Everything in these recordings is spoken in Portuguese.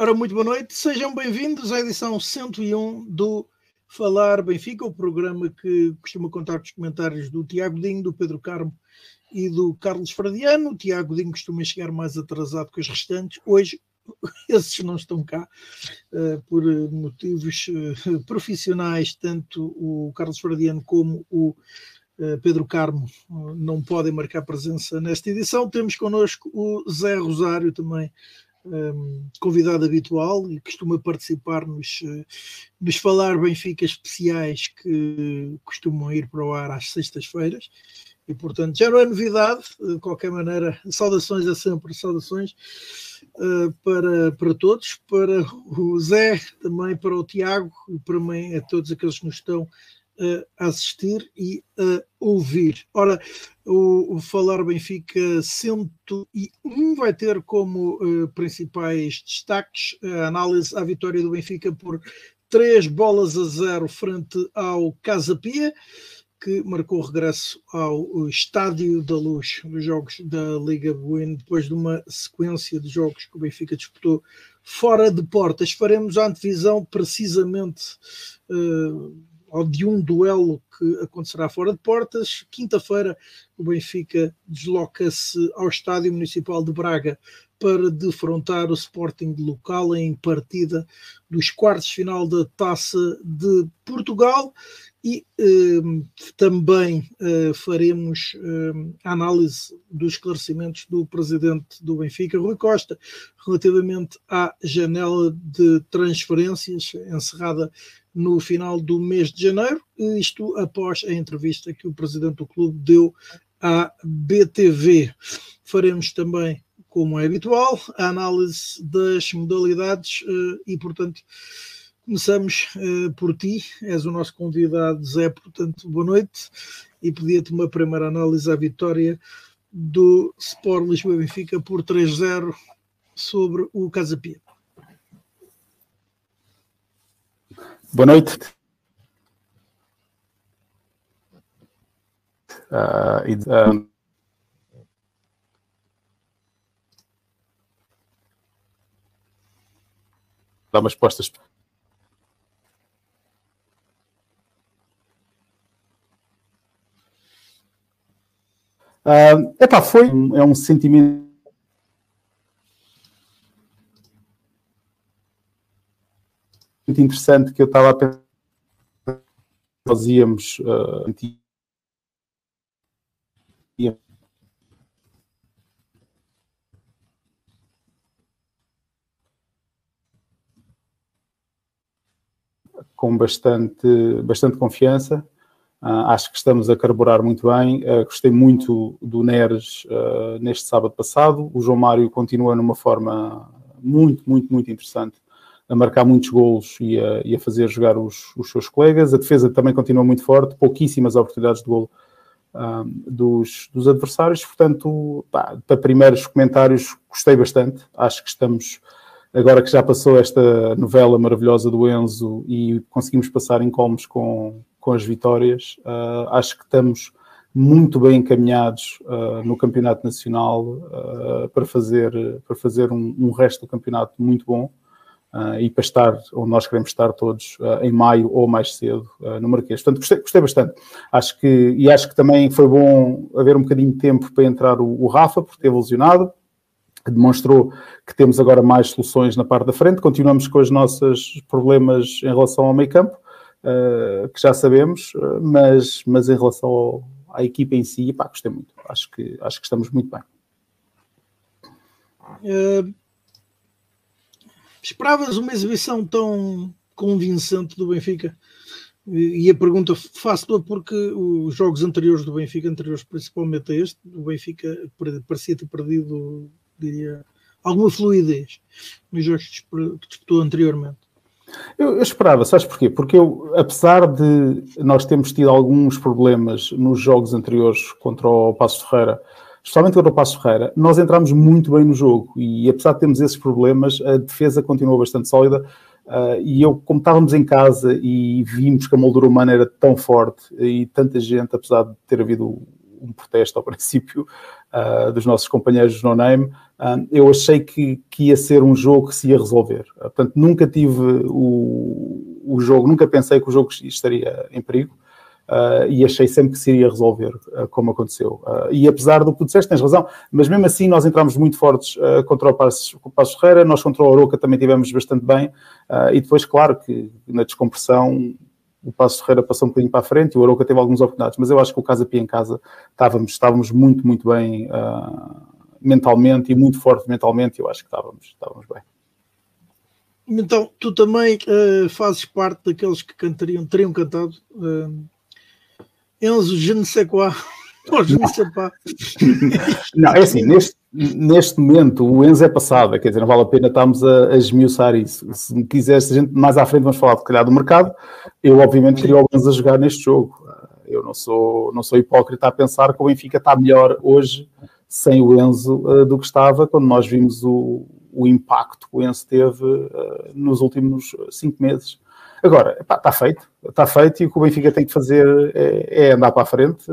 Ora, muito boa noite, sejam bem-vindos à edição 101 do Falar Benfica, o programa que costuma contar os comentários do Tiago Dinho, do Pedro Carmo e do Carlos Fradiano. O Tiago Dinho costuma chegar mais atrasado que os restantes. Hoje, esses não estão cá uh, por motivos uh, profissionais, tanto o Carlos Fradiano como o uh, Pedro Carmo não podem marcar presença nesta edição. Temos connosco o Zé Rosário também um, convidado habitual e costuma participar nos, eh, nos Falar Benfica especiais que costumam ir para o ar às sextas-feiras. E, portanto, já não é novidade, de qualquer maneira, saudações a sempre, saudações uh, para, para todos, para o Zé, também para o Tiago e para mim, a todos aqueles que nos estão a assistir e a ouvir. Ora, o, o Falar Benfica 101 vai ter como uh, principais destaques a análise à vitória do Benfica por três bolas a zero frente ao Casa Pia, que marcou o regresso ao Estádio da Luz dos jogos da Liga Buena, depois de uma sequência de jogos que o Benfica disputou fora de portas. Faremos a antevisão precisamente. Uh, de um duelo que acontecerá fora de portas. Quinta-feira, o Benfica desloca-se ao Estádio Municipal de Braga para defrontar o Sporting local em partida dos quartos final da Taça de Portugal e eh, também eh, faremos eh, análise dos esclarecimentos do presidente do Benfica, Rui Costa, relativamente à janela de transferências encerrada no final do mês de janeiro, isto após a entrevista que o presidente do clube deu à BTV. Faremos também, como é habitual, a análise das modalidades eh, e, portanto, começamos eh, por ti, és o nosso convidado, Zé, portanto, boa noite. E pedia-te uma primeira análise à vitória do Sport Lisboa Benfica por 3-0 sobre o Casa Pia. Boa noite. Uh, uh, dar umas respostas. Uh, epá, foi é um sentimento muito interessante que eu estava a pensar. Nós íamos. Uh, com bastante, bastante confiança. Uh, acho que estamos a carburar muito bem. Uh, gostei muito do Neres uh, neste sábado passado. O João Mário continua numa forma muito, muito, muito interessante a marcar muitos golos e a, e a fazer jogar os, os, seus colegas. A defesa também continua muito forte, pouquíssimas oportunidades de golo um, dos, dos, adversários. Portanto, pá, para primeiros comentários, gostei bastante. Acho que estamos, agora que já passou esta novela maravilhosa do Enzo e conseguimos passar em colmos com, com as vitórias, uh, acho que estamos muito bem encaminhados uh, no campeonato nacional uh, para fazer, para fazer um, um resto do campeonato muito bom. Uh, e para estar onde nós queremos estar todos uh, em maio ou mais cedo uh, no Marquês. Portanto, gostei, gostei, bastante. Acho que, e acho que também foi bom haver um bocadinho de tempo para entrar o, o Rafa, porque teve lesionado. Demonstrou que temos agora mais soluções na parte da frente. Continuamos com os nossos problemas em relação ao meio campo, que já sabemos, mas, mas em relação ao, à equipa em si, pá, gostei muito. Acho que, acho que estamos muito bem. Esperavas uma exibição tão convincente do Benfica? E a pergunta faço-la porque os jogos anteriores do Benfica, anteriores principalmente a este, o Benfica parecia ter perdido, diria, alguma fluidez nos jogos que disputou anteriormente. Eu, eu, esperava, sabes porquê? Porque eu, apesar de nós termos tido alguns problemas nos jogos anteriores contra o Passo Ferreira, especialmente contra o Passo Ferreira, nós entramos muito bem no jogo e apesar de termos esses problemas, a defesa continuou bastante sólida. Uh, e eu, como estávamos em casa e vimos que a moldura humana era tão forte e tanta gente, apesar de ter havido um protesto ao princípio uh, dos nossos companheiros No Name, uh, eu achei que, que, ia ser um jogo que se ia resolver. portanto, nunca tive o, o jogo, nunca pensei que o jogo estaria em perigo. Uh, e achei sempre que se iria resolver, uh, como aconteceu. Uh, e apesar do que tu disseste, tens razão, mas mesmo assim nós entramos muito fortes contra o Passos, o Passos Ferreira, nós contra o Oroca também tivemos bastante bem, e depois, claro, que na descompressão o Passos Ferreira passou um bocadinho para a frente e o Oroca teve algumas oportunidades, mas eu acho que o Casa Pia em casa estávamos, estávamos muito, muito bem mentalmente e muito forte mentalmente, eu acho que estávamos, estávamos bem. Então, tu também fazes parte daqueles que cantariam, teriam cantado Enzo, je ne sais quoi. Je ne sais. Não, é assim, neste, neste momento o Enzo é passado, quer dizer, não vale a pena estarmos a, a esmiuçar isso. Se me se a gente mais à frente vamos falar de calhar do mercado, eu obviamente queria o Enzo a jogar neste jogo. Eu não sou, não sou hipócrita a pensar que o Benfica está melhor hoje sem o Enzo uh, do que estava quando nós vimos o, o impacto que o Enzo teve uh, nos últimos cinco meses. Agora, está feito, está feito e o que o Benfica tem que fazer é, é, andar para a frente,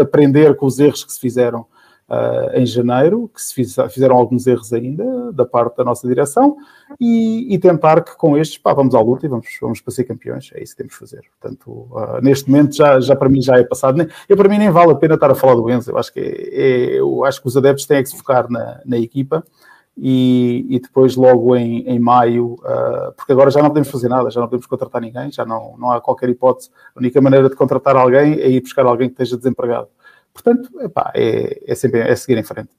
aprender com os erros que se fizeram uh, em janeiro, que se fiz, fizeram alguns erros ainda da parte da nossa direção e, e tentar que com estes, pá, vamos à luta e vamos, vamos para ser campeões, é isso que temos que fazer. Portanto, uh, neste momento já, já para mim já é passado, eu para mim nem vale a pena estar a falar do Enzo, eu acho que, é, é, eu acho que os adeptos têm que se focar na, na equipa e, e, depois logo em, em maio, uh, porque agora já não podemos fazer nada, já não podemos contratar ninguém, já não, não há qualquer hipótese. A única maneira de contratar alguém é ir buscar alguém que esteja desempregado. Portanto, epá, é, é sempre é seguir em frente.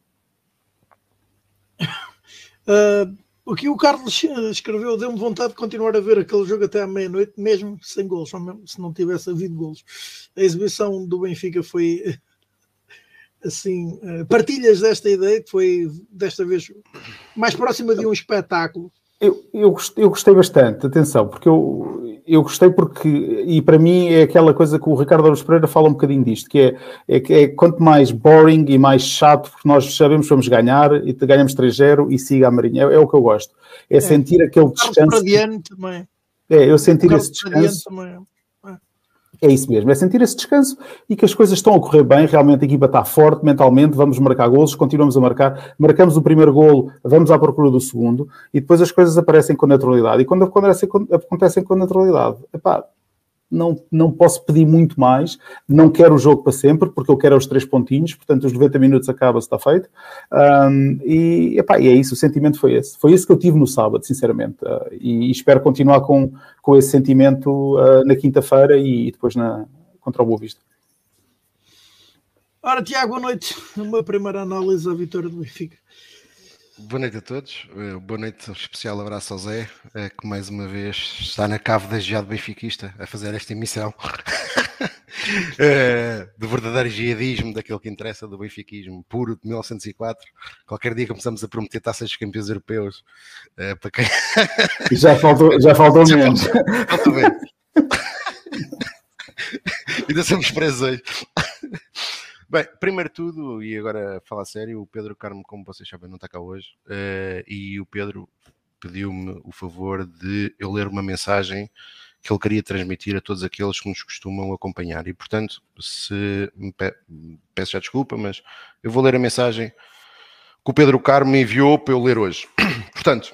Uh, o que o Carlos escreveu deu-me vontade de continuar a ver aquele jogo até à meia-noite, mesmo sem gols, mesmo se não tivesse havido gols. A exibição do Benfica foi assim, eh, partilhas desta ideia, que foi desta vez mais próxima de um espetáculo? Eu, eu, gostei, eu gostei bastante, atenção, porque eu, eu gostei porque, e para mim é aquela coisa que o Ricardo Aruz Pereira fala um bocadinho disto, que é, é, é quanto mais boring e mais chato, porque nós sabemos que vamos ganhar e ganhamos 3-0 e siga a Marinha, é, é, o que eu gosto. É, é. sentir aquele descanso. Também. É, eu sentir esse descanso. Também é isso mesmo, é sentir esse descanso e que as coisas estão a correr bem, realmente a equipa está forte mentalmente, vamos marcar golos, continuamos a marcar, marcamos o primeiro golo, vamos à procura do segundo e depois as coisas aparecem com naturalidade. E quando acontecem, com naturalidade, epá, não, não posso pedir muito mais, não quero o jogo para sempre, porque eu quero os três pontinhos, portanto os 90 minutos acaba-se, está feito. Um, e, epá, e é isso, o sentimento foi esse. Foi esse que eu tive no sábado, sinceramente. Uh, e, e, espero continuar com, com esse sentimento uh, na quinta-feira e, e, depois na, contra o Boa Vista. Ora, Tiago, boa noite. Uma primeira análise à vitória do Benfica. Boa noite a todos, uh, boa noite, um especial abraço ao Zé, uh, que mais uma vez está na cave da Geado Benfiquista a fazer esta emissão uh, do verdadeiro jihadismo, daquele que interessa, do benfiquismo puro de 1904. Qualquer dia começamos a prometer taças dos campeões europeus para quem. já faltou, já faltou já menos. Faltou, menos. Ainda somos presos hoje. Bem, primeiro tudo, e agora falar sério, o Pedro Carmo, como vocês sabem, não está cá hoje, uh, e o Pedro pediu-me o favor de eu ler uma mensagem que ele queria transmitir a todos aqueles que nos costumam acompanhar. E, portanto, se pe peço já desculpa, mas eu vou ler a mensagem que o Pedro Carmo me enviou para eu ler hoje. portanto,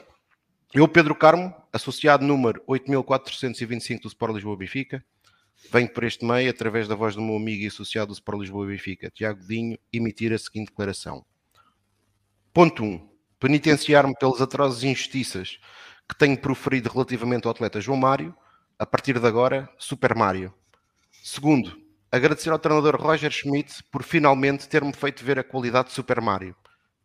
eu, Pedro Carmo, associado número 8425 do Sport Lisboa Benfica, Venho por este meio, através da voz do meu amigo e associado do Sport Lisboa e Benfica, Tiago Dinho, emitir a seguinte declaração. Ponto 1. Um, penitenciar-me pelas atrozes injustiças que tenho proferido relativamente ao atleta João Mário, a partir de agora, Super Mário. Segundo, agradecer ao treinador Roger Schmidt por finalmente ter-me feito ver a qualidade de Super Mário,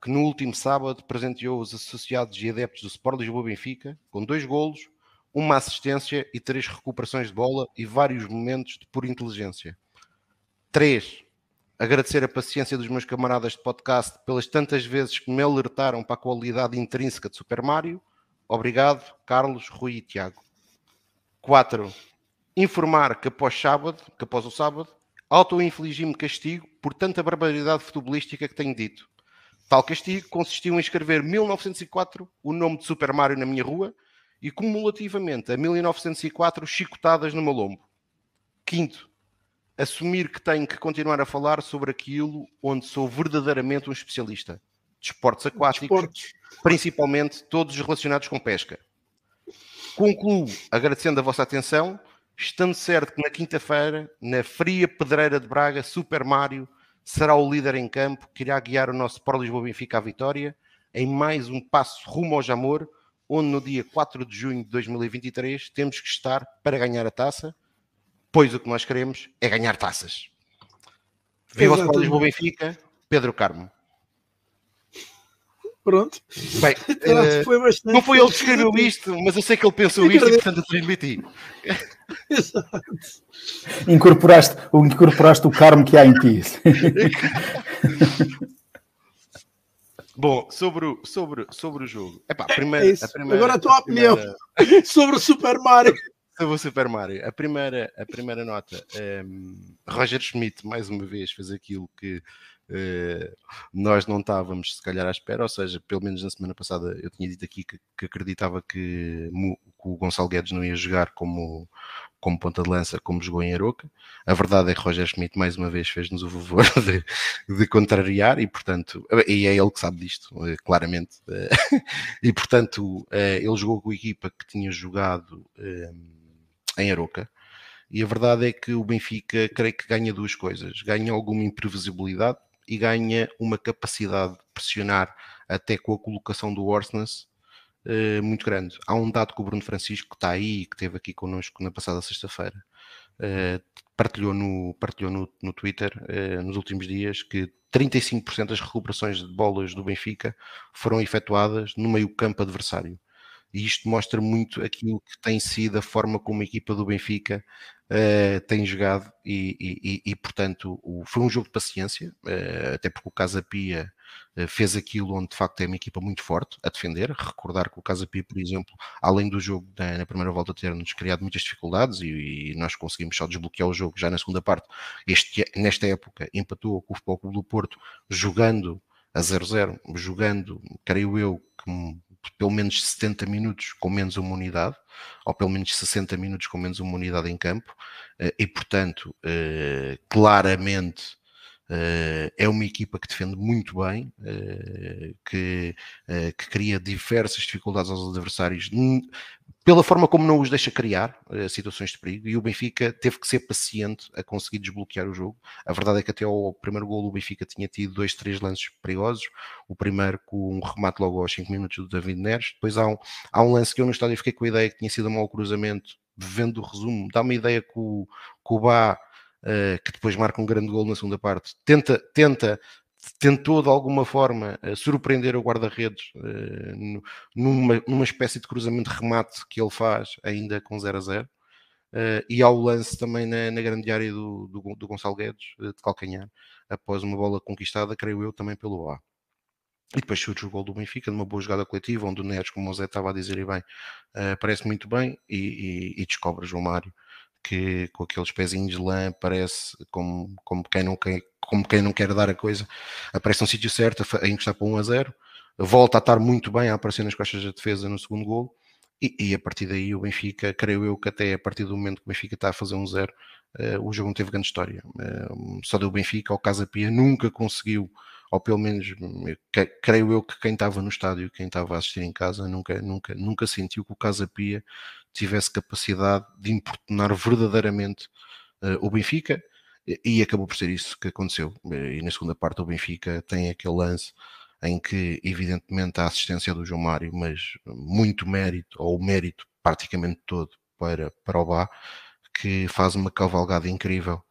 que no último sábado presenteou os associados e adeptos do Sport Lisboa Benfica com dois golos, uma assistência e três recuperações de bola e vários momentos de pura inteligência. 3. Agradecer a paciência dos meus camaradas de podcast pelas tantas vezes que me alertaram para a qualidade intrínseca de Super Mario. Obrigado, Carlos, Rui e Tiago. 4. Informar que após sábado, que após o sábado, auto-infligi-me castigo por tanta barbaridade futebolística que tenho dito. Tal castigo consistiu em escrever 1904 o nome de Super Mario na minha rua e cumulativamente a 1904 chicotadas no meu lombo. Quinto, assumir que tenho que continuar a falar sobre aquilo onde sou verdadeiramente um especialista. Desportos aquáticos, Desportos. principalmente todos relacionados com pesca. Concluo agradecendo a vossa atenção, estando certo que na quinta-feira, na fria pedreira de Braga, Super Mário será o líder em campo que irá guiar o nosso Pro Lisboa Benfica à vitória em mais um passo rumo ao Jamor, onde no dia 4 de junho de 2023 temos que estar para ganhar a taça pois o que nós queremos é ganhar taças. Viva o Lisboa Benfica, Pedro Carmo. Pronto. Bem, uh, foi bastante... não foi ele que escreveu isto, mas eu sei que ele pensou isto e portanto eu transmiti. Exato. Incorporaste, incorporaste o Carmo que há em ti. Bom, sobre o, sobre, sobre o jogo. Epá, primeira, é a primeira, Agora a tua a opinião primeira... sobre o Super Mario. Sobre o Super Mario, a primeira, a primeira nota, um, ehm, Roger Schmidt, mais uma vez, fez aquilo que uh, nós não estávamos, se calhar, à espera, ou seja, pelo menos na semana passada eu tinha dito aqui que, que acreditava que, que, o Gonçalo Guedes não ia jogar como, como ponta de lança, como jogou em Aroca. A verdade é que Roger Schmidt, mais uma vez, fez-nos o favor de, de, contrariar e, portanto, e é ele que sabe disto, eh, claramente. Eh, e, portanto, ele jogou com a equipa que tinha jogado em Aroca. E a verdade é que o Benfica, creio que ganha duas coisas: ganha alguma imprevisibilidade e ganha uma capacidade de pressionar até com a colocação do Orsnes uh, muito grande. Há um dado que o Bruno Francisco, que está aí e que esteve aqui connosco na passada sexta-feira, uh, partilhou, no, partilhou no, no Twitter uh, nos últimos dias que 35% das recuperações de bolas do Benfica foram efetuadas no meio-campo adversário e isto mostra muito aquilo que tem sido a forma como a equipa do Benfica uh, tem jogado e, e, e, portanto o, foi um jogo de paciência, uh, até porque o Casa Pia fez aquilo onde de facto é uma equipa muito forte a defender, recordar que o Casa Pia, por exemplo, além do jogo na, na primeira volta ter-nos criado muitas dificuldades e, e, nós conseguimos só desbloquear o jogo já na segunda parte, este, nesta época empatou com o Futebol Clube do Porto jogando a 0-0, jogando, creio eu, que pelo menos 70 minutos com menos uma unidade, ou pelo menos 60 minutos com menos uma unidade em campo, eh, e portanto, eh, claramente eh, é uma equipa que defende muito bem, que, que cria diversas dificuldades aos adversários, pela forma como não os deixa criar situações de perigo, e o Benfica teve que ser paciente a conseguir desbloquear o jogo. A verdade é que até ao primeiro gol o Benfica tinha tido dois, três lances perigosos. O primeiro com um remate logo aos 5 minutos do David Neres. Depois há um, há um lance que eu no estádio fiquei com a ideia que tinha sido um mau cruzamento. Vendo o resumo, dá uma ideia que o, que o Bá, que depois marca um grande gol na segunda parte, tenta, tenta tentou de alguma forma uh, surpreender o guarda-redes uh, numa, numa espécie de cruzamento de remate que ele faz ainda com 0 a 0 uh, eh, e ao lance também na, na grande área do, do, do Gonçalo Guedes de calcanhar após uma bola conquistada, creio eu, também pelo A. E depois surge o gol do Benfica, numa boa jogada coletiva, onde o Neres, como o Zé estava a dizer e bem, parece muito bem e, e, e descobre João Mário que com aqueles pezinhos de lã parece como, como, quem não quer, como quem não quer dar a coisa, aparece no sítio certo, a encostar para 1 a 0, volta a estar muito bem a aparecer nas costas da defesa no segundo gol, e, e, a partir daí o Benfica, creio eu que até a partir do momento que o Benfica está a fazer um zero, uh, o jogo não teve grande história. Uh, só deu Benfica, o Casa Pia nunca conseguiu, ou pelo menos que, creio eu que quem estava no estádio, quem estava a assistir em casa, nunca, nunca, nunca sentiu que o Casa Pia tivesse capacidade de importunar verdadeiramente uh, o Benfica e acabou por ser isso que aconteceu. Eh, e na segunda parte o Benfica tem aquele lance em que, evidentemente, a assistência do João Mário, mas muito mérito, ou mérito praticamente todo para, para o Bá, que faz uma cavalgada incrível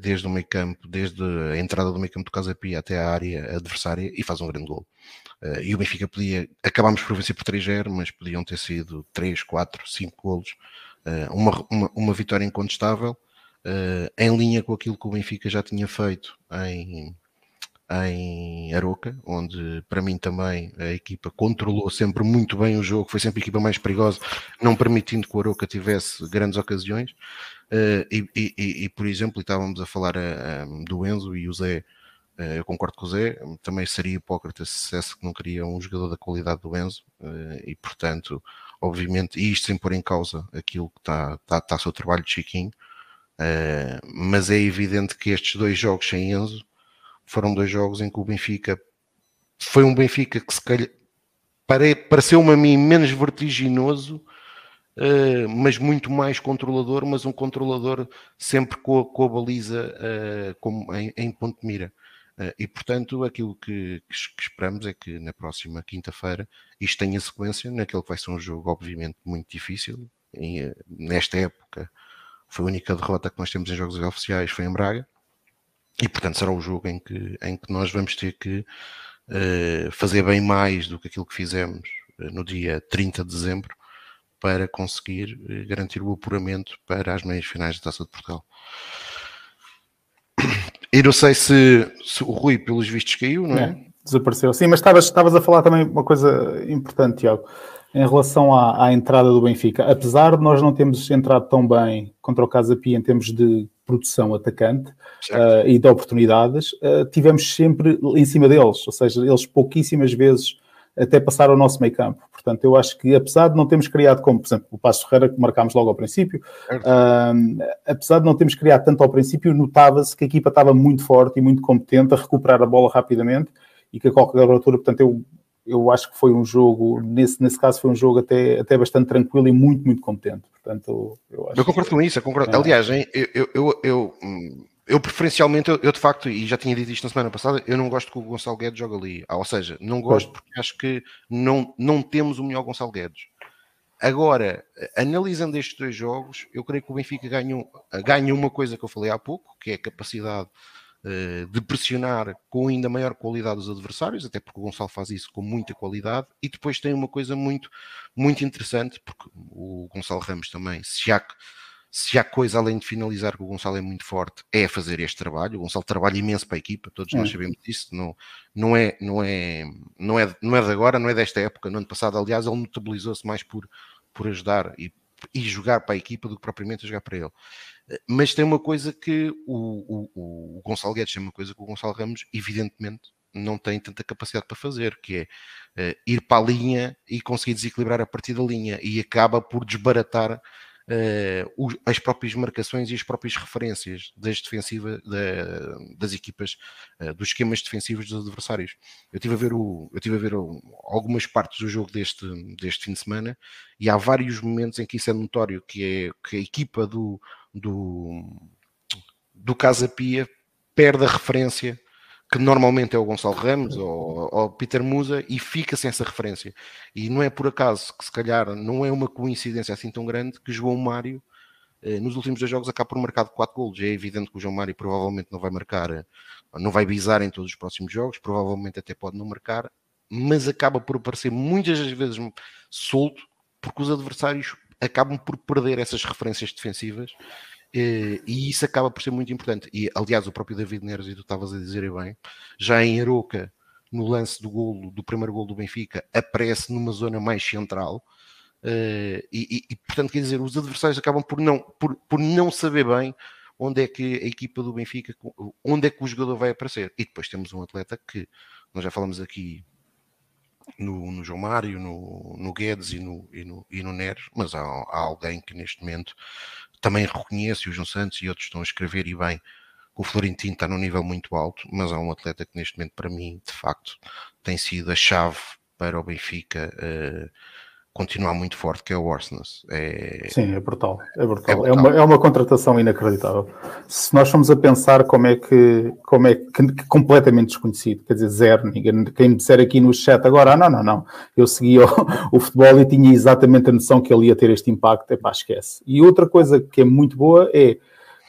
desde o meio campo, desde a entrada do meio campo do Casa Pia até a área adversária e faz um grande gol. Uh, e o Benfica podia, acabámos por vencer por 3-0, mas podiam ter sido 3, 4, 5 golos. Uh, uma, uma, uma vitória incontestável em linha com aquilo que o Benfica já tinha feito em, em Aroca, onde para mim também a equipa controlou sempre muito bem o jogo, foi sempre a equipa mais perigosa, não permitindo que o Aroca tivesse grandes ocasiões. Uh, e, e, e, por exemplo, estávamos a falar uh, do Enzo e o Zé, eu concordo com o Zé, também seria hipócrita se dissesse que não queria um jogador da qualidade do Enzo, e portanto, obviamente, e isto sem pôr em causa aquilo que está, está, está o seu trabalho de Chiquinho, mas é evidente que estes dois jogos sem Enzo foram dois jogos em que o Benfica foi um Benfica que se calhar pareceu-me a mim menos vertiginoso, uh, mas muito mais controlador, mas um controlador sempre com a, com a baliza uh, em, em, ponto de mira. e portanto, aquilo que, que, esperamos é que na próxima quinta-feira isto tenha sequência naquele que vai ser um jogo, obviamente, muito difícil. E, nesta época, foi a única derrota que nós temos em jogos oficiais, foi em Braga. E portanto será o jogo em que, em que nós vamos ter que uh, fazer bem mais do que aquilo que fizemos uh, no dia 30 de dezembro para conseguir uh, garantir o apuramento para as meias finais da Taça de Portugal. E não sei se, se o Rui, pelos vistos, caiu, não é? é desapareceu. Sim, mas estavas, estavas a falar também uma coisa importante, Tiago em relação à, à, entrada do Benfica, apesar de nós não termos entrado tão bem contra o Casa Pia em termos de produção atacante uh, e de oportunidades, uh, tivemos sempre em cima deles, ou seja, eles pouquíssimas vezes até passaram o nosso meio campo. Portanto, eu acho que apesar de não termos criado, como por exemplo o Passo Ferreira que marcámos logo ao princípio, uh, apesar de não termos criado tanto ao princípio, notava-se que a equipa estava muito forte e muito competente a recuperar a bola rapidamente e que a qualquer altura, portanto, eu eu acho que foi um jogo, nesse, nesse caso foi um jogo até, até bastante tranquilo e muito, muito competente. Portanto, eu, eu concordo que... com isso, eu concordo. É. Aliás, eu, eu, eu, eu, eu preferencialmente, eu, eu, de facto, e já tinha dito isto na semana passada, eu não gosto que o Gonçalo Guedes jogue ali. Ah, ou seja, não gosto porque acho que não, não temos o melhor Gonçalo Guedes. Agora, analisando estes dois jogos, eu creio que o Benfica ganha, ganha uma coisa que eu falei há pouco, que é a capacidade eh, de pressionar com ainda maior qualidade os adversários, até porque o Gonçalo faz isso com muita qualidade, e depois tem uma coisa muito, muito interessante, porque o Gonçalo Ramos também, se há, se há coisa além de finalizar que o Gonçalo é muito forte, é fazer este trabalho. O Gonçalo trabalha imenso para a equipa, todos nós sabemos disso, não, não, é, não, é, não, é, não é de agora, não é desta época. No ano passado, aliás, ele notabilizou-se mais por, por ajudar e, e jogar para a equipa do que propriamente jogar para ele. Mas tem uma coisa que o, o, o Gonçalo Guedes tem uma coisa que o Gonçalo Ramos, evidentemente, não tem tanta capacidade para fazer, que é uh, ir para a linha e conseguir desequilibrar a partir da linha e acaba por desbaratar as próprias marcações e as próprias referências das defensivas da, das equipas, uh, dos esquemas defensivos dos adversários. Eu tive a ver, o, eu tive a ver algumas partes do jogo deste, deste fim de semana e há vários momentos em que isso é notório, que é que a equipa do do, do Casa Pia perde a referência que normalmente é o Gonçalo Ramos ou, ou Peter Musa e fica sem essa referência. E não é por acaso que se calhar não é uma coincidência assim tão grande que João Mário eh, nos últimos dois jogos acaba por marcar 4 golos. É evidente que o João Mário provavelmente não vai marcar, não vai bizar em todos os próximos jogos, provavelmente até pode não marcar, mas acaba por aparecer muitas das vezes solto porque os adversários acabam por perder essas referências defensivas e isso acaba por ser muito importante. E aliás, o próprio David Neres, e tu estavas a dizer bem, já em Aroca, no lance do golo, do primeiro gol do Benfica, aparece numa zona mais central. Uh, e, e, portanto, quer dizer, os adversários acabam por não, por, por não saber bem onde é que a equipa do Benfica, onde é que o jogador vai aparecer. E depois temos um atleta que nós já falamos aqui no, no João Mário, no, no Guedes e no, e no, e no Neres, mas há, há alguém que neste momento também reconhece, o João Santos e outros estão a escrever e bem, o Florentino está num nível muito alto, mas há um atleta que neste momento para mim, de facto, tem sido a chave para o Benfica uh, continuar muito forte, que é o Orsnes. É... Sim, é brutal. É, brutal. É, brutal. É, uma, é uma contratação inacreditável. Se nós formos a pensar como é que, como é que, que completamente desconhecido, quer dizer, zero, ninguém, quem me disser aqui no chat agora, ah, não, não, não, eu seguia o, o, futebol e tinha exatamente a noção que ele ia ter este impacto, é pá, esquece. E outra coisa que é muito boa é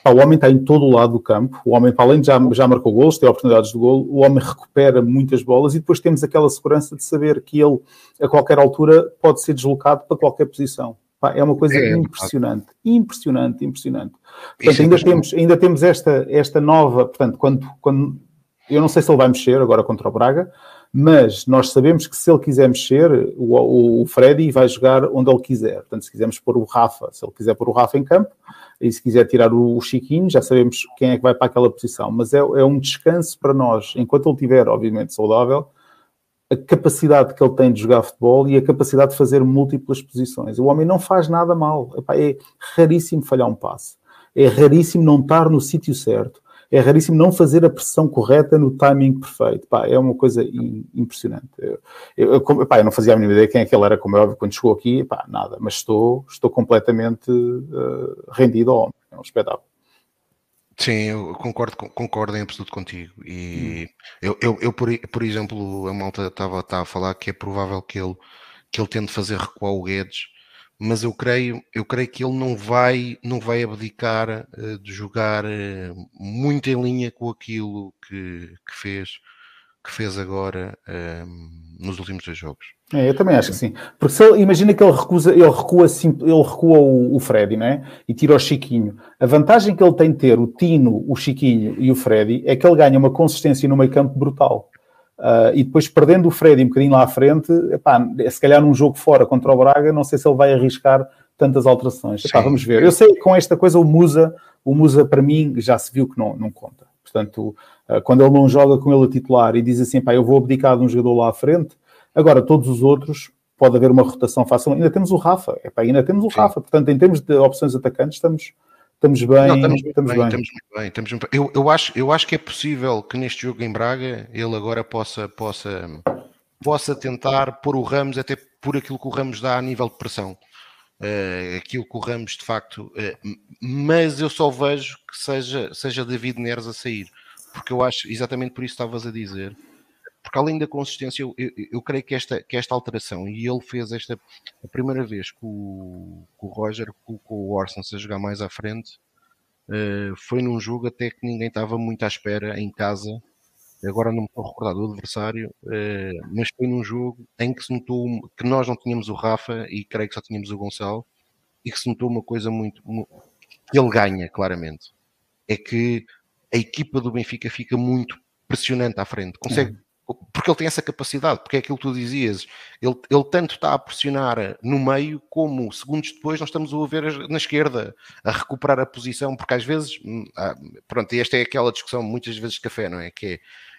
Pá, o homem está em todo o lado do campo, o homem, para além de já, já marcou gols, tem oportunidades de gol, o homem recupera muitas bolas e depois temos aquela segurança de saber que ele, a qualquer altura, pode ser deslocado para qualquer posição. Pá, é uma coisa é, impressionante, é impressionante, impressionante. Portanto, ainda temos, ainda temos esta, esta nova, portanto, quando, quando eu não sei se ele vai mexer agora contra o Braga, mas nós sabemos que se ele quiser mexer, o, o Freddy vai jogar onde ele quiser. Portanto, se quisermos pôr o Rafa, se ele quiser pôr o Rafa em campo, e se quiser tirar o, o Chiquinho, já sabemos quem é que vai para aquela posição. Mas é, é um descanso para nós, enquanto ele estiver, obviamente, saudável, a capacidade que ele tem de jogar futebol e a capacidade de fazer múltiplas posições. O homem não faz nada mal. Epá, é raríssimo falhar um passe. é raríssimo não estar no sítio certo, é raríssimo não fazer a pressão correta no timing perfeito. Pá, é uma coisa impressionante. Eu, eu, pá, eu, não fazia a mínima ideia quem é que ele era, como é óbvio, quando chegou aqui, pá, nada, mas estou, estou completamente uh, rendido ao homem. É um espetáculo. Sim, eu concordo, concordo em absoluto contigo. E hum. eu, eu, eu, por, por exemplo, a malta estava a falar que é provável que ele, que ele tente fazer recuar o Guedes mas eu creio, eu creio que ele não vai, não vai abdicar uh, de jogar uh, muito em linha com aquilo que, que fez, que fez agora uh, nos últimos dois jogos. É, eu também acho que sim. Porque se ele, imagina que ele recusa, ele recua, ele recua o, o Freddy, né? E tira o Chiquinho. A vantagem que ele tem de ter o Tino, o Chiquinho e o Freddy é que ele ganha uma consistência no meio campo brutal. Uh, e depois perdendo o Freddy um bocadinho lá à frente, epá, se calhar num jogo fora contra o Braga, não sei se ele vai arriscar tantas alterações. Epá, vamos ver. Eu sei que com esta coisa o Musa, o Musa para mim já se viu que não, não conta. Portanto, uh, quando ele não joga com ele a titular e diz assim, pá, eu vou abdicar de um jogador lá à frente, agora todos os outros pode haver uma rotação fácil. Ainda temos o Rafa, epá, ainda temos o Sim. Rafa. Portanto, em termos de opções atacantes, estamos, Estamos bem, Não, estamos, estamos bem, bem. Estamos muito bem, estamos muito bem. Eu, eu, acho, eu acho que é possível que neste jogo em Braga ele agora possa, possa, possa tentar pôr o Ramos até por aquilo que o Ramos dá a nível de pressão. Uh, aquilo que o Ramos de facto, uh, mas eu só vejo que seja, seja David Neres a sair, porque eu acho exatamente por isso estavas a dizer porque além da consistência, eu, eu, eu, creio que esta, que esta alteração, e ele fez esta a primeira vez que o, que o Roger colocou o Orson a jogar mais à frente, uh, foi num jogo até que ninguém estava muito à espera em casa. Agora não me estou a recordar do adversário, uh, mas foi num jogo em que se notou que nós não tínhamos o Rafa e creio que só tínhamos o Gonçalo, e que se notou uma coisa muito. que ele ganha, claramente. É que a equipa do Benfica fica muito pressionante à frente, consegue uhum porque ele tem essa capacidade, porque é aquilo que tu dizias, ele, ele tanto está a pressionar no meio, como segundos depois nós estamos a ver na esquerda, a recuperar a posição, porque às vezes, hum, pronto, e esta é aquela discussão muitas vezes de café, não é? Que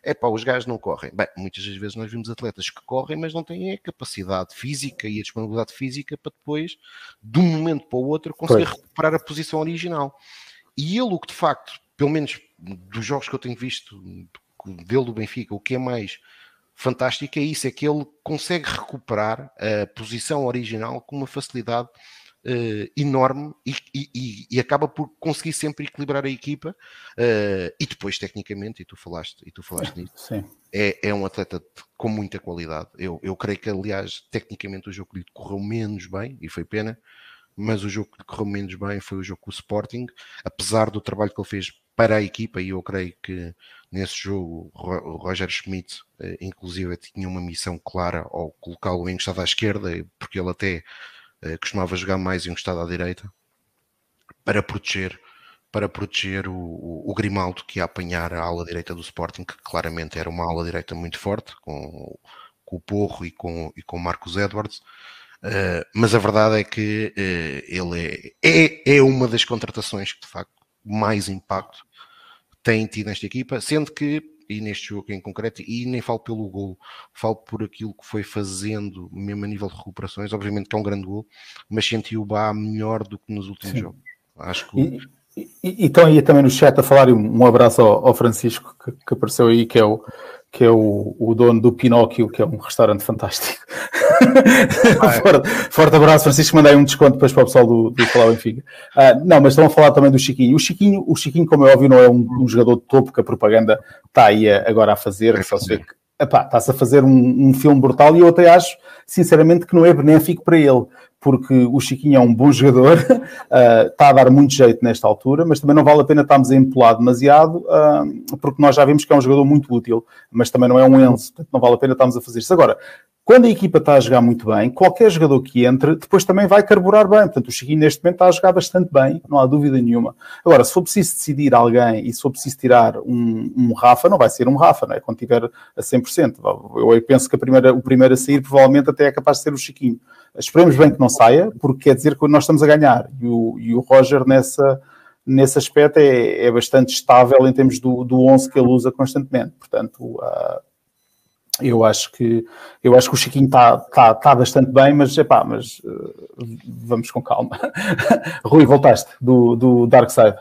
é, é pá, os gajos não correm. Bem, muitas das vezes nós vimos atletas que correm, mas não têm a capacidade física e a disponibilidade física para depois, de um momento para o outro, conseguir pois. recuperar a posição original. E ele, o que de facto, pelo menos dos jogos que eu tenho visto dele do Benfica, o que é mais fantástico é isso, é que ele consegue recuperar a posição original com uma facilidade uh, enorme e, e, e, acaba por conseguir sempre equilibrar a equipa uh, e depois tecnicamente, e tu falaste, e tu falaste nisso, é, é um atleta com muita qualidade. Eu, eu creio que aliás tecnicamente o jogo lhe correu menos bem e foi pena, mas o jogo que lhe correu menos bem foi o jogo com o Sporting, apesar do trabalho que ele fez para a equipa, e eu creio que nesse jogo o Roger Schmidt, eh, inclusive, tinha uma missão clara ao colocá-lo encostado à esquerda, porque ele até eh, costumava jogar mais encostado à direita, para proteger para proteger o, o, o, Grimaldo que ia apanhar a ala direita do Sporting, que claramente era uma ala direita muito forte, com, com o Porro e com, e com o Marcos Edwards. Uh, mas a verdade é que uh, ele é, é, é uma das contratações que de facto mais impacto tem tido nesta equipa, sendo que, e neste jogo em concreto, e nem falo pelo gol, falo por aquilo que foi fazendo, mesmo a nível de recuperações, obviamente que é um grande gol, mas senti o Bá melhor do que nos últimos Sim. jogos. Acho que... E, e, e, estão aí também no chat a falar, um, um abraço ao, ao Francisco que, que, apareceu aí, que é o, que é o, o dono do Pinóquio, que é um restaurante fantástico. forte, forte, abraço, Francisco. Mandei um desconto depois para o pessoal do, do Falar Benfica. Uh, não, mas estão a falar também do Chiquinho. O Chiquinho, o Chiquinho como é óbvio, não é um, um jogador de topo que a propaganda está aí agora a fazer. Que está-se a fazer um, um filme brutal e eu até acho, sinceramente, que não é benéfico para ele porque o Chiquinho é um bom jogador, uh, está a dar muito jeito nesta altura, mas também não vale a pena estarmos a empolar demasiado, uh, porque nós já vimos que é um jogador muito útil, mas também não é um Enzo, portanto não vale a pena estarmos a fazer isso. Agora, quando a equipa está a jogar muito bem, qualquer jogador que entre, depois também vai carburar bem. Portanto, o Chiquinho neste momento está a jogar bastante bem, não há dúvida nenhuma. Agora, se for preciso decidir alguém e se for preciso tirar um, um Rafa, não vai ser um Rafa, não é? Quando tiver a 100%. Eu penso que a primeira, o primeiro a sair provavelmente até é capaz de ser o Chiquinho. Esperemos bem que não saia, porque quer dizer que nós estamos a ganhar. E o, e o Roger nessa, nesse aspecto é, é, bastante estável em termos do, do 11 que ele usa constantemente. Portanto, uh, eu acho que eu acho que o Chiquinho está tá, tá bastante bem, mas epá, mas uh, vamos com calma. Rui, voltaste do, do Dark Side.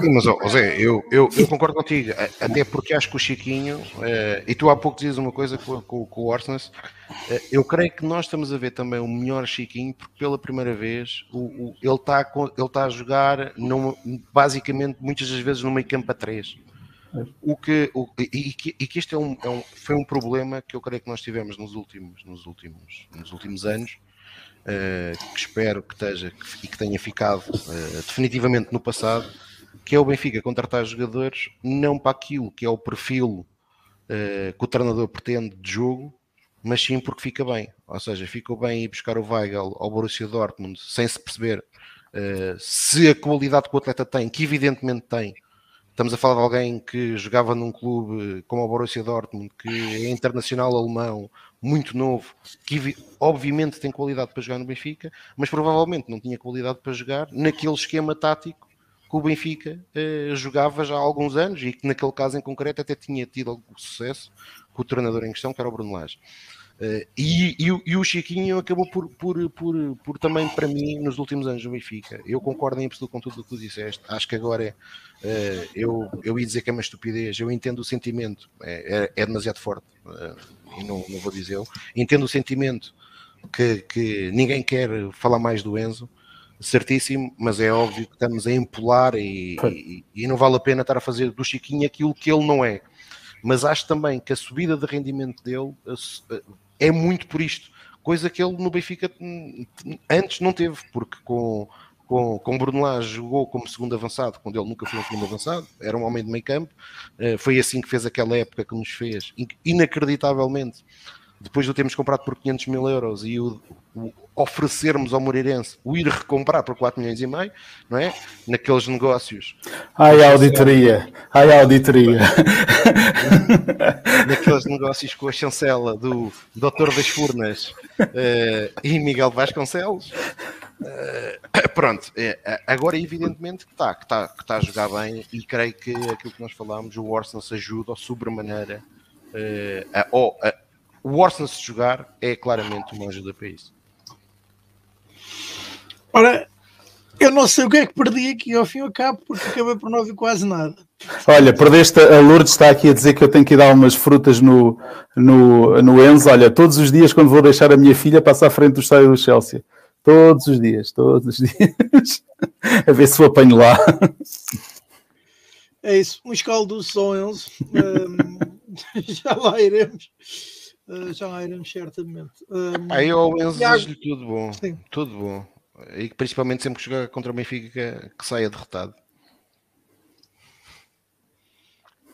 Sim, mas oh, Zé, eu, eu, eu, concordo contigo, até porque acho que o Chiquinho, uh, e tu há pouco dizias uma coisa com, com, com o Orsnes, uh, eu creio que nós estamos a ver também o melhor Chiquinho, porque pela primeira vez o, o ele está ele tá a jogar numa, basicamente muitas das vezes no meio campo a três o que, o, e, que, e que este é um, é um, foi um problema que eu creio que nós tivemos nos últimos, nos últimos, nos últimos anos, uh, que espero que esteja que, e que tenha ficado uh, definitivamente no passado, que é o Benfica contratar jogadores não para aquilo que é o perfil uh, que o treinador pretende de jogo, mas sim porque fica bem. Ou seja, ficou bem ir buscar o Weigl ao Borussia Dortmund sem se perceber se a qualidade que o atleta tem, que evidentemente tem, Estamos a falar de alguém que jogava num clube como o Borussia Dortmund, que é internacional alemão, muito novo, que obviamente tem qualidade para jogar no Benfica, mas provavelmente não tinha qualidade para jogar naquele esquema tático que o Benfica eh, jogava já há alguns anos e que naquele caso em concreto até tinha tido algum sucesso com o treinador em questão, que era o Bruno Lage. Uh, e, e, e, o Chiquinho acabou por, por, por, por, também, para mim, nos últimos anos do Benfica. Eu concordo em absoluto com tudo o que tu disseste. Acho que agora é, uh, eu, eu ia dizer que é uma estupidez. Eu entendo o sentimento, é, é, é demasiado forte uh, e não, não vou dizê-lo. Entendo o sentimento que, que ninguém quer falar mais do Enzo, certíssimo, mas é óbvio que estamos a empolar e, e, e não vale a pena estar a fazer do Chiquinho aquilo que ele não é mas acho também que a subida de rendimento dele é muito por isto, coisa que ele no Benfica antes não teve, porque com, com, com Bruno Lage jogou como segundo avançado, quando ele nunca foi um segundo avançado, era um homem de meio campo, uh, foi assim que fez aquela época que nos fez, inacreditavelmente, depois de o termos comprado por 500 mil euros e o, o oferecermos ao Moreirense o ir recomprar por 4 milhões e meio, não é? Naqueles negócios. Ai, auditoria! Ai, auditoria! Naqueles negócios com a chancela do Doutor das Furnas uh, e Miguel Vasconcelos. Uh, pronto, é, agora evidentemente que está, que está, que está a jogar bem e creio que aquilo que nós falámos, o Arsenal se ajuda ou sobremaneira uh, a, ou a, o Arsenal se jogar é claramente uma ajuda para isso. Ora, eu não sei o que é que perdi aqui ao fim e ao cabo, porque acabei por não ouvir quase nada. Olha, perdeste, a Lourdes está aqui a dizer que eu tenho que ir dar umas frutas no, no, no Enzo. Olha, todos os dias, quando vou deixar a minha filha, passa à frente do estádio do Chelsea. Todos os dias, todos os dias. a ver se o apanho lá. É isso, um escaldo só Enzo. Um, já lá iremos. Uh, já iremos certamente. Um, Aí ao Enzo Tiago... tudo bom. Sim. Tudo bom e principalmente sempre que jogar contra o Benfica que saia derrotado.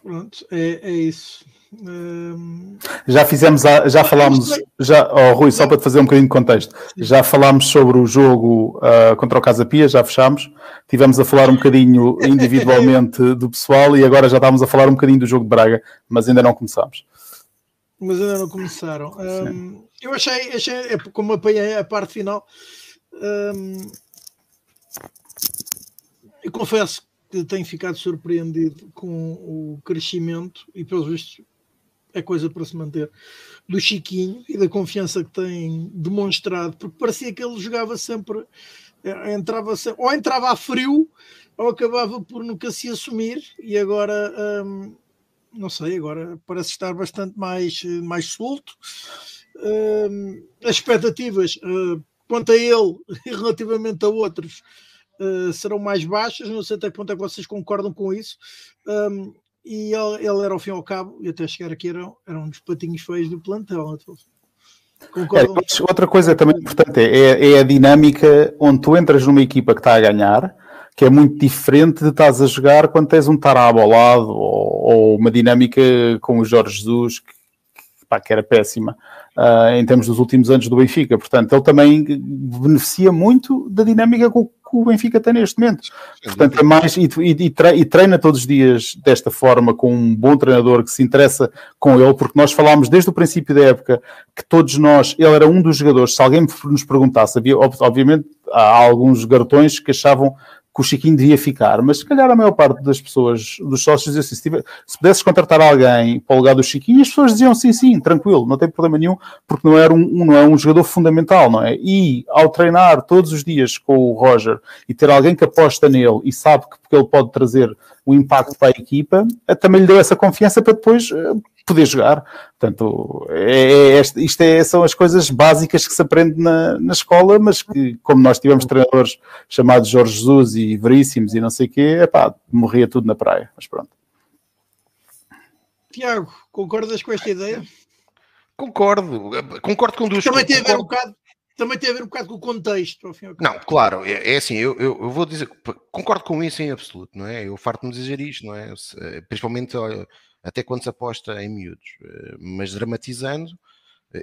Pronto, é, é isso. Um... Já fizemos, a, já falámos, já, oh, Rui, só para te fazer um bocadinho de contexto, já falámos sobre o jogo uh, contra o Casa Pia, já fechámos, tivemos a falar um bocadinho individualmente do pessoal e agora já estávamos a falar um bocadinho do jogo de Braga, mas ainda não começámos. Mas ainda não começaram. Um, eu achei, achei, é como apanhei a parte final, Hum, eu confesso que tenho ficado surpreendido com o crescimento e, pelos vistos, é coisa para se manter do Chiquinho e da confiança que tem demonstrado, porque parecia que ele jogava sempre, eh, entrava sempre, ou entrava a frio ou acabava por nunca se assumir e agora hum, não sei, agora parece estar bastante mais, mais solto. Hum, as expectativas uh, quanto a ele e relativamente a outros uh, serão mais baixas. Não sei até que ponto é que vocês concordam com isso. Um, e ele, ele, era ao fim e ao cabo, e até chegar aqui era, era um dos patinhos feios do plantel. É, outra coisa também importante é, é, a dinâmica onde tu entras numa equipa que está a ganhar, que é muito diferente de estás a jogar quando tens um tarabo ao lado ou, ou uma dinâmica com o Jorge Jesus que, pá, que era péssima uh, em termos dos últimos anos do Benfica. Portanto, ele também beneficia muito da dinâmica que o, que o Benfica tem neste momento. Portanto, é mais e, e, e, treina todos os dias desta forma com um bom treinador que se interessa com ele, porque nós falámos desde o princípio da época que todos nós, ele era um dos jogadores, se alguém nos perguntasse, havia, obviamente há alguns garotões que achavam que o Chiquinho devia ficar, mas se calhar a maior parte das pessoas, dos sócios, assim, se, se pudesses contratar alguém para o lugar do Chiquinho, as pessoas diziam sim, sim, tranquilo, não tem problema nenhum, porque não, era um, não é um jogador fundamental, não é? E ao treinar todos os dias com o Roger e ter alguém que aposta nele e sabe que porque ele pode trazer o impacto para a equipa, eh, também lhe deu essa confiança para depois eh, poder jogar. Portanto, é, é, isto é, são as coisas básicas que se aprende na, na escola, mas que, como nós tivemos treinadores chamados Jorge Jesus e Veríssimos e não sei o quê, epá, morria tudo na praia. Mas pronto. Tiago, concordas com esta ideia? Concordo, concordo com duas Também tem a ver um bocado também tem a ver um bocado com o contexto. Ao fim ao não, claro, é, é assim, eu, eu, eu, vou dizer, concordo com isso em absoluto, não é? Eu farto-me dizer isto, não é? Principalmente até quando se aposta em miúdos, eh, mas dramatizando,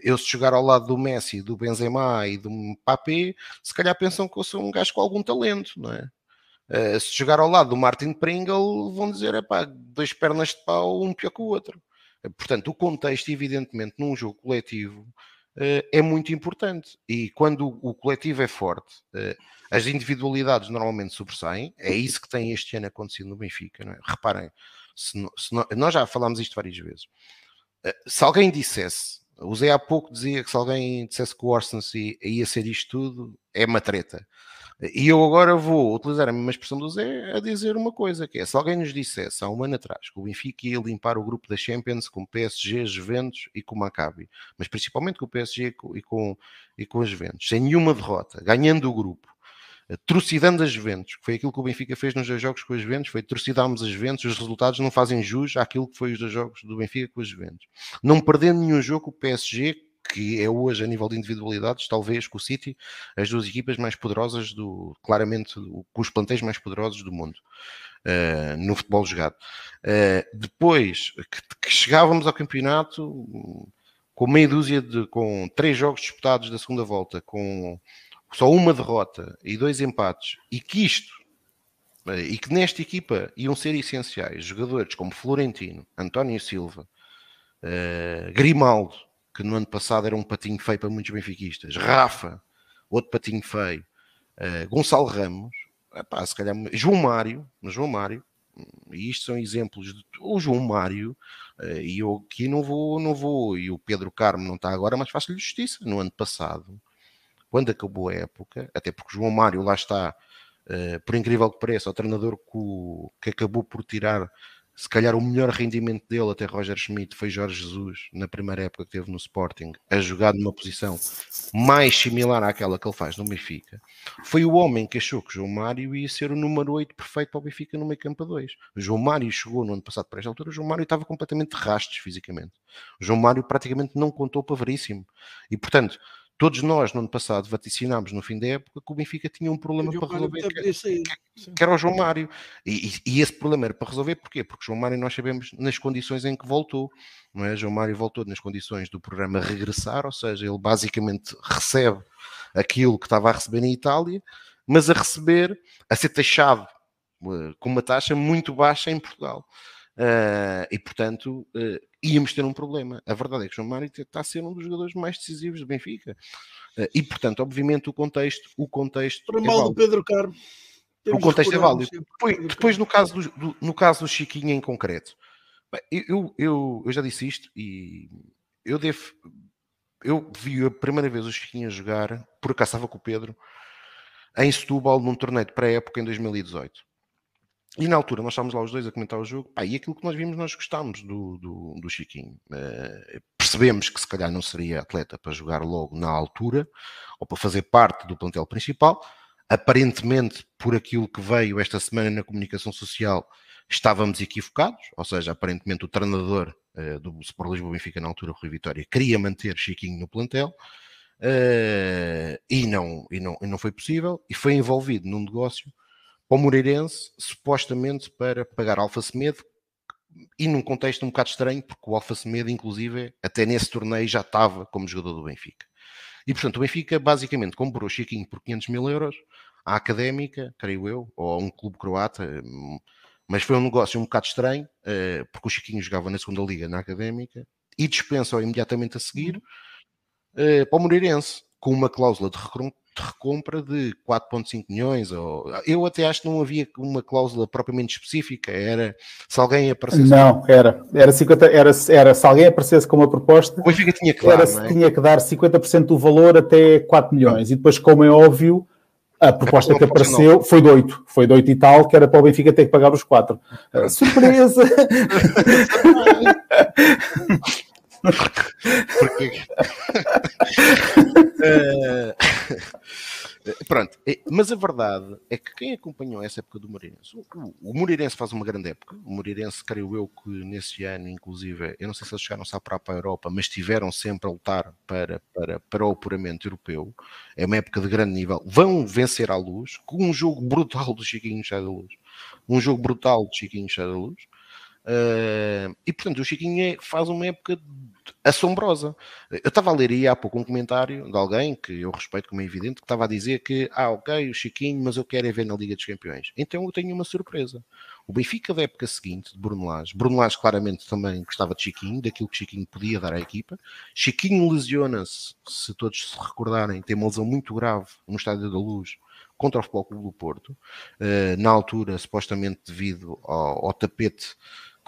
eu se jogar ao lado do Messi, do Benzema e do Mbappé, se calhar pensam que eu sou um gajo com algum talento, não é? Eh, se jogar ao lado do Martin Pringle, vão dizer, é pá, dois pernas de pau, um pior que o outro. Eh, portanto, o contexto, evidentemente, num jogo coletivo, é muito importante. E quando o coletivo é forte, as individualidades normalmente sobressaem. É isso que tem este ano acontecido no Benfica. É? Reparem, se, se nós já falámos isto várias vezes. Eh, se alguém dissesse, Zé há pouco dizia que se alguém dissesse que o Orsens ia ser isto tudo, é uma treta. E eu agora vou utilizar a mesma expressão do Zé a dizer uma coisa, que é, se alguém nos dissesse há um ano atrás que o Benfica ia limpar o grupo da Champions com PSG, Juventus e com Maccabi, mas principalmente com o PSG e com, e com as Juventus, sem nenhuma derrota, ganhando o grupo, trucidando as Juventus, que foi aquilo que o Benfica fez nos dois jogos com as Juventus, foi trucidarmos as Juventus, os resultados não fazem jus àquilo que foi os dois jogos do Benfica com as Juventus. Não perdendo nenhum jogo, o PSG, que é hoje a nível de individualidades, talvez com o City, as duas equipas mais poderosas do, claramente, com os plantéis mais poderosos do mundo. Uh, no futebol jogado. Uh, depois que, que, chegávamos ao campeonato com meia dúzia de com três jogos disputados da segunda volta, com só uma derrota e dois empates, e que isto, eh, e que nesta equipa iam ser essenciais jogadores como Florentino, António Silva, uh, Grimaldo, que no ano passado era um patinho feio para muitos benfiquistas, Rafa, outro patinho feio, uh, Gonçalo Ramos, epá, se calhar, João Mário, João Mário, e isto são exemplos de o João Mário, e eu aqui não vou, não vou, e o Pedro Carmo não está agora, mas faço-lhe justiça. No ano passado, quando acabou a época, até porque João Mário lá está, uh, por incrível que pareça, o treinador que, que, acabou por tirar se calhar o melhor rendimento dele até Roger Schmidt foi Jorge Jesus na primeira época que teve no Sporting, a jogar numa posição mais similar àquela que ele faz no Benfica. Foi o homem que achou que João Mário ia ser o número 8 perfeito para o Benfica no meio campo a 2. O João Mário chegou no ano passado para esta altura, o João Mário estava completamente de fisicamente. O João Mário praticamente não contou para veríssimo. E portanto, todos nós no ano passado vaticinámos no fim da época que o Benfica tinha um problema para resolver, que, que, era o João Mário. E, e, esse problema era para resolver porquê? Porque João Mário nós sabemos nas condições em que voltou. Não é? João Mário voltou nas condições do programa regressar, ou seja, ele basicamente recebe aquilo que estava a receber na Itália, mas a receber, a ser taxado uh, com uma taxa muito baixa em Portugal. Uh, e portanto, uh, íamos ter um problema. A verdade é que João Mário está a ser um dos jogadores mais decisivos do Benfica. Uh, e portanto, obviamente, o contexto. O contexto Para é mal do Pedro Carmo. O contexto é válido. Depois, depois no, caso do, do, no caso do Chiquinho em concreto, bem, eu, eu, eu já disse isto e eu devo. Eu vi a primeira vez o Chiquinho a jogar, por acaso estava com o Pedro, em Setúbal, num torneio de pré-época em 2018. E na altura nós estávamos lá os dois a comentar o jogo, pá, e aquilo que nós vimos, nós gostámos do, do, do Chiquinho. Uh, percebemos que se calhar não seria atleta para jogar logo na altura, ou para fazer parte do plantel principal. Aparentemente, por aquilo que veio esta semana na comunicação social, estávamos equivocados, ou seja, aparentemente o treinador uh, do Sport Lisboa Benfica na altura, Rui Vitória, queria manter Chiquinho no plantel. Uh, e, não, e, não, e não foi possível, e foi envolvido num negócio para o Moreirense, supostamente para pagar Alfa Semedo, e num contexto um bocado estranho, porque o Alfa Semedo, inclusive, até nesse torneio já estava como jogador do Benfica. E portanto, o Benfica basicamente comprou Chiquinho por 500 mil euros à académica, creio eu, ou a um clube croata, mas foi um negócio um bocado estranho, eh, porque o Chiquinho jogava na segunda liga na académica e dispensa-o imediatamente a seguir eh, para o Moreirense, com uma cláusula de de recompra de 4,5 milhões. Ou, eu até acho que não havia uma cláusula propriamente específica, era se alguém aparecesse. Não, era. Era, 50, era, era se alguém aparecesse com uma proposta. O Benfica tinha que dar. Era, é? Tinha que dar 50% do valor até 4 milhões. E depois, como é óbvio. A proposta que apareceu foi de 8, foi de 8 e tal, que era para o Benfica ter que pagar os 4. Uh, surpresa! Porque. pronto, é, mas a verdade é que quem acompanhou essa época do Moreirense, o, Moreirense faz uma grande época. O Moreirense, creio eu, que nesse ano, inclusive, eu não sei se eles chegaram só para a Europa, mas estiveram sempre a lutar para, para, para o apuramento europeu. É uma época de grande nível. Vão vencer à luz com um jogo brutal do Chiquinho Chá da Luz. Um jogo brutal do Chiquinho Chá da Luz. Uh, e portanto, o Chiquinho faz uma época assombrosa. Eu estava a ler aí há pouco um comentário de alguém que eu respeito como é evidente, que estava a dizer que, ah, ok, o Chiquinho, mas eu quero é ver na Liga dos Campeões. Então eu tenho uma surpresa. O Benfica da época seguinte, de Bruno Lage, Bruno Lage claramente também gostava de Chiquinho, daquilo que Chiquinho podia dar à equipa. Chiquinho lesiona-se, se todos se recordarem, tem uma lesão muito grave no Estádio da Luz contra o Futebol Clube do Porto, uh, na altura, supostamente devido ao, ao tapete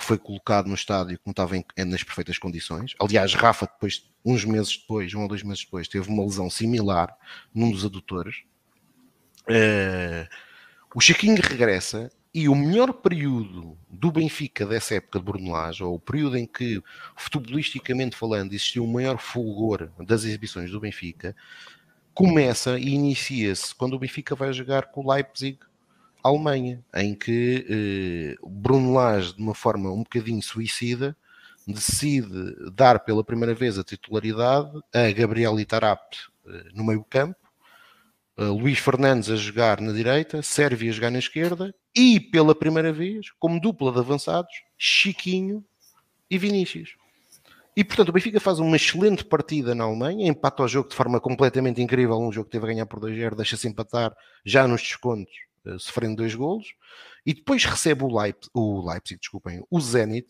que foi colocado no estádio que não estava em, nas perfeitas condições. Aliás, Rafa, depois, uns meses depois, um ou dois meses depois, teve uma lesão similar num dos adutores. Uh, o Chiquinho regressa e o melhor período do Benfica dessa época de Brunelage, ou o período em que, futebolisticamente falando, existiu o maior fulgor das exibições do Benfica, começa e inicia-se quando o Benfica vai jogar com o Leipzig Alemanha, em que eh, Bruno Lage, de uma forma um bocadinho suicida, decide dar pela primeira vez a titularidade a Gabriel Itarap eh, no meio campo, eh, Luís Fernandes a jogar na direita, Sérvia a jogar na esquerda e pela primeira vez, como dupla de avançados, Chiquinho e Vinícius. E portanto o Benfica faz uma excelente partida na Alemanha, empata o jogo de forma completamente incrível, um jogo que teve a ganhar por 2-0, deixa-se empatar já nos descontos sofrendo dois golos, e depois recebe o, Leip, o Leipzig, desculpem, o Zenit,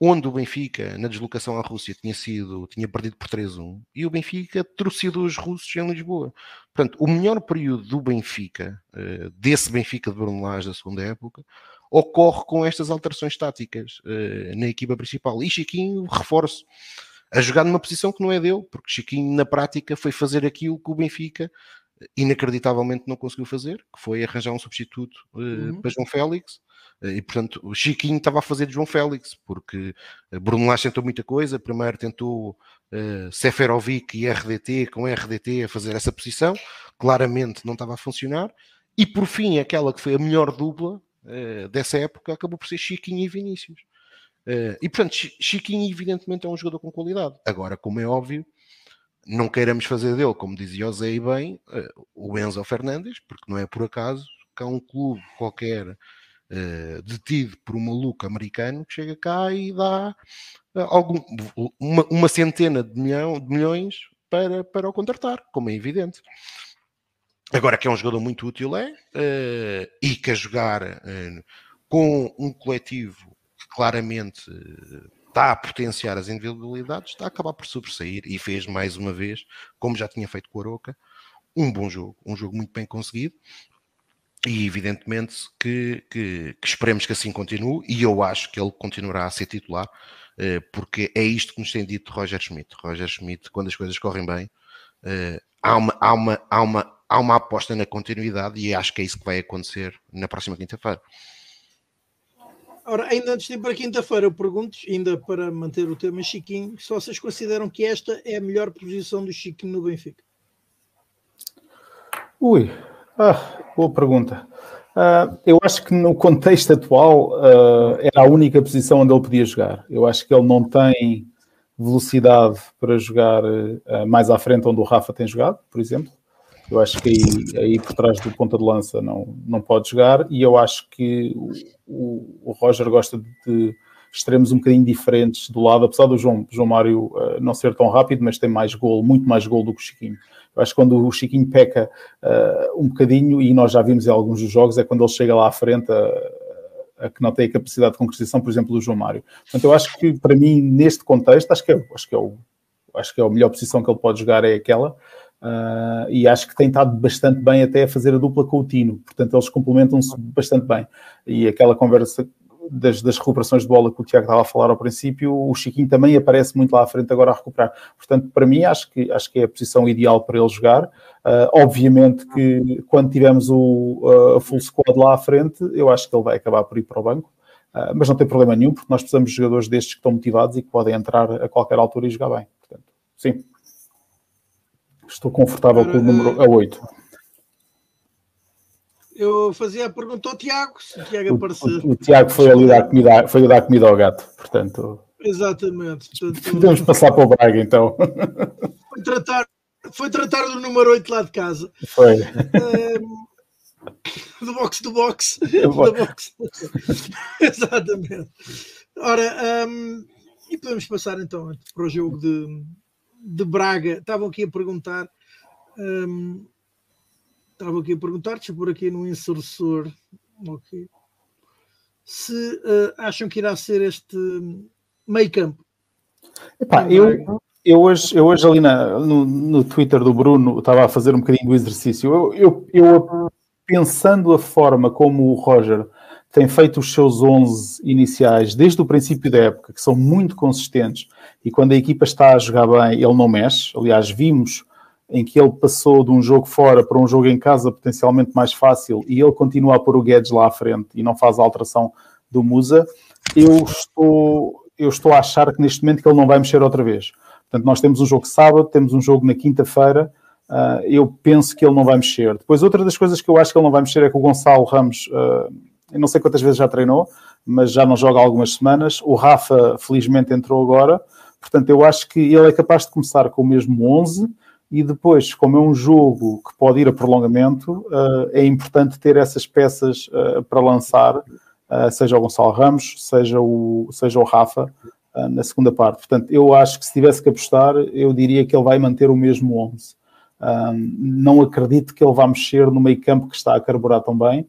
onde o Benfica, na deslocação à Rússia, tinha sido, tinha perdido por 3-1, e o Benfica trucidou os russos em Lisboa. Portanto, o melhor período do Benfica, eh, desse Benfica de Bruno Lage da segunda época, ocorre com estas alterações táticas eh, na equipa principal. E Chiquinho, reforço, a jogar numa posição que não é dele, porque Chiquinho, na prática, foi fazer aquilo que o Benfica inacreditavelmente não conseguiu fazer, que foi arranjar um substituto uh, uhum. para João Félix. Uh, e portanto, o Chiquinho estava a fazer de João Félix, porque uh, Bruno Lage tentou muita coisa. Primeiro tentou uh, Seferovic e RDT, com RDT a fazer essa posição, claramente não estava a funcionar. E por fim, aquela que foi a melhor dupla dessa época acabou por ser Chiquinho e Vinícius. e portanto, Chiquinho, evidentemente, é um jogador com qualidade. Agora, como é óbvio, não queiramos fazer dele, como dizia o Zé e bem, uh, o Enzo Fernandes, porque não é por acaso que há um clube qualquer uh, detido por um maluco americano que chega cá e dá uh, algum, uma, uma, centena de, milhão, de milhões para, para o contratar, como é evidente. Agora que é um jogador muito útil é, e que a jogar com um coletivo que claramente está a potenciar as individualidades, está a acabar por sobressair e fez mais uma vez, como já tinha feito com o Aroca, um bom jogo, um jogo muito bem conseguido. E evidentemente que, que, que esperemos que assim continue, e eu acho que ele continuará a ser titular, eh, porque é isto que nos tem dito Roger Schmidt. Roger Schmidt, quando as coisas correm bem, eh, há uma, há uma, há uma, há uma aposta na continuidade, e acho que é isso que vai acontecer na próxima quinta-feira. Ora, ainda antes de ir para quinta-feira, eu pergunto, ainda para manter o tema Chiquinho, se vocês consideram que esta é a melhor posição do Chiquinho no Benfica? Ui, ah, boa pergunta. Uh, eu acho que no contexto atual uh, era a única posição onde ele podia jogar. Eu acho que ele não tem velocidade para jogar uh, mais à frente onde o Rafa tem jogado, por exemplo. Eu acho que aí, aí por trás do ponta de lança não, não pode jogar e eu acho que o, o Roger gosta de extremos um bocadinho diferentes do lado, apesar do João, João Mário uh, não ser tão rápido, mas tem mais gol, muito mais gol do que o Chiquinho. Eu acho que quando o Chiquinho peca uh, um bocadinho, e nós já vimos em alguns dos jogos, é quando ele chega lá à frente a, a que não tem a capacidade de concretização, por exemplo, do João Mário. Portanto, eu acho que para mim, neste contexto, acho que é, acho que é, o, acho que é a melhor posição que ele pode jogar é aquela. Uh, e acho que tem estado bastante bem até a fazer a dupla com o Tino, portanto eles complementam-se bastante bem. E aquela conversa das, das, recuperações de bola que o Tiago estava a falar ao princípio, o Chiquinho também aparece muito lá à frente agora a recuperar. Portanto, para mim, acho que, acho que é a posição ideal para ele jogar. Uh, obviamente que quando tivermos o uh, full squad lá à frente, eu acho que ele vai acabar por ir para o banco. Uh, mas não tem problema nenhum, porque nós precisamos de jogadores destes que estão motivados e que podem entrar a qualquer altura e jogar bem. Portanto, sim. Estou confortável com o número a 8 eu fazia a pergunta ao Tiago, se o Tiago aparecer. O, o, o Tiago foi ali dar comida, foi dar comida ao gato, portanto. Exatamente. Portanto, Podemos passar para o Braga então. Foi tratar, foi tratar do número 8 lá de casa. Foi. Um, do box do box. do box. Exatamente. Ora, um, e podemos passar então para o jogo de, de Braga. Estavam aqui a perguntar. Um, estava aqui a perguntar, deixa eu pôr aqui no insersor, se uh, acham que irá ser este meio campo. Epá, eu, eu, hoje, eu hoje ali na, no, no Twitter do Bruno estava a fazer um bocadinho do exercício. Eu, eu, eu pensando a forma como o Roger tem feito os seus 11 iniciais desde o princípio da época, que são muito consistentes, e quando a equipa está a jogar bem, ele não mexe. Aliás, vimos em que ele passou de um jogo fora para um jogo em casa potencialmente mais fácil e ele continua a pôr o Guedes lá à frente e não faz a alteração do Musa, eu estou, eu estou a achar que neste momento que ele não vai mexer outra vez. Portanto, nós temos um jogo sábado, temos um jogo na quinta-feira, uh, eu penso que ele não vai mexer. Depois, outra das coisas que eu acho que ele não vai mexer é que o Gonçalo Ramos, uh, não sei quantas vezes já treinou, mas já não joga há algumas semanas. O Rafa, felizmente, entrou agora. Portanto, eu acho que ele é capaz de começar com o mesmo 11 e depois, como é um jogo que pode ir a prolongamento, uh, é importante ter essas peças uh, para lançar, uh, seja o Gonçalo Ramos, seja o, seja o Rafa, na segunda parte. Portanto, eu acho que se tivesse que apostar, eu diria que ele vai manter o mesmo 11. não acredito que ele vá mexer no meio campo que está a carburar tão bem.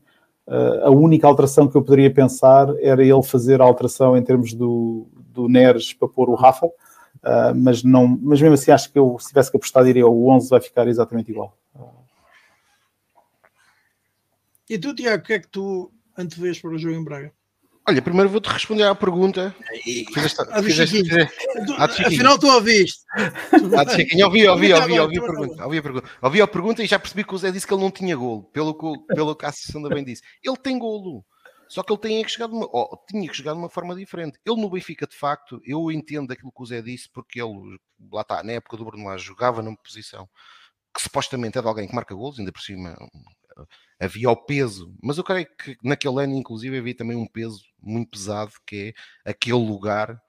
A única alteração que eu poderia pensar era ele fazer a alteração em termos do, do Neres para pôr o Rafa, Uh, mas, não, mas mesmo assim acho que eu, se tivesse que apostar, diria o 11 vai ficar exatamente igual. E tu, Tiago, o que é que tu antevês para o jogo em Braga? Olha, primeiro vou-te responder à pergunta. Fizeste, fizeste, Afinal, tu ouviste. Ah, Chiquinho, ouvi, ouvi, ouvi, ouvi, a pergunta, ouvi a pergunta. Ouvi a pergunta e já percebi que o Zé disse que ele não tinha golo, pelo que, pelo que a Associação também disse. Ele tem golo. Só que ele tinha que chegar de uma, oh, tinha que chegar de uma forma diferente. Ele no Benfica, de facto, eu entendo aquilo que o Zé disse, porque ele, lá está, na época do Bruno Lage, jogava numa posição que supostamente é de alguém que marca gols, ainda por cima havia o peso, mas eu creio que naquele ano, inclusive, havia também um peso muito pesado, que é aquele lugar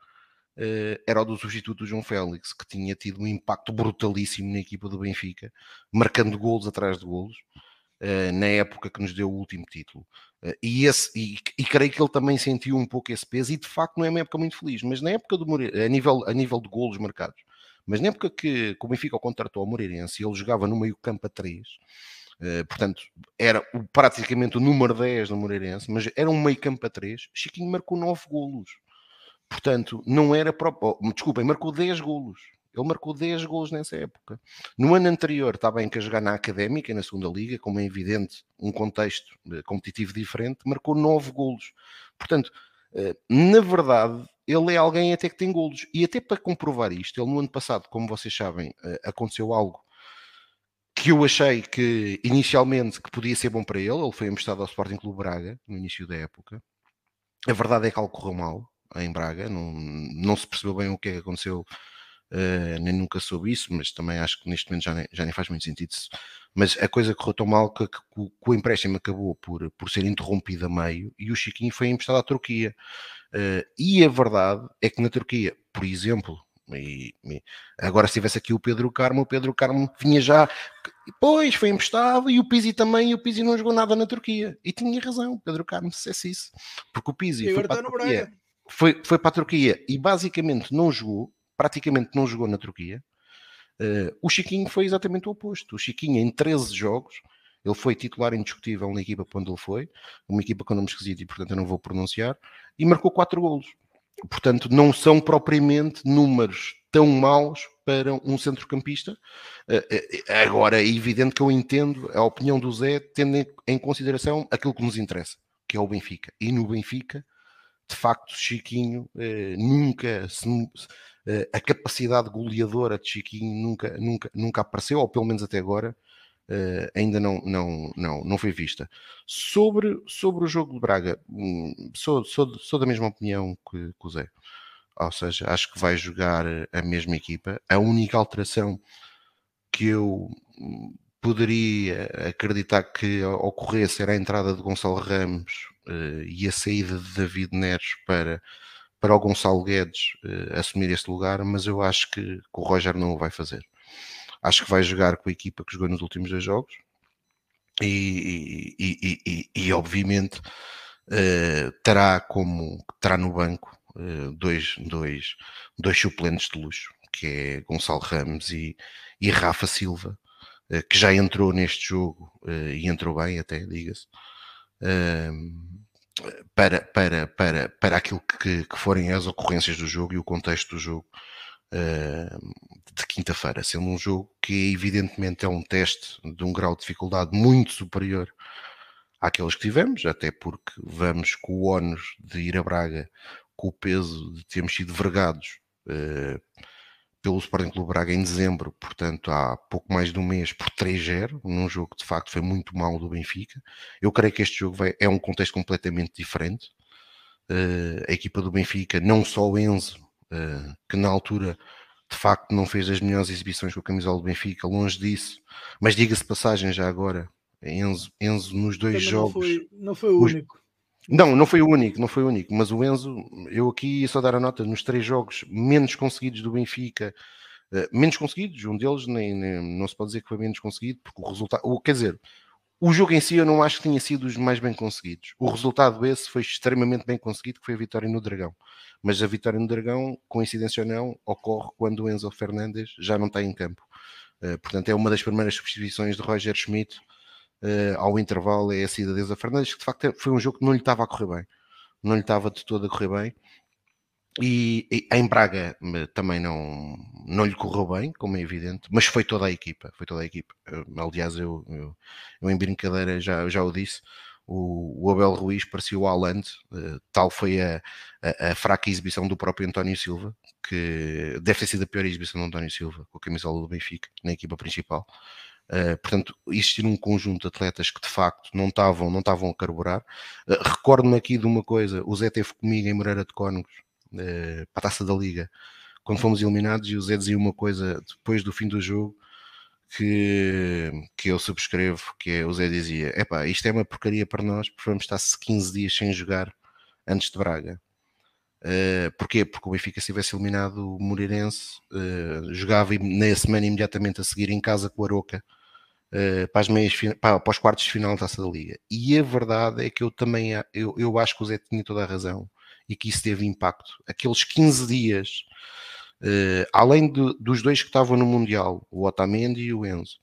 uh, era o do substituto João Félix, que tinha tido um impacto brutalíssimo na equipa do Benfica, marcando golos atrás de golos, uh, na época que nos deu o último título. Uh, e, esse, e, e, creio que ele também sentiu um pouco esse peso, e de facto não é uma época muito feliz, mas na época do Moreira, a nível, a nível de golos marcados, mas na época que, que o Benfica contratou ao Moreirense, ele jogava no meio campo a 3, Uh, portanto, era praticamente o número 10 no Moreirense, mas era um meio campo a 3. Chiquinho marcou 9 golos. Portanto, não era próprio. Oh, desculpem, marcou 10 golos. Ele marcou 10 gols nessa época. No ano anterior estava em a jogar na Académica, na segunda Liga, como é evidente, um contexto eh, competitivo diferente, marcou 9 golos. Portanto, eh, na verdade, ele é alguém até que tem golos. E até para comprovar isto, ele no ano passado, como vocês sabem, eh, aconteceu algo que eu achei que inicialmente que podia ser bom para ele. Ele foi emprestado ao Sporting Clube Braga no início da época. A verdade é que algo correu mal em Braga, não, não se percebeu bem o que é aconteceu Uh, nem nunca soube isso, mas também acho que neste momento já nem, já nem faz muito sentido. Isso. Mas a coisa correu tão mal que, que, que, o empréstimo acabou por, por ser interrompido a meio e o Chiquinho foi emprestado à Turquia. Uh, e a verdade é que na Turquia, por exemplo, e, e, agora se tivesse aqui o Pedro Carmo, o Pedro Carmo vinha já, pois foi emprestado e o Pizzi também, e o Pizzi não jogou nada na Turquia. E tinha razão, Pedro Carmo, se dissesse isso, porque o Pizzi foi para, Turquia, foi, foi para a Turquia e basicamente não jogou praticamente não jogou na Turquia. Uh, o Chiquinho foi exatamente o oposto. O Chiquinho, em 13 jogos, ele foi titular indiscutível na equipa quando ele foi, uma equipa com nome esquisito e portanto eu não vou pronunciar, e marcou 4 golos. Portanto, não são propriamente números tão maus para um centrocampista. Agora é evidente que eu entendo a opinião do Zé, tendo em consideração aquilo que nos interessa, que é o Benfica. E no Benfica, de facto, Chiquinho nunca se, a capacidade goleadora de Chiquinho nunca, nunca, nunca apareceu, ou pelo menos até agora. Uh, ainda não, não, não, não foi vista. Sobre, sobre o jogo de Braga, hum, sou, sou, sou da mesma opinião que, que o Zé. Ou seja, acho que vai jogar a mesma equipa. A única alteração que eu hum, poderia acreditar que ocorresse era a entrada de Gonçalo Ramos uh, e a saída de David Neres para, para o Gonçalo Guedes uh, assumir este lugar, mas eu acho que, que o Roger não o vai fazer. Acho que vai jogar com a equipa que jogou nos últimos dois jogos e, e, e, e obviamente uh, terá como terá no banco uh, dois, dois, dois suplentes de luxo, que é Gonçalo Ramos e, e Rafa Silva, uh, que já entrou neste jogo e entrou bem até, diga-se. para, para, para, para aquilo que, que forem as ocorrências do jogo e o contexto do jogo, de quinta-feira, sendo um jogo que evidentemente é um teste de um grau de dificuldade muito superior àqueles que tivemos, até porque vamos com o ónus de ir a Braga com o peso de termos sido vergados uh, pelo Sporting Clube Braga em dezembro, portanto há pouco mais de um mês por 3-0, num jogo que de facto foi muito mal do Benfica. Eu creio que este jogo é um contexto completamente diferente. Uh, a equipa do Benfica, não só o Enzo, que na altura de facto não fez as melhores exibições com a camisola do Benfica, longe disso, mas diga-se passagem já agora, Enzo, Enzo nos dois Também jogos. Não foi, não foi o os... único. Não, não foi o único, não foi o único, mas o Enzo, eu aqui ia só dar a nota, nos três jogos menos conseguidos do Benfica, uh, menos conseguidos, um deles nem, nem, não se pode dizer que foi menos conseguido, porque o resultado, quer dizer, o jogo em si eu não acho que tenha sido os mais bem conseguidos. O resultado esse foi extremamente bem conseguido, que foi a vitória no Dragão mas a vitória no Dragão, coincidência ou não, ocorre quando o Enzo Fernandes já não está em campo. Uh, portanto, é uma das primeiras substituições de Roger Schmidt uh, ao intervalo, é a saída de Enzo Fernandes, que de facto foi um jogo que não lhe estava a correr bem, não lhe estava de todo a correr bem. E, e, em Braga também não, não lhe correu bem, como é evidente, mas foi toda a equipa, foi toda a equipa. aliás, eu, eu, eu, em brincadeira já, já o disse, o, o Abel Ruiz parecia o Haaland, uh, tal foi a, a, a, fraca exibição do próprio António Silva, que deve ter sido a pior exibição do António Silva, com a camisola do Benfica, na equipa principal. Uh, portanto, existir um conjunto de atletas que de facto não estavam não a carburar. Uh, Recordo-me aqui de uma coisa: o Zé teve comigo em Moreira de Cónegos, para a taça da Liga, quando fomos eliminados, e o Zé dizia uma coisa depois do fim do jogo que, que eu subscrevo, que é, o Zé dizia, epá, isto é uma porcaria para nós, porque vamos estar 15 dias sem jogar antes de Braga. Uh, porquê? Porque o Benfica se tivesse eliminado o Moreirense, uh, jogava na semana imediatamente a seguir em casa com o Aroca uh, para, as meias, para, para os quartos de final da Taça da Liga. E a verdade é que eu também eu, eu acho que o Zé tinha toda a razão e que isso teve impacto. Aqueles 15 dias Uh, além de, dos dois que estavam no Mundial, o Otamendi e o Enzo,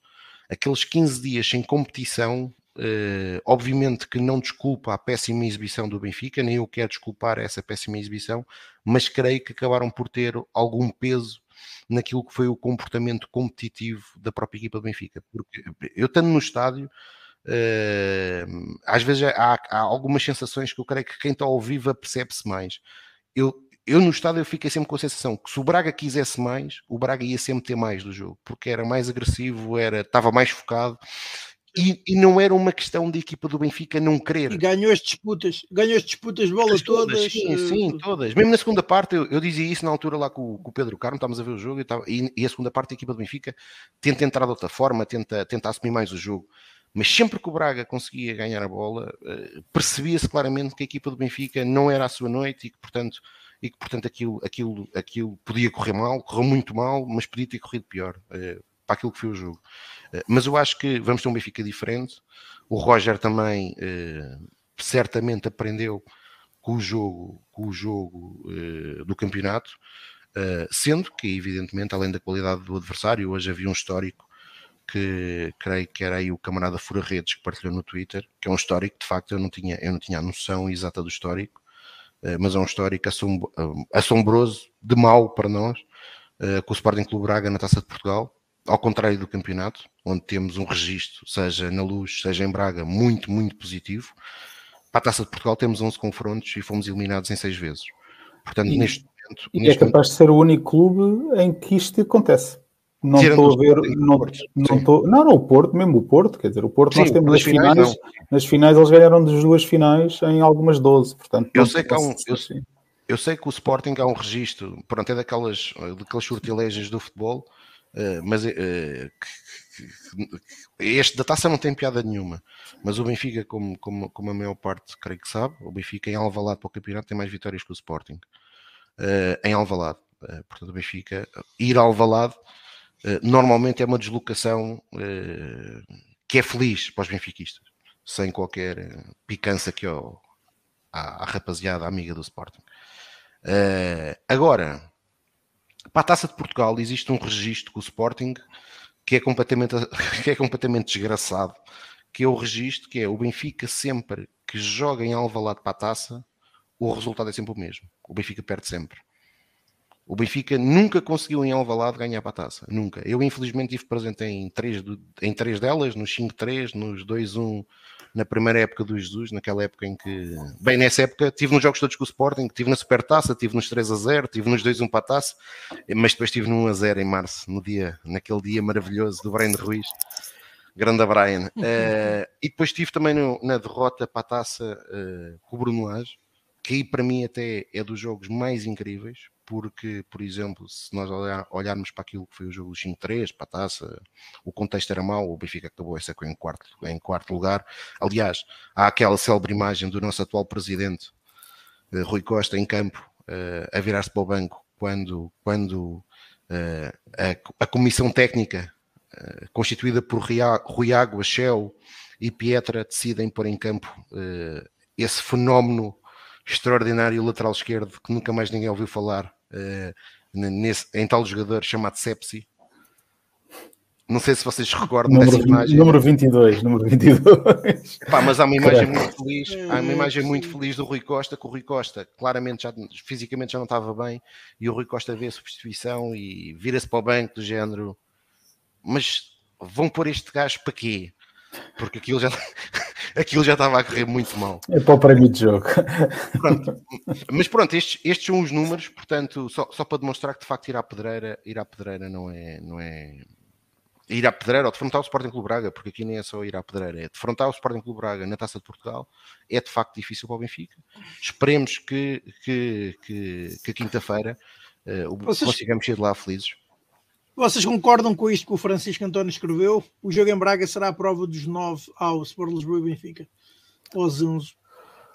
aqueles 15 dias sem competição, uh, obviamente que não desculpa a péssima exibição do Benfica, nem eu quero desculpar essa péssima exibição, mas creio que acabaram por ter algum peso naquilo que foi o comportamento competitivo da própria equipa do Benfica. Porque eu estando no estádio, uh, às vezes há, há, algumas sensações que eu creio que quem está ao vivo percebe-se mais. Eu, eu no estádio eu fiquei sempre com a sensação que se o Braga quisesse mais, o Braga ia sempre ter mais do jogo, porque era mais agressivo, era, estava mais focado. E, e, não era uma questão de equipa do Benfica não querer. E ganhou as disputas, ganhou as disputas de bola todas. todas. Sim, uh, sim, todas. Mesmo na segunda parte, eu, eu, dizia isso na altura lá com, com o Pedro Carmo, estávamos a ver o jogo, e, estava, e, e, a segunda parte da equipa do Benfica tenta entrar de outra forma, tenta, tenta assumir mais o jogo. Mas sempre que o Braga conseguia ganhar a bola, uh, percebia-se claramente que a equipa do Benfica não era a sua noite e que, portanto, e que, portanto, aquilo, aquilo, aquilo podia correr mal, correu muito mal, mas podia ter corrido pior eh, para aquilo que foi o jogo. Eh, mas eu acho que vamos ter um Benfica diferente. O Roger também eh, certamente aprendeu com o jogo, com o jogo do campeonato, sendo que, evidentemente, além da qualidade do adversário, hoje havia um histórico que creio que era aí o camarada Fura Redes que partilhou no Twitter, que é um histórico, de facto eu não tinha, eu não tinha a noção exata do histórico, eh, mas é um histórico eh, assombroso, de mal para nós, uh, com o Sporting Clube Braga na Taça de Portugal, ao contrário do campeonato, onde temos um registro, seja na Luz, seja em Braga, muito, muito positivo. Para a Taça de Portugal temos 11 confrontos e fomos eliminados em 6 vezes. Portanto, e, neste momento... E neste é capaz momento, de ser o único clube em que isto acontece. Não estou a ver. Não, não, tô, não, não, o Porto, mesmo o Porto, quer dizer, o Porto sim, nós temos nas finais, finais nas finais eles ganharam das duas finais em algumas 12, portanto. Eu sei que há um. Eu, eu, sei que o Sporting há um registro, pronto, é daquelas, daquelas sortilégias do futebol, uh, mas uh, que, que, este da taça não tem piada nenhuma. Mas o Benfica, como, como, como a maior parte creio que sabe, o Benfica em Alvalade para o campeonato tem mais vitórias que o Sporting. Uh, em Alvalade. portanto, o Benfica ir a Alvalade normalmente é uma deslocação uh, que é feliz para os benfiquistas, sem qualquer eh, picância aqui ao, à, à rapaziada amiga do Sporting. Agora, para a Taça de Portugal existe um registro com o Sporting que é completamente, que é completamente desgraçado, que é o registro que é o Benfica sempre que joga em Alvalade para a Taça, o resultado é sempre o mesmo. O Benfica perde sempre. O Benfica nunca conseguiu em Alvalade ganhar para a taça, nunca. Eu infelizmente estive presente em três, em três delas, nos 5-3, nos 2-1, na primeira época do Jesus, naquela época em que, bem, nessa época tive nos jogos todos com o Sporting, tive na Supertaça, tive nos 3-0, tive nos 2-1 para a taça, mas depois tive no 1-0 em março, no dia, naquele dia maravilhoso do Brian Ruiz. Grande Brian. Uh, e depois tive também no, na derrota para a taça uh, com o Bruno Lage, que aí para mim até é dos jogos mais incríveis, porque, por exemplo, se nós olharmos para aquilo que foi o jogo 5-3, para a taça, o contexto era mau, o Benfica acabou essa em quarto, em quarto lugar. Aliás, há aquela célebre imagem do nosso atual presidente, uh, Rui Costa, em campo, uh, a virar-se para o banco, quando, quando uh, a, a, comissão técnica, constituída por Rui Água, Shell e Pietra, decidem pôr em campo esse fenómeno extraordinário lateral esquerdo que nunca mais ninguém ouviu falar nesse, em tal jogador chamado Sepsi. Não sei se vocês recordam número, dessa imagem. Número 22, número 22. Epá, mas há uma imagem muito feliz, há uma imagem muito feliz do Rui Costa, que o Rui Costa claramente já, fisicamente já não estava bem, e o Rui Costa vê a substituição e vira-se para o banco do género, mas vão pôr este gajo para quê? Porque aquilo já, aquilo já estava a correr muito mal. É para o prémio de jogo. Pronto. Mas pronto, estes, estes são os números, portanto, só, só para demonstrar que de facto ir à pedreira, ir à pedreira não é, não é ir à pedreira ou defrontar o Sporting Clube Braga, porque aqui nem é só ir à pedreira, é defrontar o Sporting Clube Braga na Taça de Portugal, é de facto difícil para o Benfica. Esperemos que, que, que, que quinta-feira uh, Vocês... consigamos sair de lá felizes. Vocês concordam com isto que o Francisco António escreveu? O jogo em Braga será a prova dos 9 ao Sport Lisboa e Benfica. Aos 11.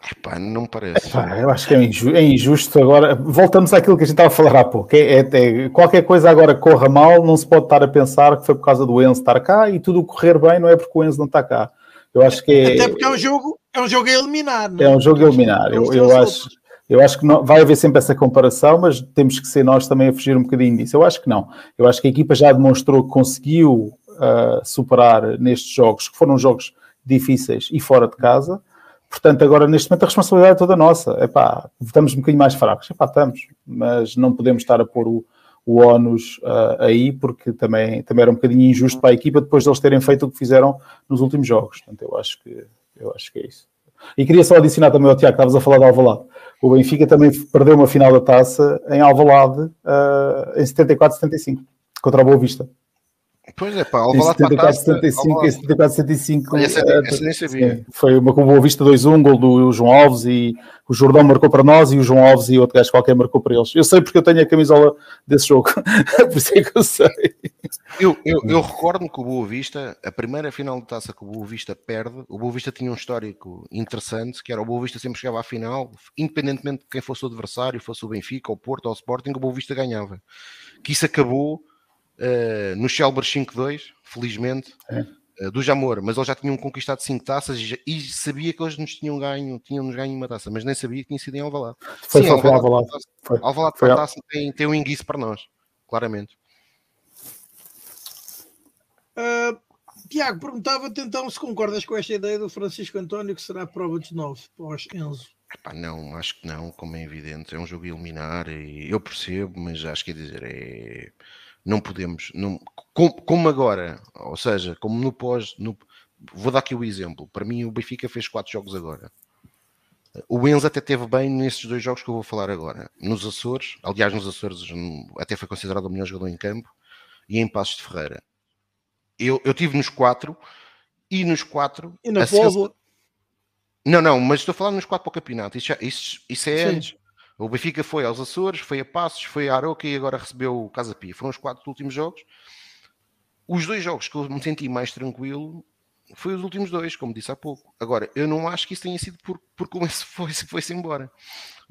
Epá, não parece. Epá, eu acho que é injusto, é injusto, agora. Voltamos àquilo que a gente estava a falar há pouco. É, é, é, qualquer coisa agora corra mal, não se pode estar a pensar que foi por causa do Enzo estar cá e tudo correr bem não é porque o Enzo não está cá. Eu acho que é, Até porque é um jogo, é um jogo a eliminar. Não? É um jogo a eliminar. Eu, eu acho. Eu acho que não, vai haver sempre essa comparação, mas temos que ser nós também a fugir um bocadinho disso. Eu acho que não. Eu acho que a equipa já demonstrou que conseguiu uh, superar nestes jogos, que foram jogos difíceis e fora de casa. Portanto, agora neste momento a responsabilidade é toda nossa. Epá, estamos um bocadinho mais fracos. Epá, estamos, mas não podemos estar a pôr o, o ónus uh, aí, porque também, também era um bocadinho injusto para a equipa depois de eles terem feito o que fizeram nos últimos jogos. Portanto, eu acho que, eu acho que é isso. E queria só adicionar também ao Tiago, estavas a falar de Alvalade. O Benfica também perdeu uma final da taça em Alvalade uh, em 74-75 contra a Boa Vista. Pois é, pá, Alvalade 74, 75 e 74, 75. Essa, essa nem sabia. Sim, foi uma com Boa Vista 2-1, gol do João Alves e o Jordão marcou para nós e o João Alves e outro gajo qualquer marcou para eles. Eu sei porque eu tenho a camisola desse jogo, por isso é que eu sei. Eu, eu, eu recordo-me que o Boa Vista, a primeira final de taça que o Boa Vista perde, o Boa Vista tinha um histórico interessante, que era o Boa Vista sempre chegava à final, independentemente de quem fosse o adversário, fosse o Benfica, o Porto, ou o Sporting, o Boa Vista ganhava. Que isso acabou uh, no Shelber 5-2, felizmente, é. uh, do Jamor, mas eles já tinham conquistado 5 taças e, já, e, sabia que eles nos tinham ganho, tinham-nos ganho uma taça, mas nem sabia que tinha sido em Alvalade. Foi, Sim, foi, Alvalade, Alvalade. Foi. Alvalade foi. taça tem, tem um enguiço para nós, claramente. Uh, Tiago, perguntava-te então se concordas com esta ideia do Francisco António que será a prova dos 9 pós Enzo. Epá, não, acho que não, como é evidente. É um jogo a eliminar e eu percebo, mas acho que é dizer, é não podemos, não, como, como, agora, ou seja, como no pós, no, vou dar aqui o exemplo. Para mim, o Benfica fez quatro jogos agora. O Enzo até teve bem nesses dois jogos que eu vou falar agora. Nos Açores, aliás, nos Açores até foi considerado o melhor jogador em campo, e em Passos de Ferreira. Eu, eu tive nos quatro, e nos quatro. E na Póvoa. Não, não, mas estou a falar nos quatro para o campeonato. Isso, já, isso, isso é Sim. antes. O Benfica foi aos Açores, foi a Passos, foi a Aroca e agora recebeu o Casa Pia. Foram os quatro últimos jogos. Os dois jogos que eu me senti mais tranquilo foi os últimos dois, como disse há pouco. Agora, eu não acho que isso tenha sido por, por como esse foi, foi-se embora.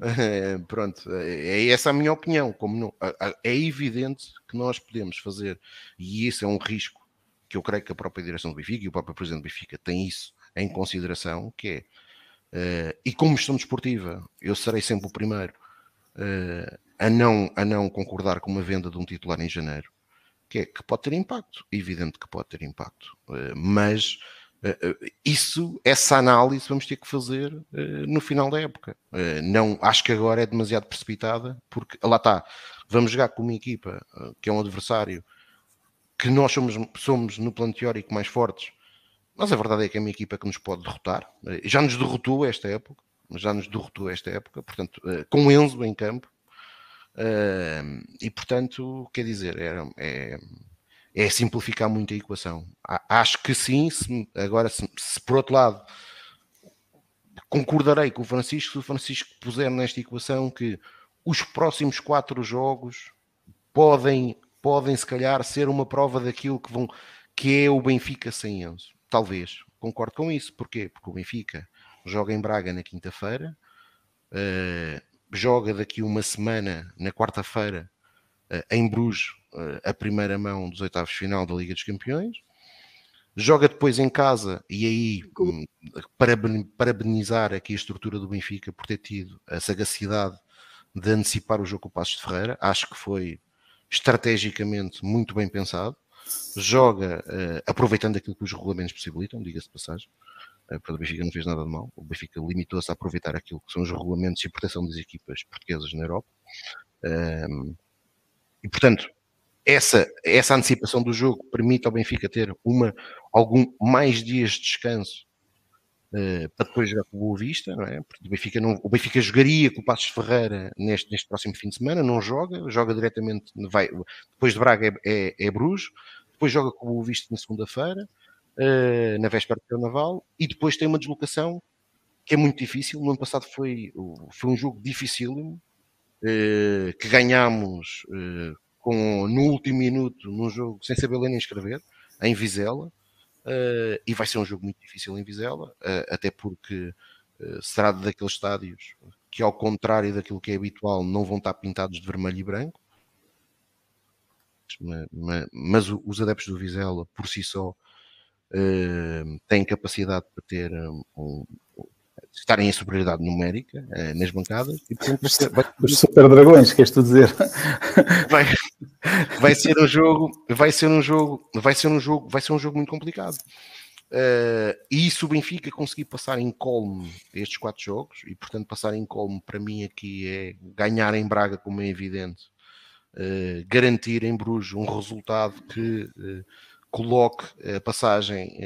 É, pronto, é essa a minha opinião. Como não, é evidente que nós podemos fazer, e isso é um risco que eu creio que a própria direção do Benfica e o próprio presidente do Benfica tem isso em consideração, que é Uh, e como gestão desportiva, eu serei sempre o primeiro uh, a, não, a não concordar com uma venda de um titular em janeiro, que, é, que pode ter impacto, evidente que pode ter impacto, uh, mas isso, essa análise vamos ter que fazer no final da época. não, acho que agora é demasiado precipitada, porque lá está, vamos jogar com uma equipa que é um adversário que nós somos, somos no plano teórico mais fortes, mas a verdade é que é uma equipa que nos pode derrotar. Eh, já nos derrotou esta época, já nos derrotou esta época, portanto, eh, com Enzo em campo. Eh, e portanto, quer dizer, é, é, é simplificar muito a equação. Acho que sim, se, agora, se, se, por outro lado concordarei com o Francisco, se o Francisco puser nesta equação que os próximos quatro jogos podem, podem se calhar ser uma prova daquilo que vão que é o Benfica sem Enzo. Talvez, concordo com isso. Porquê? Porque o Benfica joga em Braga na quinta-feira, uh, joga daqui uma semana, na quarta-feira, uh, em Bruges, uh, a primeira mão dos oitavos de final da Liga dos Campeões. Joga depois em casa e aí um, parabenizar aqui a estrutura do Benfica por ter tido a sagacidade de antecipar o jogo com o Passos de Ferreira. Acho que foi estrategicamente muito bem pensado joga uh, aproveitando aquilo que os regulamentos possibilitam, diga-se de passagem. Uh, o Benfica não fez nada de mal. O Benfica limitou-se a aproveitar aquilo que são os regulamentos e proteção das equipas portuguesas na Europa. Um, e portanto, essa, essa antecipação do jogo permite ao Benfica ter uma, algum mais dias de descanso uh, para depois jogar com o Boa Vista, não é? Porque o Benfica, não, o Benfica jogaria com o Passos Ferreira neste, neste próximo fim de semana, não joga, joga diretamente, vai, depois de Braga é, é, é Bruges, depois joga com o Boa Vista na segunda-feira, uh, na véspera do Carnaval, e depois tem uma deslocação que é muito difícil. No ano passado foi, foi um jogo dificílimo, uh, que ganhámos com, no último minuto, num jogo sem saber ler nem escrever, em Vizela, Uh, e vai ser um jogo muito difícil em Vizela, uh, até porque uh, será daqueles estádios que, ao contrário daquilo que é habitual, não vão estar pintados de vermelho e branco. Mas, mas, mas os adeptos do Vizela, por si só, têm capacidade para ter um, estarem em superioridade numérica uh, nas bancadas e portanto vai ser, vai... os super dragões queres tu dizer? Vai, vai ser um jogo vai ser um jogo vai ser um jogo vai ser um jogo muito complicado. Uh, e isso o Benfica conseguir passar em colme estes quatro jogos e portanto passar em colme para mim aqui é ganhar em Braga como é evidente uh, garantir em Bruges um resultado que coloque a passagem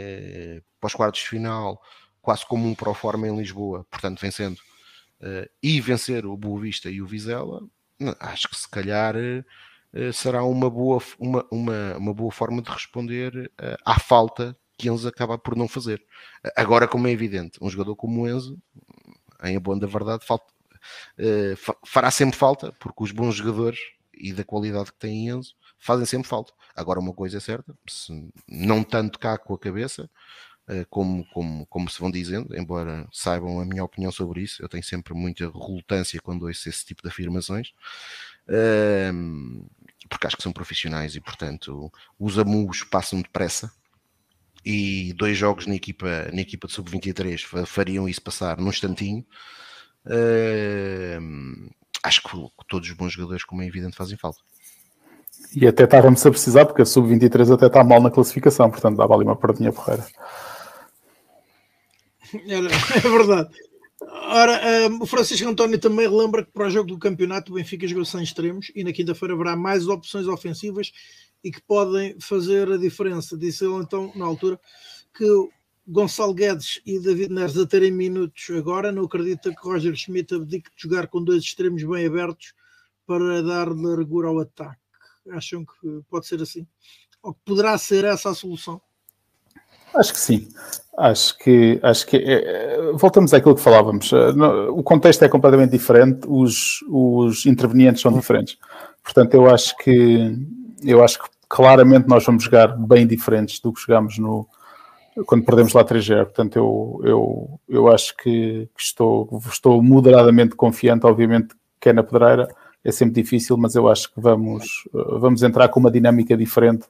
para os quartos de final quase como um pro forma em Lisboa, portanto vencendo uh, e vencer o Boa Vista e o Vizela, acho que se calhar uh, será uma boa, uma, uma, uma boa forma de responder uh, à falta que Enzo acaba por não fazer. Agora, como é evidente, um jogador como o Enzo, em boa da verdade, falta, fará sempre falta, porque os bons jogadores e da qualidade que tem Enzo fazem sempre falta. Agora, uma coisa é certa, não tanto cá com a cabeça, como, como, como se vão dizendo, embora saibam a minha opinião sobre isso, eu tenho sempre muita relutância quando ouço esse tipo de afirmações, ehm, porque acho que são profissionais e, portanto, os amus passam depressa. E dois jogos na equipa, na equipa de sub-23 fariam isso passar num instantinho. Ehm, acho que todos os bons jogadores, como é evidente, fazem falta. E até estávamos a precisar, porque a sub-23 até está mal na classificação, portanto dava ali uma perdinha porreira. É verdade. Ora, um, o Francisco António também relembra que para o jogo do campeonato o Benfica jogou sem extremos e na quinta-feira haverá mais opções ofensivas e que podem fazer a diferença. Disse ele então, na altura, que Gonçalo Guedes e David Neres a terem minutos agora, não acredita que Roger Schmidt abdique de jogar com dois extremos bem abertos para dar largura ao ataque. Acham que pode ser assim? Ou que poderá ser essa a solução? Acho que sim. Acho que, acho que é, voltamos àquilo que falávamos. Eh, o contexto é completamente diferente, os, os intervenientes são diferentes. Portanto, eu acho que eu acho que claramente nós vamos jogar bem diferentes do que jogamos no, quando perdemos lá 3-0. Portanto, eu, eu, eu acho que, que, estou, estou moderadamente confiante, obviamente que é na pedreira, é sempre difícil, mas eu acho que vamos, vamos entrar com uma dinâmica diferente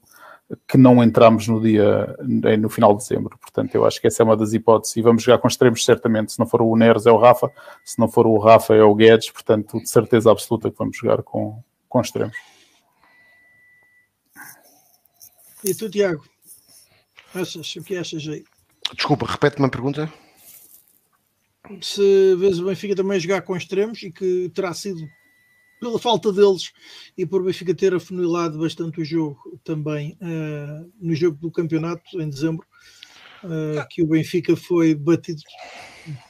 que não entramos no dia no final de dezembro. Portanto, eu acho que essa é uma das hipóteses e vamos jogar com extremos certamente. Se não for o Neres é o Rafa, se não for o Rafa é o Guedes, portanto, de certeza absoluta que vamos jogar com, com extremos. E tu, Tiago? Achas, o que achas aí? Desculpa, repete-me a pergunta. Se vês o Benfica também jogar com extremos e que terá sido pela falta deles e por Benfica ter afunilado bastante o jogo também uh, no jogo do campeonato em dezembro, uh, que o Benfica foi batido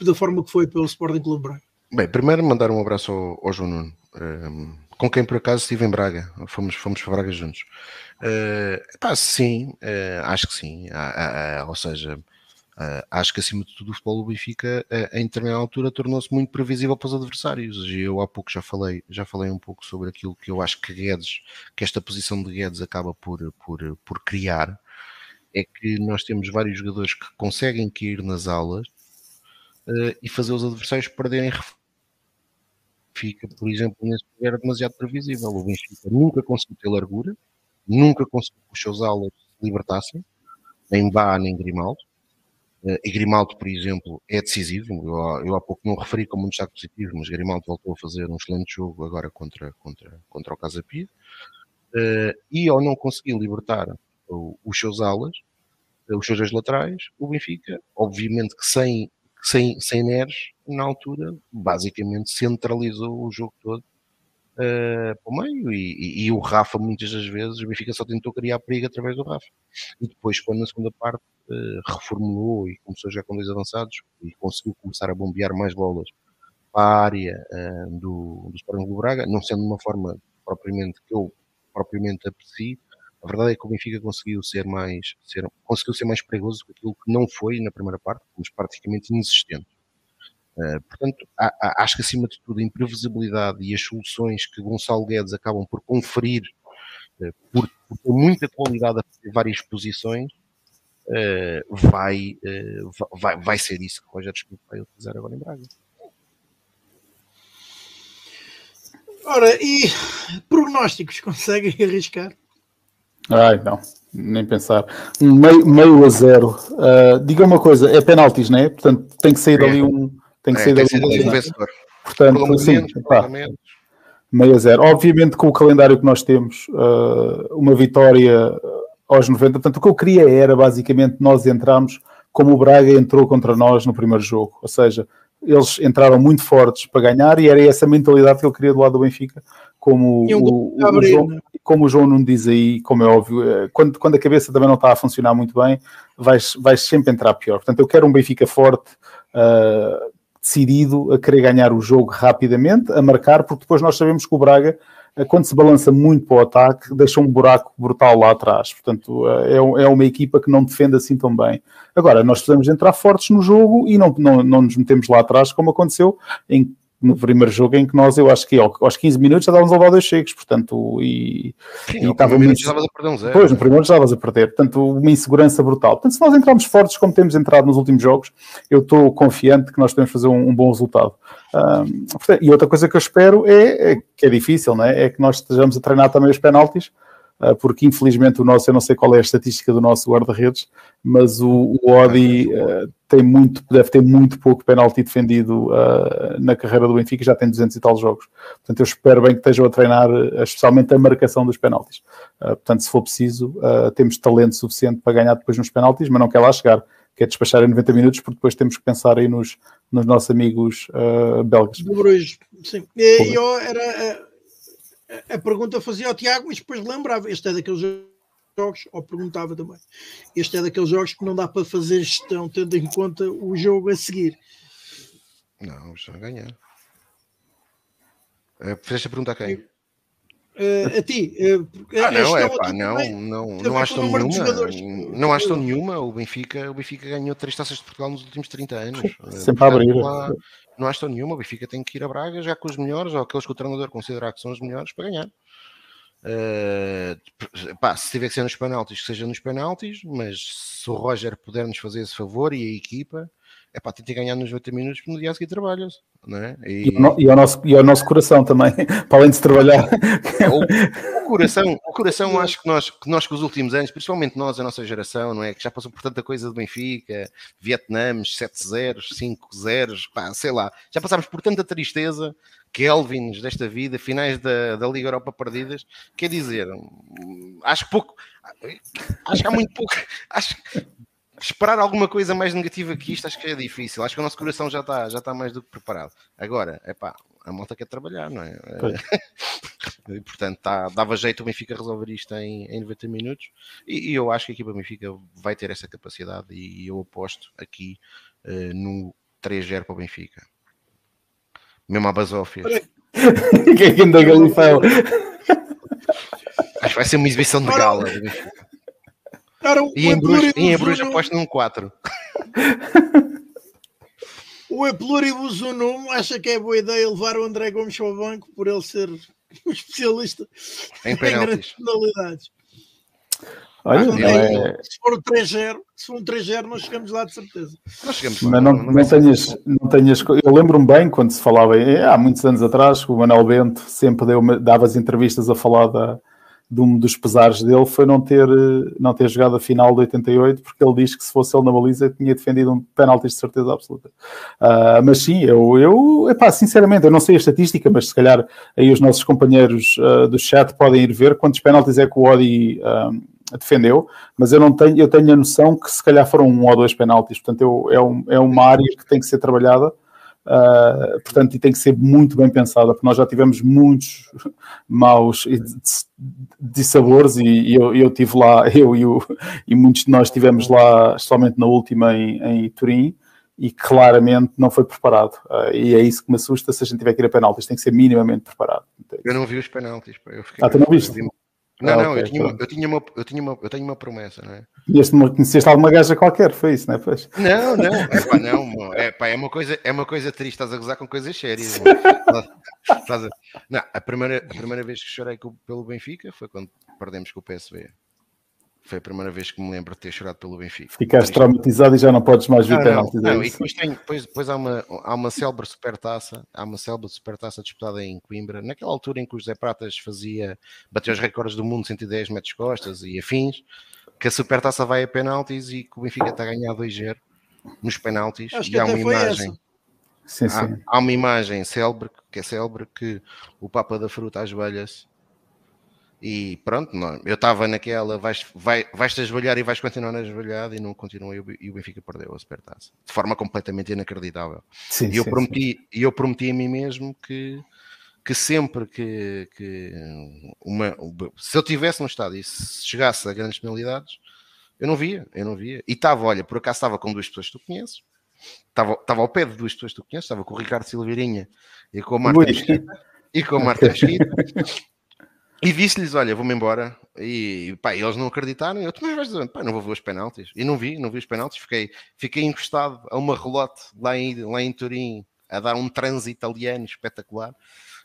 da forma que foi pelo Sporting Clube Braga. Bem, primeiro mandar um abraço ao, ao João Nuno, um, ehm, com quem por acaso estive em Braga, fomos, fomos para Braga juntos. Uh, pá, sim, acho que sim, ou seja, Uh, acho que acima de tudo o futebol do Benfica uh, em determinada altura tornou-se muito previsível para os adversários eu há pouco já falei já falei um pouco sobre aquilo que eu acho que Guedes que esta posição de Guedes acaba por, por, por criar é que nós temos vários jogadores que conseguem cair nas aulas uh, e fazer os adversários perderem fica, por exemplo, nesse era demasiado previsível. O Benfica nunca conseguiu ter largura, nunca conseguiu que os seus aulas se libertassem, nem Bá nem Grimaldo. Uh, e Grimaldo, por exemplo, é decisivo. Eu, eu há pouco não referi como um destaque positivo, mas Grimaldo voltou a fazer um excelente jogo agora contra, contra, contra o Casa Pia. Uh, e ao não conseguir libertar os seus alas, uh, os seus dois laterais, o Benfica, obviamente que sem, sem, sem Neres, na altura, basicamente centralizou o jogo todo uh, para o meio e, e, e, o Rafa muitas das vezes o Benfica só tentou criar perigo através do Rafa e depois quando na segunda parte uh, reformulou e começou já com dois avançados e conseguiu começar a bombear mais bolas para a área uh, do, do Sporting do Braga, não sendo de uma forma propriamente que eu propriamente aprecio, a verdade é que o Benfica conseguiu ser mais, ser, conseguiu ser mais perigoso do que aquilo que não foi na primeira parte, mas praticamente inexistente. Uh, portanto, há, há, acho que acima de tudo a imprevisibilidade e as soluções que Gonçalo Guedes acabam por conferir, uh, por, por, ter muita qualidade a fazer várias posições, uh, vai, vai, vai ser isso que o Rogério Schmidt vai utilizar agora em Braga. Ora, e prognósticos conseguem arriscar? Ai, não, nem pensar. Meio, meio a zero. diga uma coisa, é penaltis, não é? Portanto, tem que sair é. dali um tem que é, sair tem um vencedor. Portanto, sim, pá, meio a zero. Obviamente, com o calendário que nós temos, uh, uma vitória aos 90. Portanto, o que eu queria era basicamente nós entrarmos como o Braga entrou contra nós no primeiro jogo. Ou seja, eles entraram muito fortes para ganhar e era essa mentalidade que eu queria do lado do Benfica, como, um o, o, o, João, como o João não diz aí, como é óbvio, eh, quando, quando a cabeça também não está a funcionar muito bem, vais, vais sempre entrar pior. Portanto, eu quero um Benfica forte, uh, decidido a querer ganhar o jogo rapidamente, a marcar, porque depois nós sabemos que o Braga, eh, quando se balança muito para o ataque, deixa um buraco brutal lá atrás. Portanto, eh, é, é uma equipa que não defende assim tão bem. Agora, nós precisamos entrar fortes no jogo e não, não, não nos metemos lá atrás, como aconteceu em no primeiro jogo em que nós, eu acho que aos 15 minutos já estávamos a levar dois cheques, portanto, e, Sim, e estávamos estavas a perder um zero. Pois, no primeiro estavas a perder, portanto, uma insegurança brutal. Portanto, se nós entrarmos fortes como temos entrado nos últimos jogos, eu estou confiante que nós podemos fazer um, um bom resultado. Um, portanto, e outra coisa que eu espero é, é, que é difícil, não é? é que nós estejamos a treinar também os penaltis, porque infelizmente o nosso, eu não sei qual é a estatística do nosso guarda-redes, mas o, o Odi uh, tem muito, deve ter muito pouco penalti defendido uh, na carreira do Benfica, já tem 200 e tal jogos. Portanto, eu espero bem que estejam a treinar, especialmente a marcação dos penaltis. Uh, portanto, se for preciso, temos talento suficiente para ganhar depois nos penaltis, mas não quer lá chegar. que é despachar em 90 minutos, porque depois temos que pensar aí nos, nos nossos amigos uh, belgas. Do Bruges, sim. E, eu era, a, a, pergunta fazia ao Tiago, mas depois lembrava, este é daqueles jogos, ou perguntava também, este é daqueles jogos que não dá para fazer gestão, tendo em conta o jogo a seguir. Não, já ganhar. Uh, fizeste a pergunta a quem? Uh, a ti. Uh, ah, não, é pá, não, não, não acho tão nenhuma. Não acho tão nenhuma. O Benfica, o Benfica ganhou três taças de Portugal nos últimos 30 anos. Sempre a abrir. Não, não acho tão nenhuma. O Benfica tem que ir a Braga já com os melhores, ou aqueles que o treinador considerar que são os melhores, para ganhar. Uh, pá, se tiver que ser nos penaltis, que seja nos penaltis, mas se o Roger puder nos fazer esse favor e a equipa, é pá, tenta ganhar nos 80 minutos porque no dia a seguir trabalhas. Não é? e... E, e, ao nosso, e ao nosso coração também, para além de se trabalhar. O, o, coração, o coração acho que nós, que nós, que os últimos anos, principalmente nós, a nossa geração, não é? Que já passou por tanta coisa do Benfica, Vietnãs, 7-0, 5-0, pá, sei lá, já passámos por tanta tristeza, Kelvins desta vida, finais da, da Liga Europa perdidas, quer dizer, acho pouco, acho que há muito pouco, acho esperar alguma coisa mais negativa que isto acho que é difícil. Acho que o nosso coração já está já tá mais do que preparado. Agora, é pá, a malta quer trabalhar, não é? e, portanto, tá, dava jeito o Benfica resolver isto em, em 90 minutos e, e, eu acho que a equipa Benfica vai ter essa capacidade e eu aposto aqui uh, no 3-0 para o Benfica. Mesmo a Basófia. Quem é que anda Galifão? Acho que vai ser uma exibição de gala do Benfica. Cara, e em Bruges, em Bruges aposto num 4. o Epluribus Unum acha que é boa ideia levar o André Gomes ao banco por ele ser um especialista em, penaltis. penalidades. Olha, é... Se for 3-0, se for um 3-0, nós chegamos lá de certeza. Nós chegamos lá. Mas não, não, não, tenhas, não tenhas. Eu lembro-me bem quando se falava, há muitos anos atrás, o Manuel Bento sempre deu, dava as entrevistas a falar da, um dos pesares dele foi não ter, não ter jogado a final de 88, porque ele diz que se fosse ele na baliza tinha defendido um penalti de certeza absoluta. Uh, mas sim, eu, eu epá, sinceramente, eu não sei a estatística, mas se calhar aí os nossos companheiros uh, do chat podem ir ver quantos penaltis é que o Odi uh, defendeu, mas eu não tenho, eu tenho a noção que se calhar foram um ou dois penaltis, portanto eu, é, um, é uma área que tem que ser trabalhada Uh, portanto, e tem que ser muito bem pensada, porque nós já tivemos muitos maus dissabores e, e eu, eu tive lá, eu e, o, e muitos de nós estivemos lá, somente na última em, em Turim, e claramente não foi preparado. Uh, e é isso que me assusta se a gente tiver que ir a penaltis, tem que ser minimamente preparado. Eu não vi os penaltis. Eu fiquei, ah, tu não viste? Não, ah, não, okay, eu, tinha uma, eu, tinha uma, eu, tinha uma, eu tenho uma promessa, não é? Conheceste alguma gaja qualquer, foi isso, não é? Pois. Não, não, é, pá, não é, pá, é, uma coisa, é uma coisa triste, estás a gozar com coisas sérias. a... Não, a primeira, a primeira vez que chorei pelo Benfica foi quando perdemos com o PSV. Foi a primeira vez que me lembro de ter chorado pelo Benfica. Ficaste traumatizado e já não podes mais ver penaltis. Não, não, é e depois, tem, depois, depois há, uma, há uma célebre supertaça, há uma célebre supertaça disputada em Coimbra, naquela altura em que o José Pratas fazia, bateu os recordes do mundo 110 metros costas e afins, que a supertaça vai a penaltis e que o Benfica está a ganhar 2-0 nos penaltis Acho e há uma imagem. Sim, sim. Há, há, uma imagem célebre, que é célebre, que o Papa da Fruta ajoelha-se e pronto, não, eu estava naquela, vais, vai, vais-te ajoelhar e vais continuar a ajoelhar e não continua e o Benfica perdeu a supertaça de forma completamente inacreditável. Sim, e eu, sim, prometi, sim. eu prometi a mim mesmo que, que sempre que, que uma, se eu tivesse no estádio e se chegasse a grandes penalidades, eu não via, eu não via. E estava, olha, por acaso estava com duas pessoas que tu conheces, estava, estava ao pé de duas pessoas que tu conheces, estava com o Ricardo Silveirinha e com a Marta Mesquita, e com a Marta Mesquita. E disse-lhes: Olha, vou-me embora. E pá, eles não acreditaram. Eu também vais dizer: pá, não vou ver os penaltis. E não vi, não vi os penaltis. Fiquei, fiquei encostado a uma relote lá em, lá em Turim a dar um transe italiano espetacular.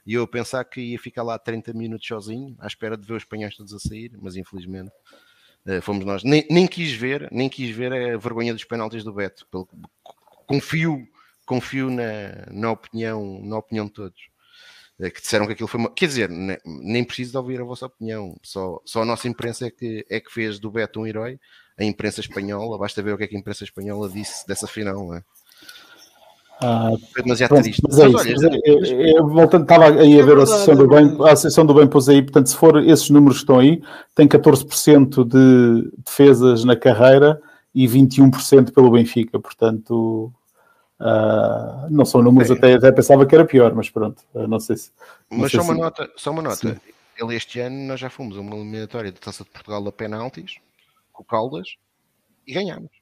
E eu pensar que ia ficar lá 30 minutos sozinho, à espera de ver os espanhóis todos a sair, mas infelizmente uh, fomos nós. Nem, nem, quis ver, nem quis ver a vergonha dos penaltis do Beto. Confio, confio na, na opinião, na opinião de todos. Eh, que disseram que aquilo foi uma... Quer dizer, nem preciso de ouvir a vossa opinião, só, só a nossa imprensa é que, é que fez do Beto um herói, a imprensa espanhola, basta ver o que é que a imprensa espanhola disse dessa final, não é? Ah, foi demasiado triste. Mas é isso, mas olha, é, é, voltando, estava aí a ver a sessão do bem, a sessão do bem pôs aí, portanto, se for esses números que estão aí, tem 14% de defesas na carreira e 21% pelo Benfica, portanto uh, não são números, até, até, pensava que era pior, mas pronto, uh, não sei se. Não mas sei só, se... Uma nota, só uma nota, ele este ano nós já fomos a uma eliminatória da Taça de Portugal a penaltis com o Caldas e ganhámos.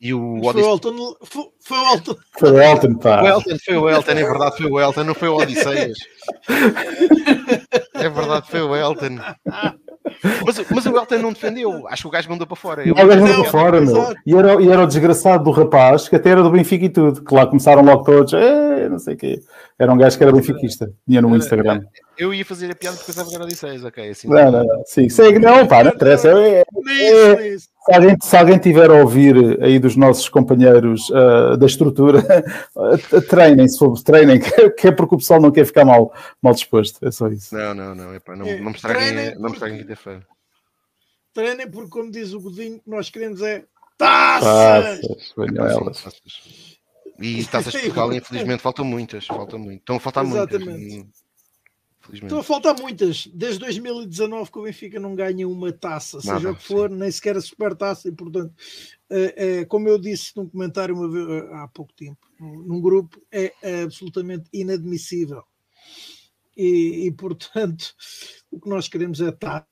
E o foi, o Elton, foi, foi o Elton. Foi o Elton, pá. Foi o Elton, foi o Elton, é verdade, foi o Elton, não foi o Odisseias. é verdade, foi o Elton. Mas, mas o Elton não defendeu. Acho que o gajo mandou para fora. Eu o gajo mandou para fora, meu. E era, e era o desgraçado do rapaz, que até era do Benfica e tudo. Que lá começaram logo todos. É, não sei o quê. Era um gajo que era benfiquista. Tinha no Instagram. Eu ia fazer a piada porque pensava que era Odisseias, ok? Assim, não, não, não. Sim, segue, não, pá, não interessa. É, é, se, alguém, se alguém tiver a ouvir aí dos nossos companheiros uh, da estrutura, treinem, se for, treinem, que é porque o pessoal não quer ficar mal, mal disposto. É só isso. Não, não, não. Epá, não, é, não me estraguem, não me estraguem quinta-feira. Treinem porque, como diz o Godinho, que nós queremos é taças! Taças, E taças de Portugal, infelizmente, faltam muitas. Faltam muito. Estão a faltar Exatamente. muitas. Estão a faltar muitas. Desde 2019 que o Benfica não ganha uma taça, Nada, seja o que for, sim. nem sequer a super taça, e portanto, é, é, como eu disse num comentário vez, eh, há pouco tempo, num grupo, é, é absolutamente inadmissível. E, e, portanto, o que nós queremos é taças.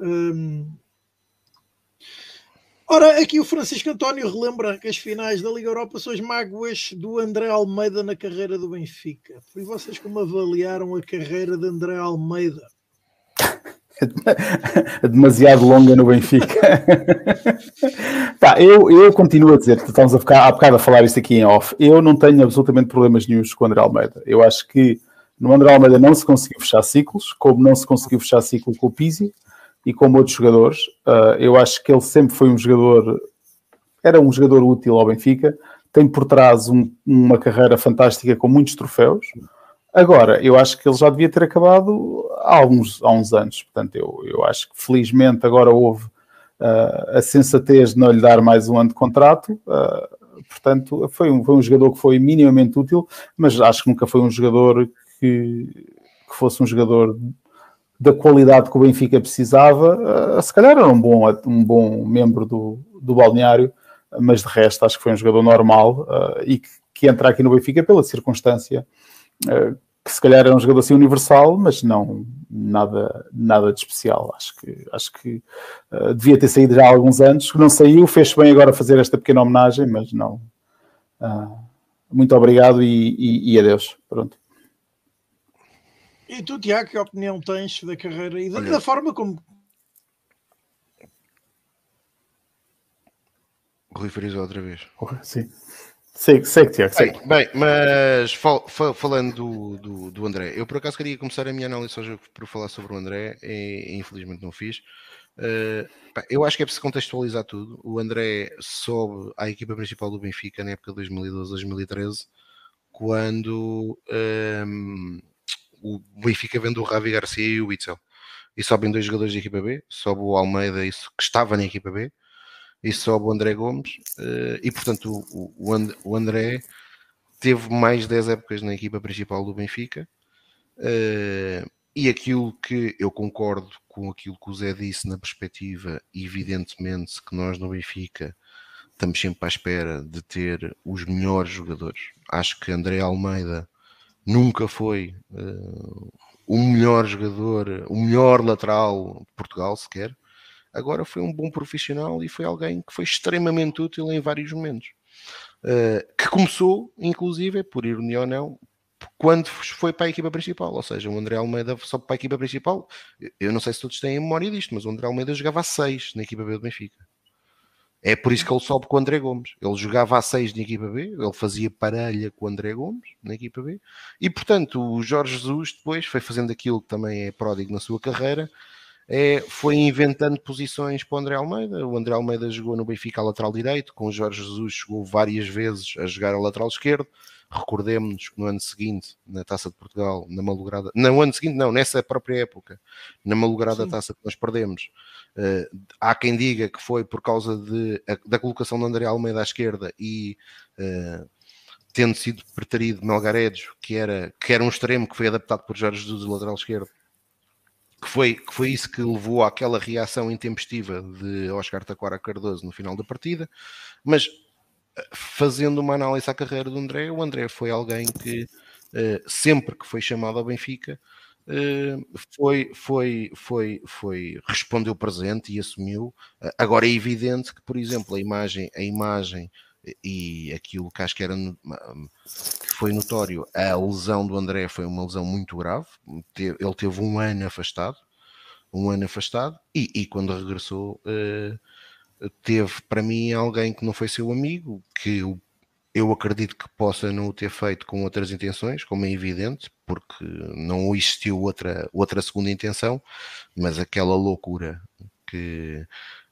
Hum, Ora, aqui o Francisco António relembra que as finais da Liga Europa são as mágoas do André Almeida na carreira do Benfica. E vocês como avaliaram a carreira de André Almeida? demasiado longa no Benfica. Pá, eu, eu continuo a dizer, estamos a ficar há bocado a falar isto aqui em off. Eu não tenho absolutamente problemas nenhums com o André Almeida. Eu acho que no André Almeida não se conseguiu fechar ciclos, como não se conseguiu fechar ciclo com o Pizzi e como outros jogadores. Uh, eu acho que ele sempre foi um jogador, era um jogador útil ao Benfica, tem por trás um, uma carreira fantástica com muitos troféus. Agora, eu acho que ele já devia ter acabado há, alguns, há uns anos. Portanto, eu, eu acho que felizmente agora houve uh, a sensatez de não lhe dar mais um ano de contrato. Uh, portanto, foi um, foi um jogador que foi minimamente útil, mas acho que nunca foi um jogador que, que fosse um jogador da qualidade que o Benfica precisava, uh, se calhar era um bom, um bom membro do, do balneário, mas de resto acho que foi um jogador normal uh, e que, que, entra aqui no Benfica pela circunstância uh, que se calhar era um jogador assim universal, mas não nada, nada de especial. Acho que, acho que devia ter saído já há alguns anos, não saiu, fez bem agora fazer esta pequena homenagem, mas não. muito obrigado e, e, e adeus. Pronto. E tu, Tiago, que opinião tens da carreira e da, da forma como. Rui frisou outra vez. Sim. Sei, sei que Tiago, sei. Bem, bem mas fal, fal, falando do, do, do, André, eu por acaso queria começar a minha análise hoje por falar sobre o André e infelizmente não fiz. Uh, eu acho que é preciso contextualizar tudo. O André sobe à equipa principal do Benfica na época de 2012-2013, quando um, ehm, o Benfica vende o Ravi Garcia e o Witzel. E sobem dois jogadores da equipa B, sobe o Almeida, isso, que estava na equipa B, e sobe o André Gomes. Eh, e portanto, o, André teve mais 10 épocas na equipa principal do Benfica. Eh, e aquilo que eu concordo com aquilo que o Zé disse na perspectiva, evidentemente, que nós no Benfica estamos sempre à espera de ter os melhores jogadores. Acho que André Almeida nunca foi uh, o melhor jogador, o melhor lateral de Portugal sequer. Agora foi um bom profissional e foi alguém que foi extremamente útil em vários momentos. Uh, que começou, inclusive, por ironia ou não, quando foi para a equipa principal, ou seja, o André Almeida só para a equipa principal. Eu não sei se todos têm memória disto, mas o André Almeida jogava a 6 na equipa B do Benfica. É por isso que ele sobe com o André Gomes. Ele jogava a 6 na equipa B, ele fazia parelha com o André Gomes na equipa B, e portanto o Jorge Jesus depois foi fazendo aquilo que também é pródigo na sua carreira, é, foi inventando posições para o André Almeida. O André Almeida jogou no Benfica a lateral direito, com o Jorge Jesus chegou várias vezes a jogar a lateral esquerdo. Recordemos que no ano seguinte, na Taça de Portugal, na malograda, não, no ano seguinte, não, nessa própria época, na malograda Sim. taça que nós perdemos, uh, há quem diga que foi por causa de, a, da colocação de André Almeida à esquerda e uh, tendo sido preterido Melgarejo, que era, que era um extremo que foi adaptado por Jorge Jesus, lateral esquerdo, que foi, que foi isso que levou àquela reação intempestiva de Oscar Taquara Cardoso no final da partida, mas fazendo uma análise à carreira do André, o André foi alguém que uh, sempre que foi chamado ao Benfica uh, foi, foi, foi, foi, respondeu presente e assumiu. Agora é evidente que, por exemplo, a imagem, a imagem e aquilo que acho que era que foi notório, a lesão do André foi uma lesão muito grave. Ele teve um ano afastado, um ano afastado, e, e quando regressou, uh, teve para mim alguém que não foi seu amigo, que eu acredito que possa não o ter feito com outras intenções, como é evidente, porque não existiu outra, outra segunda intenção, mas aquela loucura que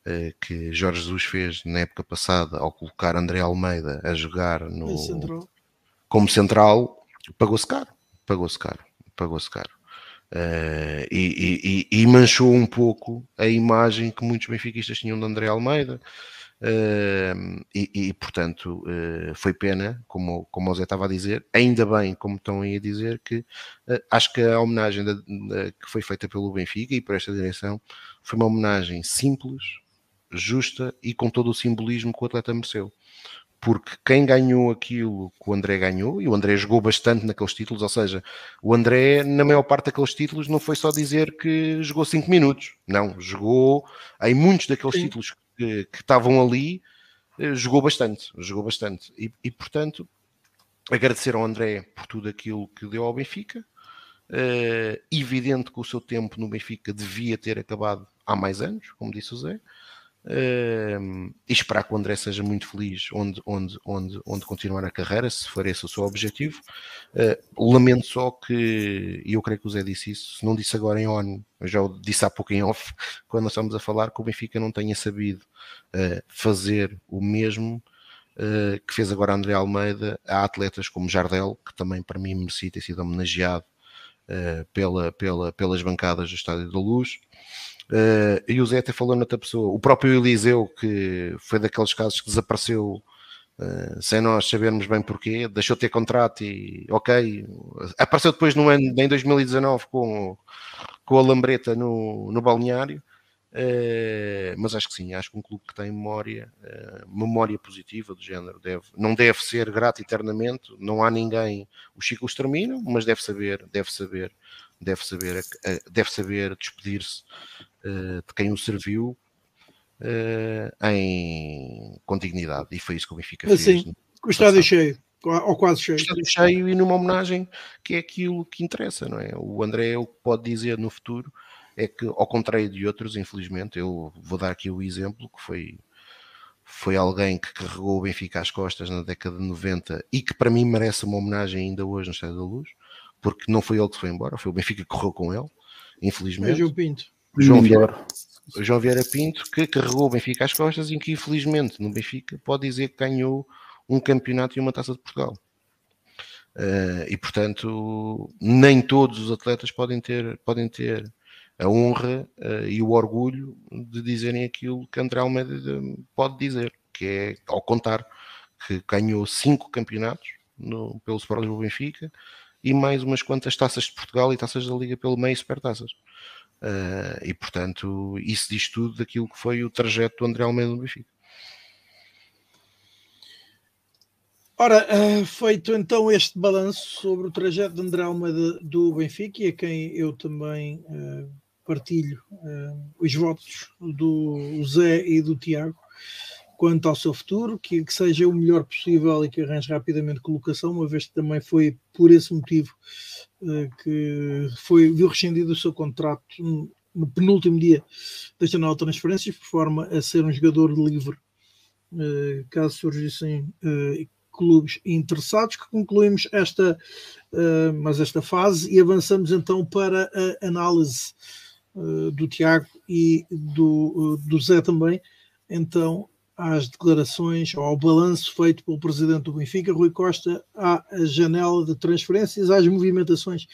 eh, que Jorge Jesus fez na época passada ao colocar André Almeida a jogar no, como central, pagou-se caro, pagou-se caro, pagou-se caro. Uh, e, e, e, manchou um pouco a imagem que muitos benfiquistas tinham de André Almeida. Uh, e, e, portanto uh, foi pena, como, como o Zé estava a dizer, ainda bem, como estão aí a dizer, que acho que a homenagem da, da, que foi feita pelo Benfica e por esta direção foi uma homenagem simples, justa e com todo o simbolismo que o atleta mereceu. Porque quem ganhou aquilo que o André ganhou, e o André jogou bastante naqueles títulos, ou seja, o André, na maior parte daqueles títulos, não foi só dizer que jogou 5 minutos, não, jogou em muitos daqueles Sim. títulos que, que, estavam ali, eh, jogou bastante, jogou bastante. E, e, portanto, agradecer ao André por tudo aquilo que deu ao Benfica. Uh, evidente que o seu tempo no Benfica devia ter acabado há mais anos, como disse o Zé. Uh, e esperar que o André seja muito feliz onde, onde, onde, onde continuar a carreira, se for esse o seu objetivo. Uh, lamento só que, e eu creio que o Zé disse isso, se não disse agora em ON, já o disse há pouco em off, quando nós estamos a falar, que o Benfica não tenha sabido uh, fazer o mesmo ah, que fez agora André Almeida a atletas como Jardel, que também para mim merecia ter sido homenageado pela, pela, pelas bancadas do Estádio da Luz. Uh, e o Zé até falou noutra pessoa, o próprio Eliseu, que foi daqueles casos que desapareceu uh, sem nós sabermos bem porquê, deixou de ter contrato e ok, apareceu depois no ano, em 2019 com, com a Lambreta no, no balneário. Uh, mas acho que sim, acho que um clube que tem memória, uh, memória positiva do género, deve, não deve ser grato eternamente, não há ninguém, os ciclos terminam, mas deve saber, deve saber, deve saber, uh, deve saber despedir-se de quem o serviu uh, em, com dignidade. E foi isso que o Benfica fez. Assim, com o estádio cheio, ou quase cheio. Estádio cheio e numa homenagem que é aquilo que interessa, não é? O André, o que pode dizer no futuro é que, ao contrário de outros, infelizmente, eu vou dar aqui o exemplo que foi foi alguém que carregou o Benfica às costas na década de 90 e que para mim merece uma homenagem ainda hoje no Estádio da Luz, porque não foi ele que foi embora, foi o Benfica que correu com ele, infelizmente. O Pinto. João Vieira, João Vieira Pinto, que carregou o Benfica às costas e que infelizmente no Benfica pode dizer que ganhou um campeonato e uma taça de Portugal. Uh, e portanto, nem todos os atletas podem ter, podem ter a honra uh, e o orgulho de dizerem aquilo que André Almeida pode dizer, que é ao contar que ganhou cinco campeonatos no, pelo Sport Lisboa Benfica e mais umas quantas taças de Portugal e taças da Liga pelo meio supertaças. Uh, e portanto, isso diz tudo daquilo que foi o trajeto do André Almeida no Benfica. Ora, uh, feito então este balanço sobre o trajeto de André Almeida do Benfica, e a quem eu também uh, partilho os votos do Zé e do Tiago, quanto ao seu futuro, que, que, seja o melhor possível e que arranje rapidamente colocação, uma vez que também foi por esse motivo uh, que foi, viu rescindido o seu contrato no, no penúltimo dia janela de transferências, por forma a ser um jogador livre, uh, caso surgissem uh, clubes interessados, que concluímos esta, mas esta fase e avançamos então para a análise do Tiago e do, do Zé também, então às declarações, ou ao balanço feito pelo presidente do Benfica, Rui Costa, à janela de transferências, às movimentações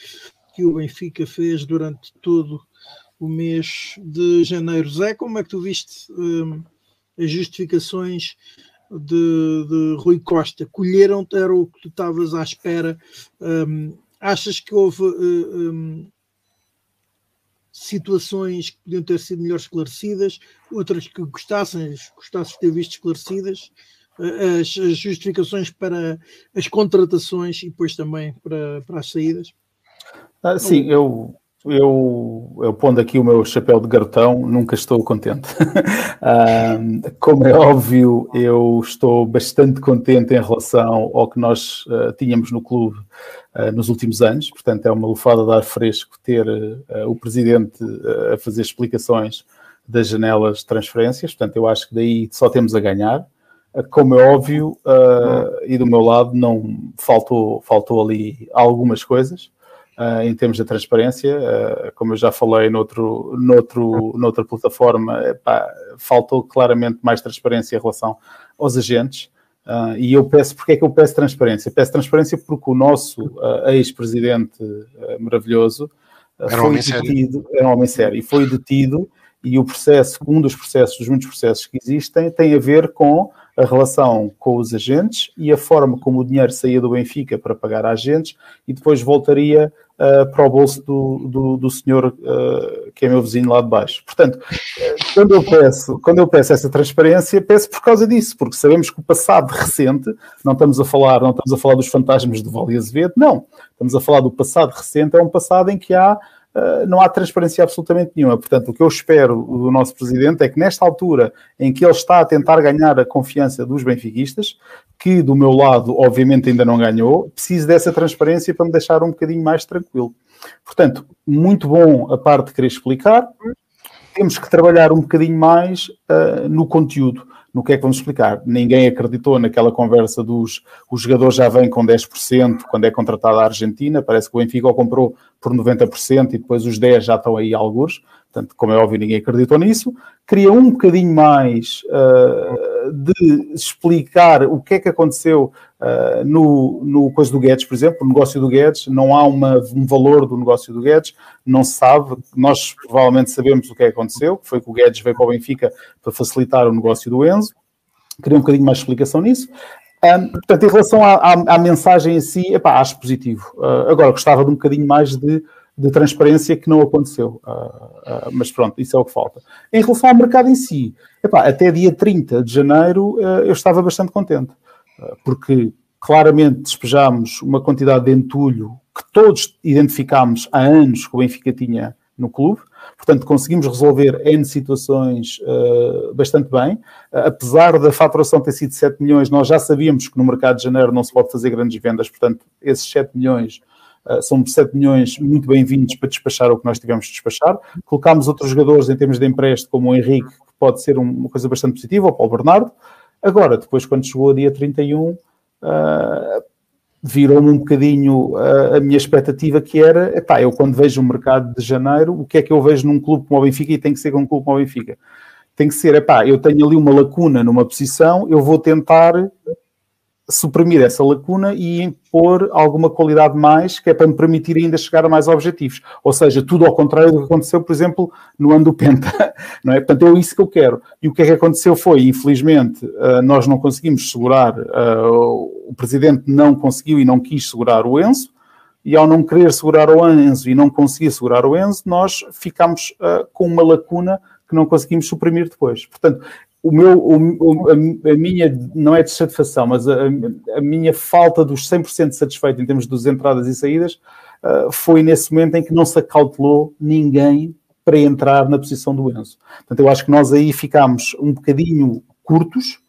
que o Benfica fez durante todo o mês de janeiro. Zé, como é que tu viste hum, as justificações de, de, Rui Costa? Colheram, era o que tu estavas à espera? Hum, achas que houve hum, situações que podiam ter sido melhor esclarecidas, outras que gostassem, gostasses de ter visto esclarecidas, eh, as, as, justificações para as contratações e depois também para, para as saídas? Ah, sim, eu, eu, eu pondo aqui o meu chapéu de garotão, nunca estou contente. como é óbvio, eu estou bastante contente em relação ao que nós uh, tínhamos no clube uh, nos últimos anos. Portanto, é uma lufada de ar fresco ter uh, o presidente a fazer explicações das janelas de transferências. Portanto, eu acho que daí só temos a ganhar. Como é óbvio, e do meu lado, não faltou, faltou ali algumas coisas uh, em termos de transparência. Uh, como eu já falei noutro, noutro, noutra plataforma, epá, faltou claramente mais transparência em relação aos agentes. Uh, e eu peço, porque é que eu peço transparência? Peço transparência porque o nosso ex-presidente maravilhoso foi detido, era um homem sério, e foi detido, e o processo, um dos processos, dos muitos processos que existem, tem a ver com a relação com os agentes e a forma como o dinheiro saía do Benfica para pagar a agentes e depois voltaria uh, para o bolso do, do, do senhor uh, que é meu vizinho lá de baixo. Portanto, quando eu, peço, quando eu peço essa transparência, peço por causa disso, porque sabemos que o passado recente, não estamos a falar, não estamos a falar dos fantasmas de Vale Azevedo, não, estamos a falar do passado recente, é um passado em que há não há transparência absolutamente nenhuma. Portanto, o que eu espero do nosso presidente é que, nesta altura em que ele está a tentar ganhar a confiança dos benfiquistas, que do meu lado, obviamente, ainda não ganhou, precise dessa transparência para me deixar um bocadinho mais tranquilo. Portanto, muito bom a parte de querer explicar. Temos que trabalhar um bocadinho mais uh, no conteúdo no que é que vamos explicar? Ninguém acreditou naquela conversa dos os jogadores já vêm com 10% quando é contratada a Argentina, parece que o Benfica o comprou por 90% e depois os 10 já estão aí alguns, portanto, como é óbvio, ninguém acreditou nisso. Queria um bocadinho mais uh, de explicar o que é que aconteceu uh, no, no coisa do Guedes, por exemplo, o negócio do Guedes, não há uma, um valor do negócio do Guedes, não se sabe, nós provavelmente sabemos o que é que aconteceu, que foi que o Guedes veio para o Benfica para facilitar o negócio do Enzo, queria um bocadinho mais de explicação nisso. Um, portanto, em relação à, à, à, mensagem em si, epá, acho positivo. Uh, agora, gostava de um bocadinho mais de, de transparência que não aconteceu. Uh, uh, mas pronto, isso é o que falta. Em relação ao mercado em si, epá, até dia 30 de janeiro eu estava bastante contente, porque claramente despejámos uma quantidade de entulho que todos identificámos há anos que o Benfica tinha no clube. Portanto, conseguimos resolver N situações uh, bastante bem. Uh, apesar da faturação ter sido 7 milhões, nós já sabíamos que no mercado de janeiro não se pode fazer grandes vendas, portanto, esses 7 milhões uh, são 7 milhões muito bem-vindos para despachar o que nós tivemos de despachar. Colocámos outros jogadores em termos de empréstimo, como o Henrique, que pode ser uma coisa bastante positiva, ou o Paulo Bernardo. Agora, depois, quando chegou o dia 31, virou-me um bocadinho a, a, minha expectativa que era, epá, eu quando vejo o mercado de janeiro, o que é que eu vejo num clube como o Benfica e tem que ser um clube como o Benfica? Tem que ser, epá, eu tenho ali uma lacuna numa posição, eu vou tentar suprimir essa lacuna e impor alguma qualidade mais que é para me permitir ainda chegar a mais objetivos. Ou seja, tudo ao contrário do que aconteceu, por exemplo, no ano do Penta. Não é? Portanto, é isso que eu quero. E o que é que aconteceu foi, infelizmente, eh, nós não conseguimos segurar, eh, o Presidente não conseguiu e não quis segurar o Enzo, e ao não querer segurar o Enzo e não conseguir segurar o Enzo, nós ficamos uh, com uma lacuna que não conseguimos suprimir depois. Portanto, o meu, o, a, a, minha, não é de satisfação, mas a, a minha falta dos 100% satisfeito em termos das entradas e saídas uh, foi nesse momento em que não se acautelou ninguém para entrar na posição do Enzo. Portanto, eu acho que nós aí ficámos um bocadinho curtos.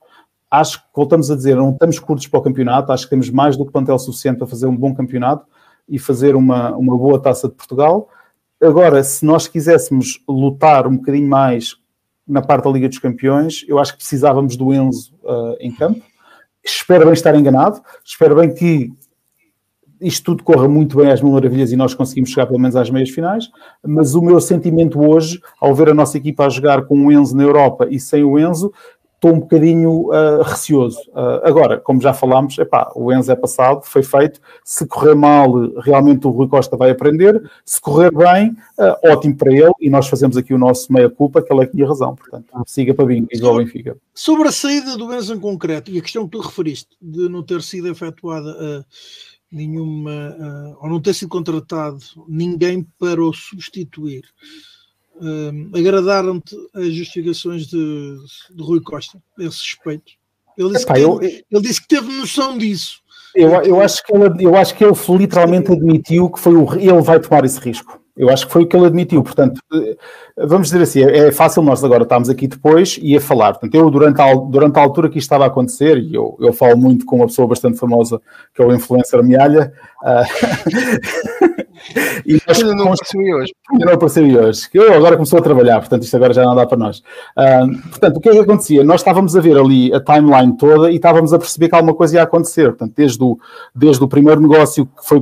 Acho que, voltamos a dizer, não estamos curtos para o campeonato. Acho que temos mais do que plantel suficiente para fazer um bom campeonato e fazer uma, uma boa taça de Portugal. Agora, se nós quiséssemos lutar um bocadinho mais na parte da Liga dos Campeões. Eu acho que precisávamos do Enzo uh, em campo. Espero bem estar enganado. Espero bem que isto tudo corra muito bem às mil maravilhas e nós conseguimos chegar pelo menos às meias finais. Mas o meu sentimento hoje, ao ver a nossa equipa a jogar com o Enzo na Europa e sem o Enzo, estou um bocadinho uh, receoso. Uh, agora, como já falámos, epá, o Enzo é passado, foi feito. Se correr mal, realmente o Rui Costa vai aprender. Se correr bem, uh, ótimo para ele. E nós fazemos aqui o nosso meia-culpa, que ele é que tinha razão. Portanto, siga para bem, igual Benfica. Sobre a saída do Enzo em concreto e a questão que tu referiste de não ter sido efetuada nenhuma, ou não ter sido contratado ninguém para o substituir. Agradaram-te as justificações de, de Rui Costa, esse respeito? Ele disse, Epá, que, eu, ele, ele disse que teve noção disso. Eu, eu, acho que ele, eu acho que ele literalmente admitiu que foi o, ele vai tomar esse risco. Eu acho que foi o que ele admitiu. Portanto, eh, vamos dizer assim, é, é fácil nós agora estamos aqui depois e a falar. Portanto, eu durante a, durante a altura que isto estava a acontecer, e eu, eu falo muito com uma pessoa bastante famosa, que é o influencer Mialha, uh, e nós ainda não apareceu hoje. Ainda não apareceu hoje. Eu agora começou a trabalhar, portanto isto agora já não dá para nós. Uh, portanto, o que é que acontecia? Nós estávamos a ver ali a timeline toda e estávamos a perceber que alguma coisa ia acontecer. Portanto, desde o, desde o primeiro negócio que foi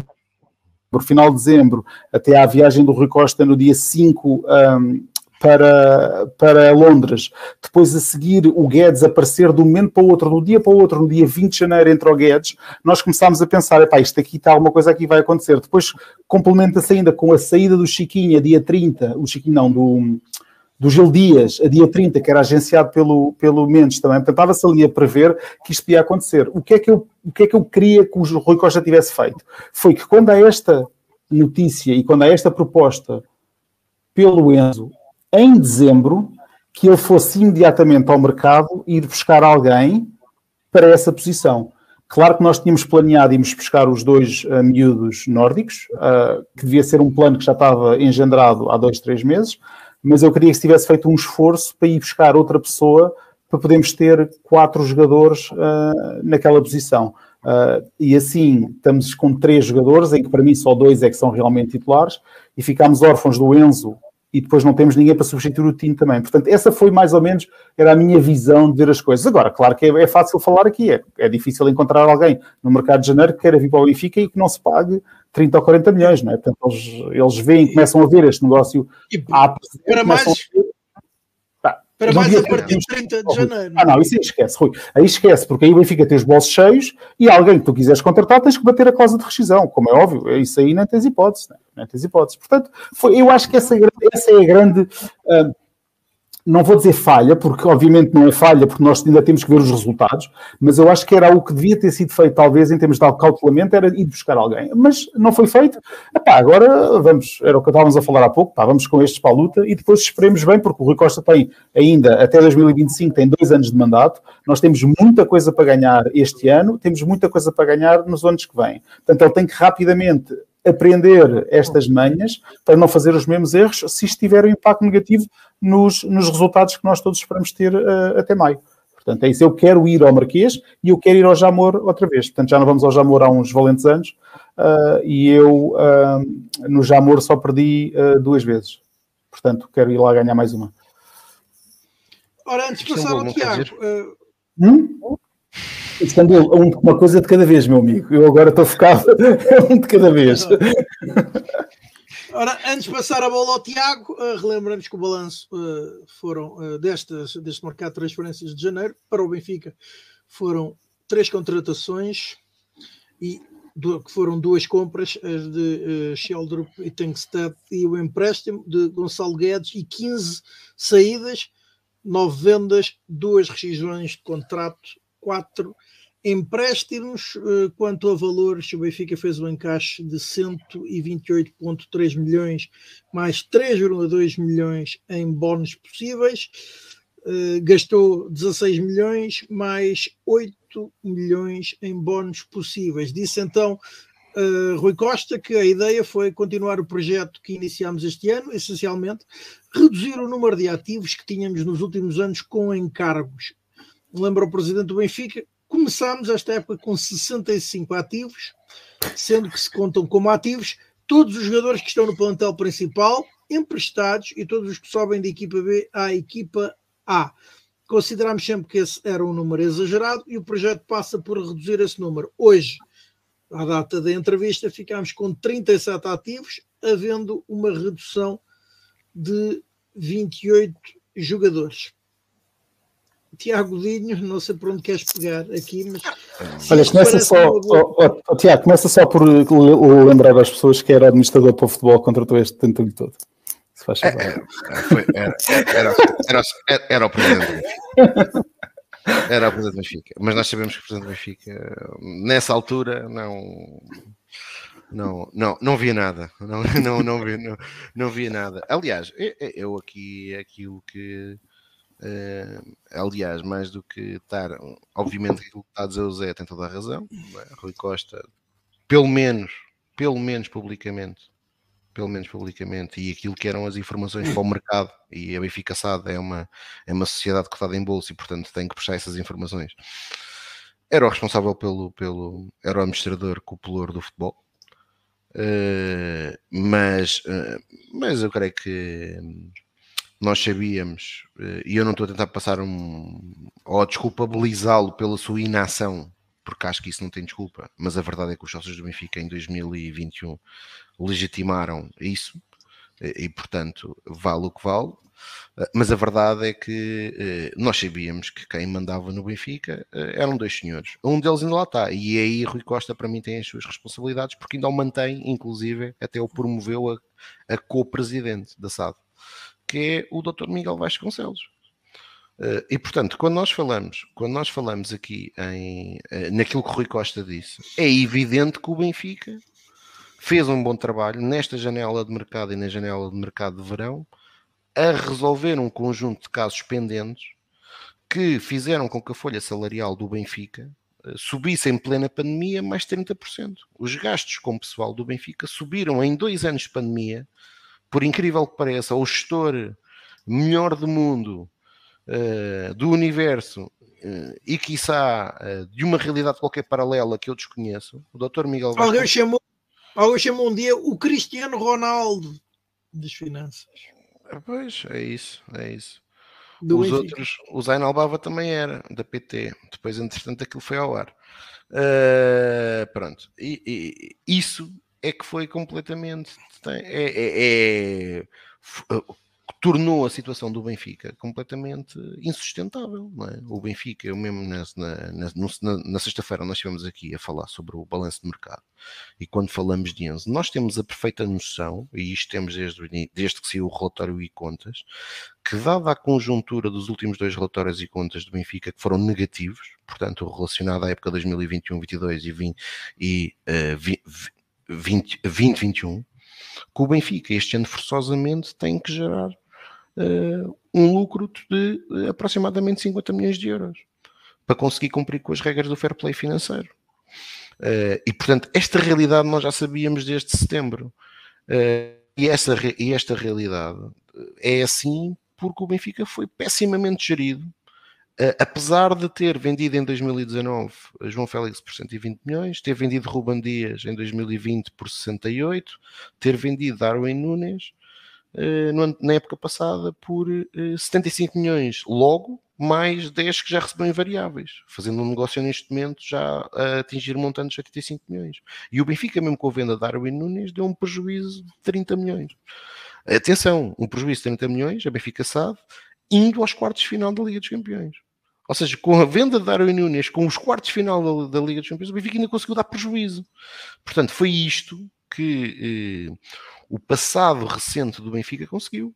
final de dezembro até à viagem do Rui Costa no dia 5 um, para, para Londres. Depois, a seguir, o Guedes aparecer de um momento para o outro, um dia para o outro, no dia 20 de janeiro, entre o Guedes, nós começámos a pensar: epá, isto aqui está, alguma coisa aqui vai acontecer. Depois, complementa-se ainda com a saída do Chiquinho, a dia 30, o Chiquinho não, do, do Gil Dias, a dia 30, que era agenciado pelo, pelo Mendes também. Portanto, estava-se ali a prever que isto ia acontecer. O que, é que eu, o que é que eu queria que o Rui Costa tivesse feito? Foi que quando há esta notícia e quando há esta proposta pelo Enzo, em dezembro que ele fosse imediatamente ao mercado ir buscar alguém para essa posição. Claro que nós tínhamos planeado irmos buscar os dois uh, miúdos nórdicos, uh, que devia ser um plano que já estava engendrado há dois, três meses, mas eu queria que se tivesse feito um esforço para ir buscar outra pessoa para podermos ter quatro jogadores uh, naquela posição. Uh, e assim estamos com três jogadores, em que para mim só dois é que são realmente titulares, e ficámos órfãos do Enzo e depois não temos ninguém para substituir o Tino também. Portanto, essa foi mais ou menos, era a minha visão de ver as coisas. Agora, claro que é, é fácil falar aqui, é, é, difícil encontrar alguém no mercado de janeiro que queira vir para o Benfica e que não se pague 30 ou 40 milhões, não é? Portanto, eles, eles veem, começam a ver este negócio. E, para mais, para mais a partir de 30 de janeiro. Ah, não, isso aí esquece, Rui. Aí esquece, porque aí o Benfica tem os bolsos cheios e alguém que tu quiseres contratar tens que bater a causa de rescisão, como é óbvio. Isso aí não tens hipótese, não, não tens hipótese. Portanto, foi, eu acho que essa, essa é a grande. Uh, não vou dizer falha, porque obviamente não é falha, porque nós ainda temos que ver os resultados, mas eu acho que era o que devia ter sido feito, talvez, em termos de cautelamento, era ir buscar alguém. Mas não foi feito. Epá, agora vamos, era o que estávamos a falar há pouco, pá, vamos com estes para a luta e depois esperemos bem, porque o Rui Costa tem ainda, até 2025, tem dois anos de mandato, nós temos muita coisa para ganhar este ano, temos muita coisa para ganhar nos anos que vêm. Portanto, ele tem que rapidamente aprender estas manhas para não fazer os mesmos erros se isto tiver um impacto negativo nos, nos resultados que nós todos esperamos ter uh, até maio. Portanto, é isso. Eu quero ir ao Marquês e eu quero ir ao Jamor outra vez. Portanto, já não vamos ao Jamor há uns valentes anos uh, e eu uh, no Jamor só perdi duas vezes. Portanto, quero ir lá ganhar mais uma. Ora, antes de passar ao Tiago. Hum? Istanbul, uma coisa de cada vez, meu amigo. Eu agora estou focado um de cada vez. Ora, antes de passar a bola ao Tiago, uh, relembramos que o balanço uh, foram uh, destas, deste mercado de transferências de janeiro para o Benfica foram três contratações e do, que foram duas compras, as de uh, Sheldrup e Tankstead e o empréstimo de Gonçalo Guedes e 15 saídas, nove vendas, duas rescisões de contrato quatro empréstimos. Eh, quanto a valores, o Benfica fez um encaixe de 128,3 milhões, mais 3,2 milhões em bónus possíveis. Uh, gastou 16 milhões, mais 8 milhões em bónus possíveis. Disse então uh, Rui Costa que a ideia foi continuar o projeto que iniciámos este ano, essencialmente reduzir o número de ativos que tínhamos nos últimos anos com encargos lembra o presidente do Benfica, começámos esta época com 65 ativos, sendo que se contam como ativos todos os jogadores que estão no plantel principal, emprestados, e todos os que sobem da equipa B à equipa A. Considerámos sempre que esse era um número exagerado e o projeto passa por reduzir esse número. Hoje, à data da entrevista, ficámos com 37 ativos, havendo uma redução de 28 jogadores. Tiago Dinho, não sei por onde queres pegar aqui, mas. Olha, começa só. Oh, oh, oh, Tiago, começa só por lembrar às pessoas que era administrador para o futebol, contratou este tentulho todo. Se faz favor. É, é, era, era, era, era, o presidente Era o presidente do Benfica. Mas nós sabemos que o presidente do Benfica, nessa altura, não Não, não, não via nada. Não, não, não, via, não, não via nada. Aliás, eu aqui aquilo que. Uh, aliás, mais do que estar, obviamente, aquilo que está a dizer o Zé tem toda a razão. É? Rui Costa, pelo menos, pelo menos publicamente, pelo menos publicamente, e aquilo que eram as informações para o mercado, e a Benfica SAD é uma, é uma sociedade cotada em bolsa e, portanto, tem que prestar essas informações. Era o responsável pelo, pelo era o administrador cupulor do futebol, uh, mas, uh, mas eu creio que nós sabíamos, uh, e eu não estou a tentar passar um, ou desculpabilizá-lo pela sua inação, porque acho que isso não tem desculpa, mas a verdade é que os sócios do Benfica em 2021 legitimaram isso e, portanto, vale o que vale. Mas a verdade é que eh, nós sabíamos que quem mandava no Benfica eh, eram dois senhores. Um deles ainda lá está. E aí Rui Costa, para mim, tem as suas responsabilidades, porque ainda o mantém, inclusive, até o promoveu a, a co-presidente da SAD, que é o Dr. Miguel Vasconcelos. Uh, e portanto, quando nós falamos, quando nós falamos aqui em, uh, naquilo que o Rui Costa disse, é evidente que o Benfica fez um bom trabalho nesta janela de mercado e na janela de mercado de verão a resolver um conjunto de casos pendentes que fizeram com que a folha salarial do Benfica uh, subisse em plena pandemia mais 30%. Os gastos com o pessoal do Benfica subiram em dois anos de pandemia, por incrível que pareça, o gestor melhor do mundo uh, do universo uh, e, quiçá, uh, de uma realidade qualquer paralela que eu desconheço, o Dr. Miguel Alguém chamou, alguém chamou um dia o Cristiano Ronaldo das finanças. Pois, é isso, é isso. Do Os Benfica. outros, o Zain Albava também era, da PT. Depois, entretanto, aquilo foi ao ar. Uh, pronto. E, e, isso é que foi completamente. É, é, é, tornou a situação do Benfica completamente insustentável. É? O Benfica, eu mesmo na, na, na, na sexta-feira nós estivemos aqui a falar sobre o balanço de mercado e quando falamos de Enzo, nós temos a perfeita noção, e isto temos desde, desde que saiu o relatório e contas, que dada a conjuntura dos últimos dois relatórios e contas do Benfica que foram negativos, portanto relacionado à época 2021-22 e 20, e, uh, 20, 20, 21, que o Benfica este ano forçosamente tem que gerar uh, um lucro de uh, aproximadamente 50 milhões de euros para conseguir cumprir com as regras do fair play financeiro. Uh, e portanto, esta realidade nós já sabíamos desde setembro. e, essa, e esta realidade é assim porque o Benfica foi pessimamente gerido Uh, apesar de ter vendido em 2019 João Félix por 120 milhões, ter vendido Ruban Dias em 2020 por 68, ter vendido Darwin Nunes uh, na época passada por uh, eh, 75 milhões, logo mais 10 que já recebeu em variáveis, fazendo um negócio neste momento já a atingir montantes de 85 milhões. E o Benfica, mesmo com a venda de Darwin Nunes, deu um prejuízo de 30 milhões. Atenção, um prejuízo de 30 milhões, a Benfica sabe, indo aos quartos de final da Liga dos Campeões. Ou seja, com a venda de Darwin Nunes, com os quartos de final da, da, Liga dos Campeões, o Benfica ainda conseguiu dar prejuízo. Portanto, foi isto que eh, o passado recente do Benfica conseguiu.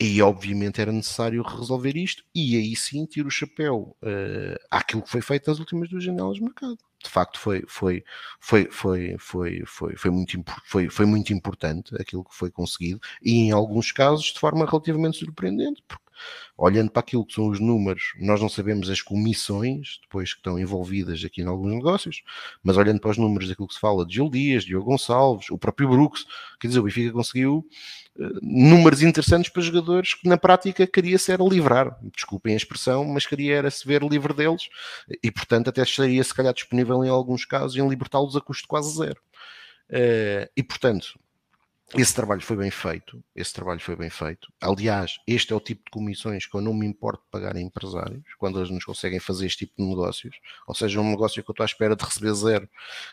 E obviamente era necessário resolver isto e aí sim tiro o chapéu uh, àquilo que foi feito nas últimas duas janelas de mercado. De facto foi, foi, foi, foi, foi, foi, foi, muito, foi, foi muito importante aquilo que foi conseguido e em alguns casos de forma relativamente surpreendente, porque olhando para aquilo que são os números, nós não sabemos as comissões depois que estão envolvidas aqui em alguns negócios, mas olhando para os números daquilo que se fala de Gil Dias, Diogo Gonçalves, o próprio Brooks, quer dizer, o Benfica conseguiu números interessantes para jogadores que na prática queria ser livrar, desculpem a expressão, mas queria era se ver livre deles e portanto até estaria se calhar disponível em alguns casos em libertá-los a custo quase zero. Uh, e portanto, esse trabalho foi bem feito, esse trabalho foi bem feito. Aliás, este é o tipo de comissões que eu não me importo de pagar a empresários quando eles nos conseguem fazer este tipo de negócios. Ou seja, um negócio que eu estou à espera de receber zero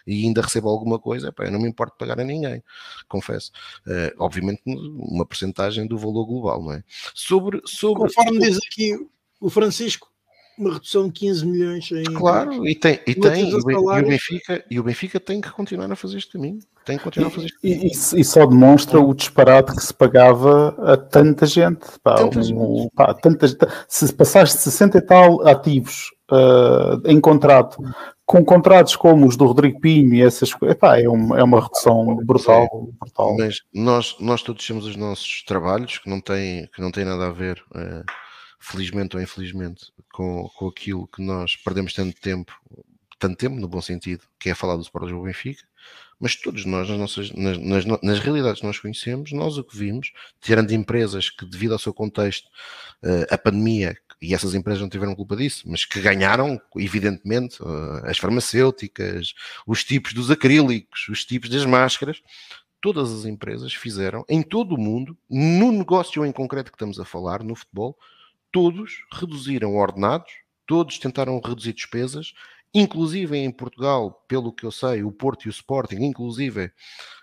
e ainda recebo alguma coisa, eu não me importo de pagar a ninguém, confesso. Uh, obviamente, uma porcentagem do valor global, não é? Sobre, sobre, Conforme diz aqui o Francisco, uma redução de 15 milhões em claro e tem e tem e o, Benfica e o Benfica tem que continuar a fazer este caminho tem que continuar a fazer este caminho. E, e, só demonstra o disparate que se pagava a tanta gente, pá, tanta, um, gente. Pá, tanta, se passaste 60 e tal ativos uh, em contrato com contratos como os do Rodrigo Pinho e essas coisas, é, uma, é uma redução brutal, brutal. Mas nós, nós todos temos os nossos trabalhos que não têm, que não têm nada a ver, uh, felizmente ou infelizmente, com, com aquilo que nós perdemos tanto tempo, tanto tempo no bom sentido, que é falar do Sport Lisboa Benfica, mas todos nós, nas, nossas, nas, nas, nas, realidades que nós conhecemos, nós o que vimos, tirando empresas que, devido ao seu contexto, uh, a pandemia, e essas empresas não tiveram culpa disso, mas que ganharam, evidentemente, uh, as farmacêuticas, os tipos dos acrílicos, os tipos das máscaras, todas as empresas fizeram, em todo o mundo, no negócio em concreto que estamos a falar, no futebol, todos reduziram ordenados, todos tentaram reduzir despesas inclusive em Portugal, pelo que eu sei, o Porto e o Sporting, inclusive,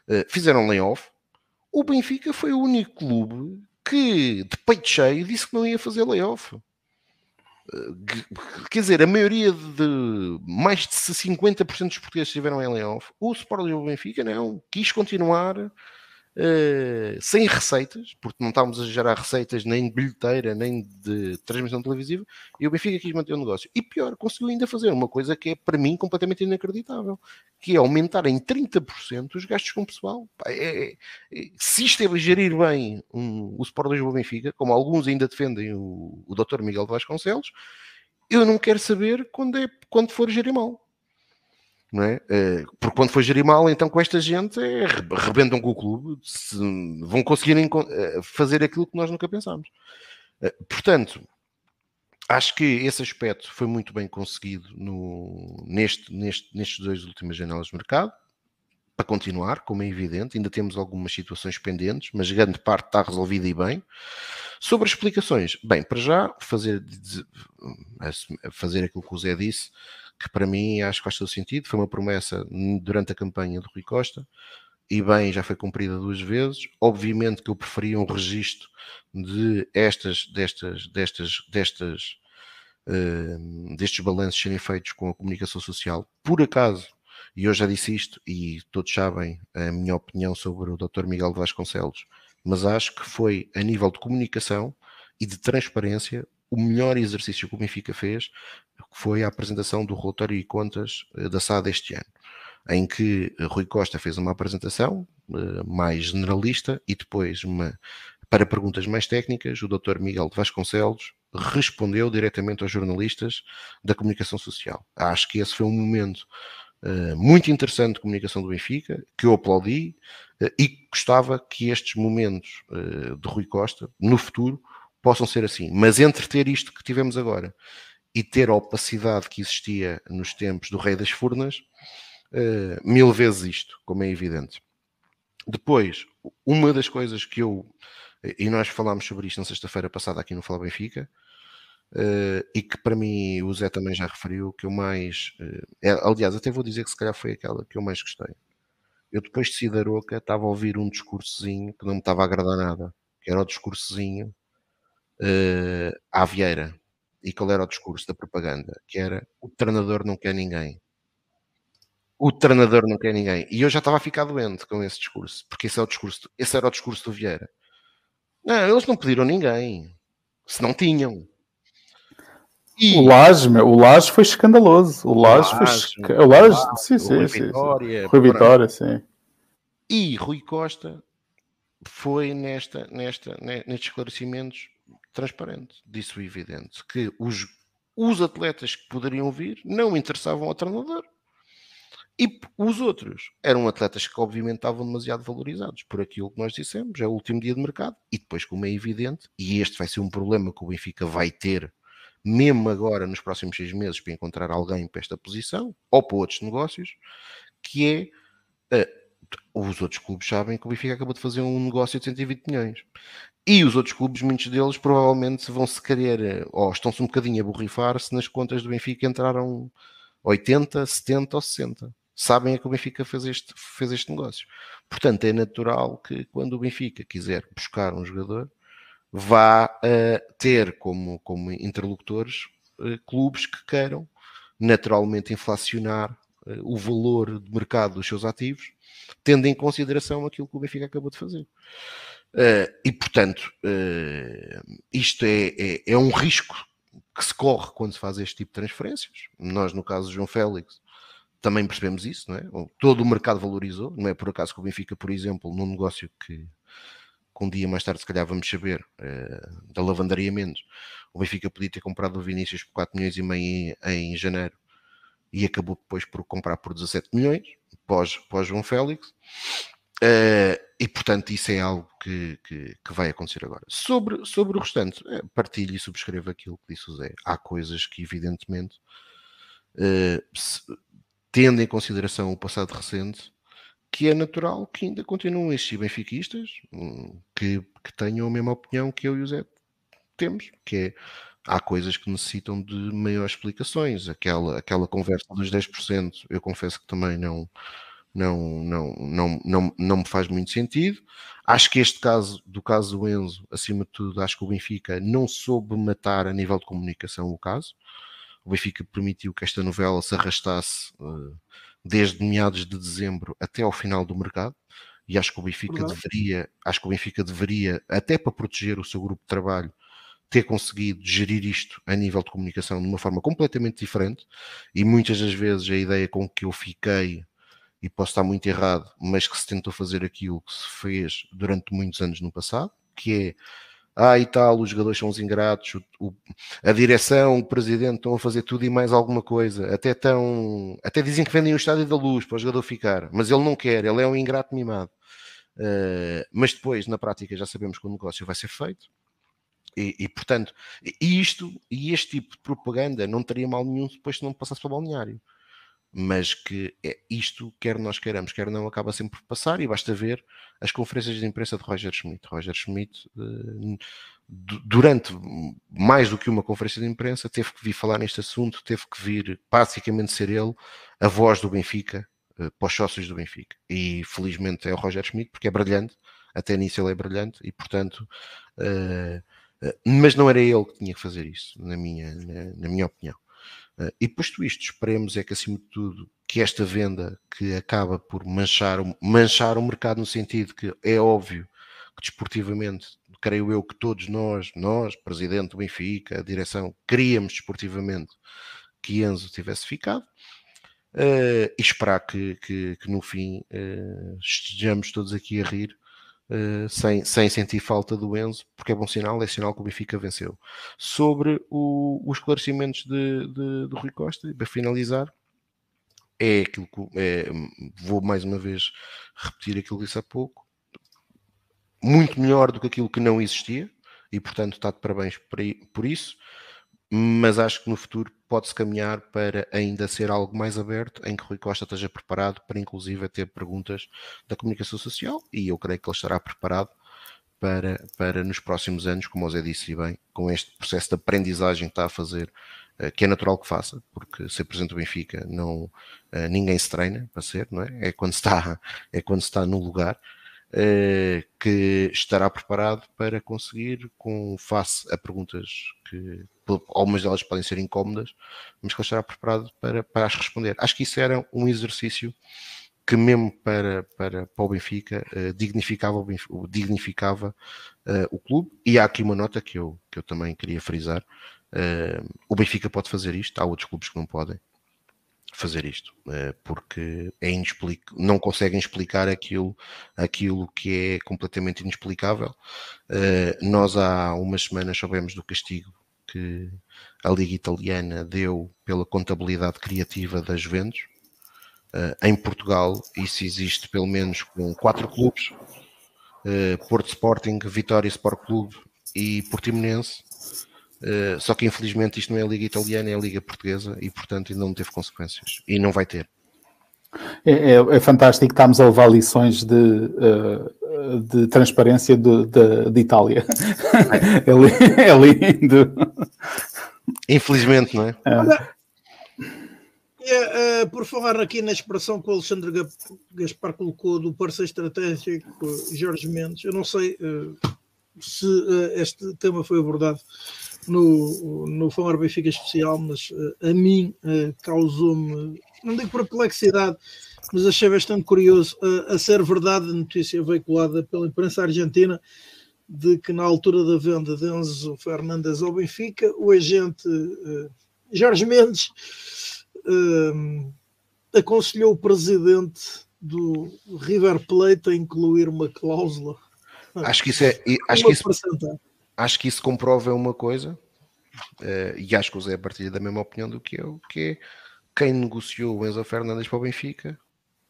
eh, fizeram layoff. O Benfica foi o único clube que, de peito cheio, disse que não ia fazer layoff. Eh, quer dizer, a maioria de mais de 50% dos portugueses estiveram em layoff. O Sporting e o Benfica não, quis continuar sem receitas, porque não estávamos a gerar receitas nem de bilheteira, nem de transmissão televisiva, e o Benfica quis manter o negócio. E pior, conseguiu ainda fazer uma coisa que é para mim completamente inacreditável, que é aumentar em 30% os gastos com o pessoal. É, é, é, se isto é gerir bem um, o Sport Lisboa Benfica, como alguns ainda defendem o, o Dr. Miguel Vasconcelos, eu não quero saber quando, é, quando for gerir mal não é? Eh, porque quando foi gerir mal, então com esta gente é, rebentam com o clube, se, vão conseguir eh, fazer aquilo que nós nunca pensámos. Eh, portanto, acho que esse aspecto foi muito bem conseguido no, neste, neste, nestes dois últimas janelas de mercado. Para continuar, como é evidente, ainda temos algumas situações pendentes, mas grande parte está resolvida e bem. Sobre explicações, bem, para já fazer, fazer aquilo que o Zé disse, que para mim acho que faz todo sentido. Foi uma promessa durante a campanha do Rui Costa e bem, já foi cumprida duas vezes. Obviamente que eu preferia um registro de estas, destas, destas, destas, uh, destes balanços serem feitos com a comunicação social. Por acaso, e eu já disse isto, e todos sabem a minha opinião sobre o Dr. Miguel Vasconcelos, mas acho que foi a nível de comunicação e de transparência o melhor exercício que o Benfica fez foi a apresentação do relatório e contas eh, da SAD este ano, em que Rui Costa fez uma apresentação eh, mais generalista e depois uma para perguntas mais técnicas, o Dr. Miguel de Vasconcelos respondeu diretamente aos jornalistas da comunicação social. Acho que esse foi um momento uh, muito interessante de comunicação do Benfica, que eu aplaudi uh, e gostava que estes momentos uh, de Rui Costa, no futuro, possam ser assim. Mas entre ter isto que tivemos agora e ter a opacidade que existia nos tempos do Rei das Furnas, uh, mil vezes isto, como é evidente. Depois, uma das coisas que eu, e nós falámos sobre isto na sexta-feira passada aqui no Fala Benfica, uh, e que para mim o Zé também já referiu, que eu mais, uh, é, aliás, até vou dizer que se calhar foi aquela que eu mais gostei. Eu depois de Cidaroca estava a ouvir um discursozinho que não me estava a agradar nada, que era o discursozinho uh, à Vieira. E qual era o discurso da propaganda? Que era o treinador não quer ninguém. O treinador não quer ninguém. E eu já estava a ficar doente com esse discurso, porque esse, é o discurso, esse era o discurso do Vieira. Não, eles não pediram ninguém. Se não tinham. E... O Laje, o Laje foi escandaloso. O Laje, foi. O Laje, sim, sim, Rui sim. Vitória, Rui Vitória, sim. E Rui Costa foi nesta, nesta, nestes esclarecimentos transparente, disse o evidente, que os, os atletas que poderiam vir não interessavam ao treinador. E os outros eram atletas que obviamente estavam demasiado valorizados por aquilo que nós dissemos, é o último dia de mercado. E depois, como é evidente, e este vai ser um problema que o Benfica vai ter, mesmo agora nos próximos seis meses, para encontrar alguém para esta posição, ou para outros negócios, que é uh, os outros clubes sabem que o Benfica acabou de fazer um negócio de 120 milhões. E os outros clubes, muitos deles, provavelmente vão se querer, eh, ou estão-se um bocadinho a borrifar se nas contas do Benfica entraram 80, 70 ou 60. Sabem é que o Benfica fez este, fez este negócio. Portanto, é natural que quando o Benfica quiser buscar um jogador, vá uh, ter como, como interlocutores uh, clubes que queiram naturalmente inflacionar uh, o valor de mercado dos seus ativos tendo em consideração aquilo que o Benfica acabou de fazer. Uh, e portanto, uh, isto é, é, é, um risco que se corre quando se faz este tipo de transferências. Nós, no caso de João Félix, também percebemos isso, não é? Todo o mercado valorizou, não é por acaso que o Benfica, por exemplo, num negócio que, que um dia mais tarde, se calhar, vamos saber, uh, da lavandaria menos, o Benfica podia ter comprado o Vinícius por 4 milhões e meio em, em janeiro e acabou depois por comprar por 17 milhões, pós, pós João Félix. Uh, e portanto, isso é algo que, que, que, vai acontecer agora. Sobre, sobre o restante, eh, partilho e subscrevo aquilo que disse o Zé. Há coisas que, evidentemente, uh, se, tendo em consideração o passado recente, que é natural que ainda continuem estes benfiquistas hum, que, que tenham a mesma opinião que eu e o Zé temos, que é há coisas que necessitam de maiores explicações. Aquela, aquela conversa dos 10%, eu confesso que também não, não, não, não, não, não me faz muito sentido. Acho que este caso, do caso do Enzo, acima de tudo, acho que o Benfica não soube matar a nível de comunicação o caso. O Benfica permitiu que esta novela se arrastasse uh, desde meados de dezembro até ao final do mercado. E acho que o Benfica deveria, acho que o Benfica deveria, até para proteger o seu grupo de trabalho, ter conseguido gerir isto a nível de comunicação de uma forma completamente diferente. E muitas das vezes a ideia com que eu fiquei, e posso estar muito errado, mas que se tentou fazer aquilo que se fez durante muitos anos no passado, que é ah e tal, os jogadores são os ingratos, o, o, a direção, o presidente estão a fazer tudo e mais alguma coisa, até tão, até dizem que vendem o estádio da luz para o jogador ficar, mas ele não quer, ele é um ingrato mimado. Uh, mas depois, na prática, já sabemos que o negócio vai ser feito. E, e, portanto, isto e este tipo de propaganda não teria mal nenhum depois se não passasse para o balneário mas que é isto, quer nós queiramos, quer não, acaba sempre por passar, e basta ver as conferências de imprensa de Roger Schmidt. Roger Schmidt, eh, durante mais do que uma conferência de imprensa, teve que vir falar neste assunto, teve que vir basicamente ser ele a voz do Benfica eh, para os sócios do Benfica. E felizmente é o Roger Schmidt, porque é brilhante, até nisso ele é brilhante, e portanto. Uh, mas não era ele que tinha que fazer isso, na minha, na, na minha opinião. Uh, e posto isto, esperemos é que acima de tudo que esta venda que acaba por manchar, manchar o mercado no sentido que é óbvio que desportivamente, creio eu que todos nós, nós, presidente do Benfica, a direção, queríamos desportivamente que Enzo tivesse ficado. Uh, e esperar que, que, que no fim uh, estejamos todos aqui a rir uh, sem, sem sentir falta do Enzo, porque é bom sinal, é sinal que o Benfica venceu. Sobre o, os esclarecimentos de, de, Rui Costa, para finalizar, é aquilo que é, vou mais uma vez repetir aquilo que disse há pouco, muito melhor do que aquilo que não existia, e portanto está de parabéns por isso, mas acho que no futuro pode-se caminhar para ainda ser algo mais aberto, em que Rui Costa esteja preparado para, inclusive, ter perguntas da comunicação social e eu creio que ele estará preparado para, para nos próximos anos, como o Zé disse bem, com este processo de aprendizagem que está a fazer, eh, que é natural que faça, porque ser presidente do Benfica não, eh, ninguém se treina para ser, não é? É quando está, é quando está no lugar. Uh, que estará preparado para conseguir, com face a perguntas que algumas delas podem ser incómodas, mas que ele estará preparado para, para as responder. Acho que isso era um exercício que mesmo para, para, para o Benfica uh, dignificava, dignificava uh, o clube. E há aqui uma nota que eu, que eu também queria frisar. o Benfica pode fazer isto, há outros clubes que não podem fazer isto, eh, porque é inexplic... não conseguem explicar aquilo, aquilo que é completamente inexplicável. Eh, nós há umas semanas soubemos do castigo que a Liga Italiana deu pela contabilidade criativa das Juventus. Eh, em Portugal, isso existe pelo menos com quatro clubes: Porto Sporting, Vitória Sport Clube e Portimonense Uh, só que infelizmente isto não é a Liga Italiana, é a Liga Portuguesa e portanto ainda não teve consequências e não vai ter. É, é, é fantástico, estamos a levar lições de, uh, de transparência de, de, de Itália. É. é, lindo. Infelizmente, não é? é. por falar aqui na expressão que o Alexandre Gaspar colocou do parceiro estratégico Jorge Mendes, eu não sei se este tema foi abordado no, no Falar Benfica especial, mas uh, a mim uh, causou-me, não digo perplexidade, mas achei bastante curioso uh, a ser verdade a notícia veiculada pela imprensa argentina de que na altura da venda de Enzo Fernandes ao Benfica, o agente Jorge Mendes aconselhou o presidente do River Plate a incluir uma cláusula. Acho que isso é. Acho que isso, acho que isso comprova uma coisa, uh, e acho que o Zé partilha da mesma opinião do que eu, que é quem negociou o Enzo Fernandes para o Benfica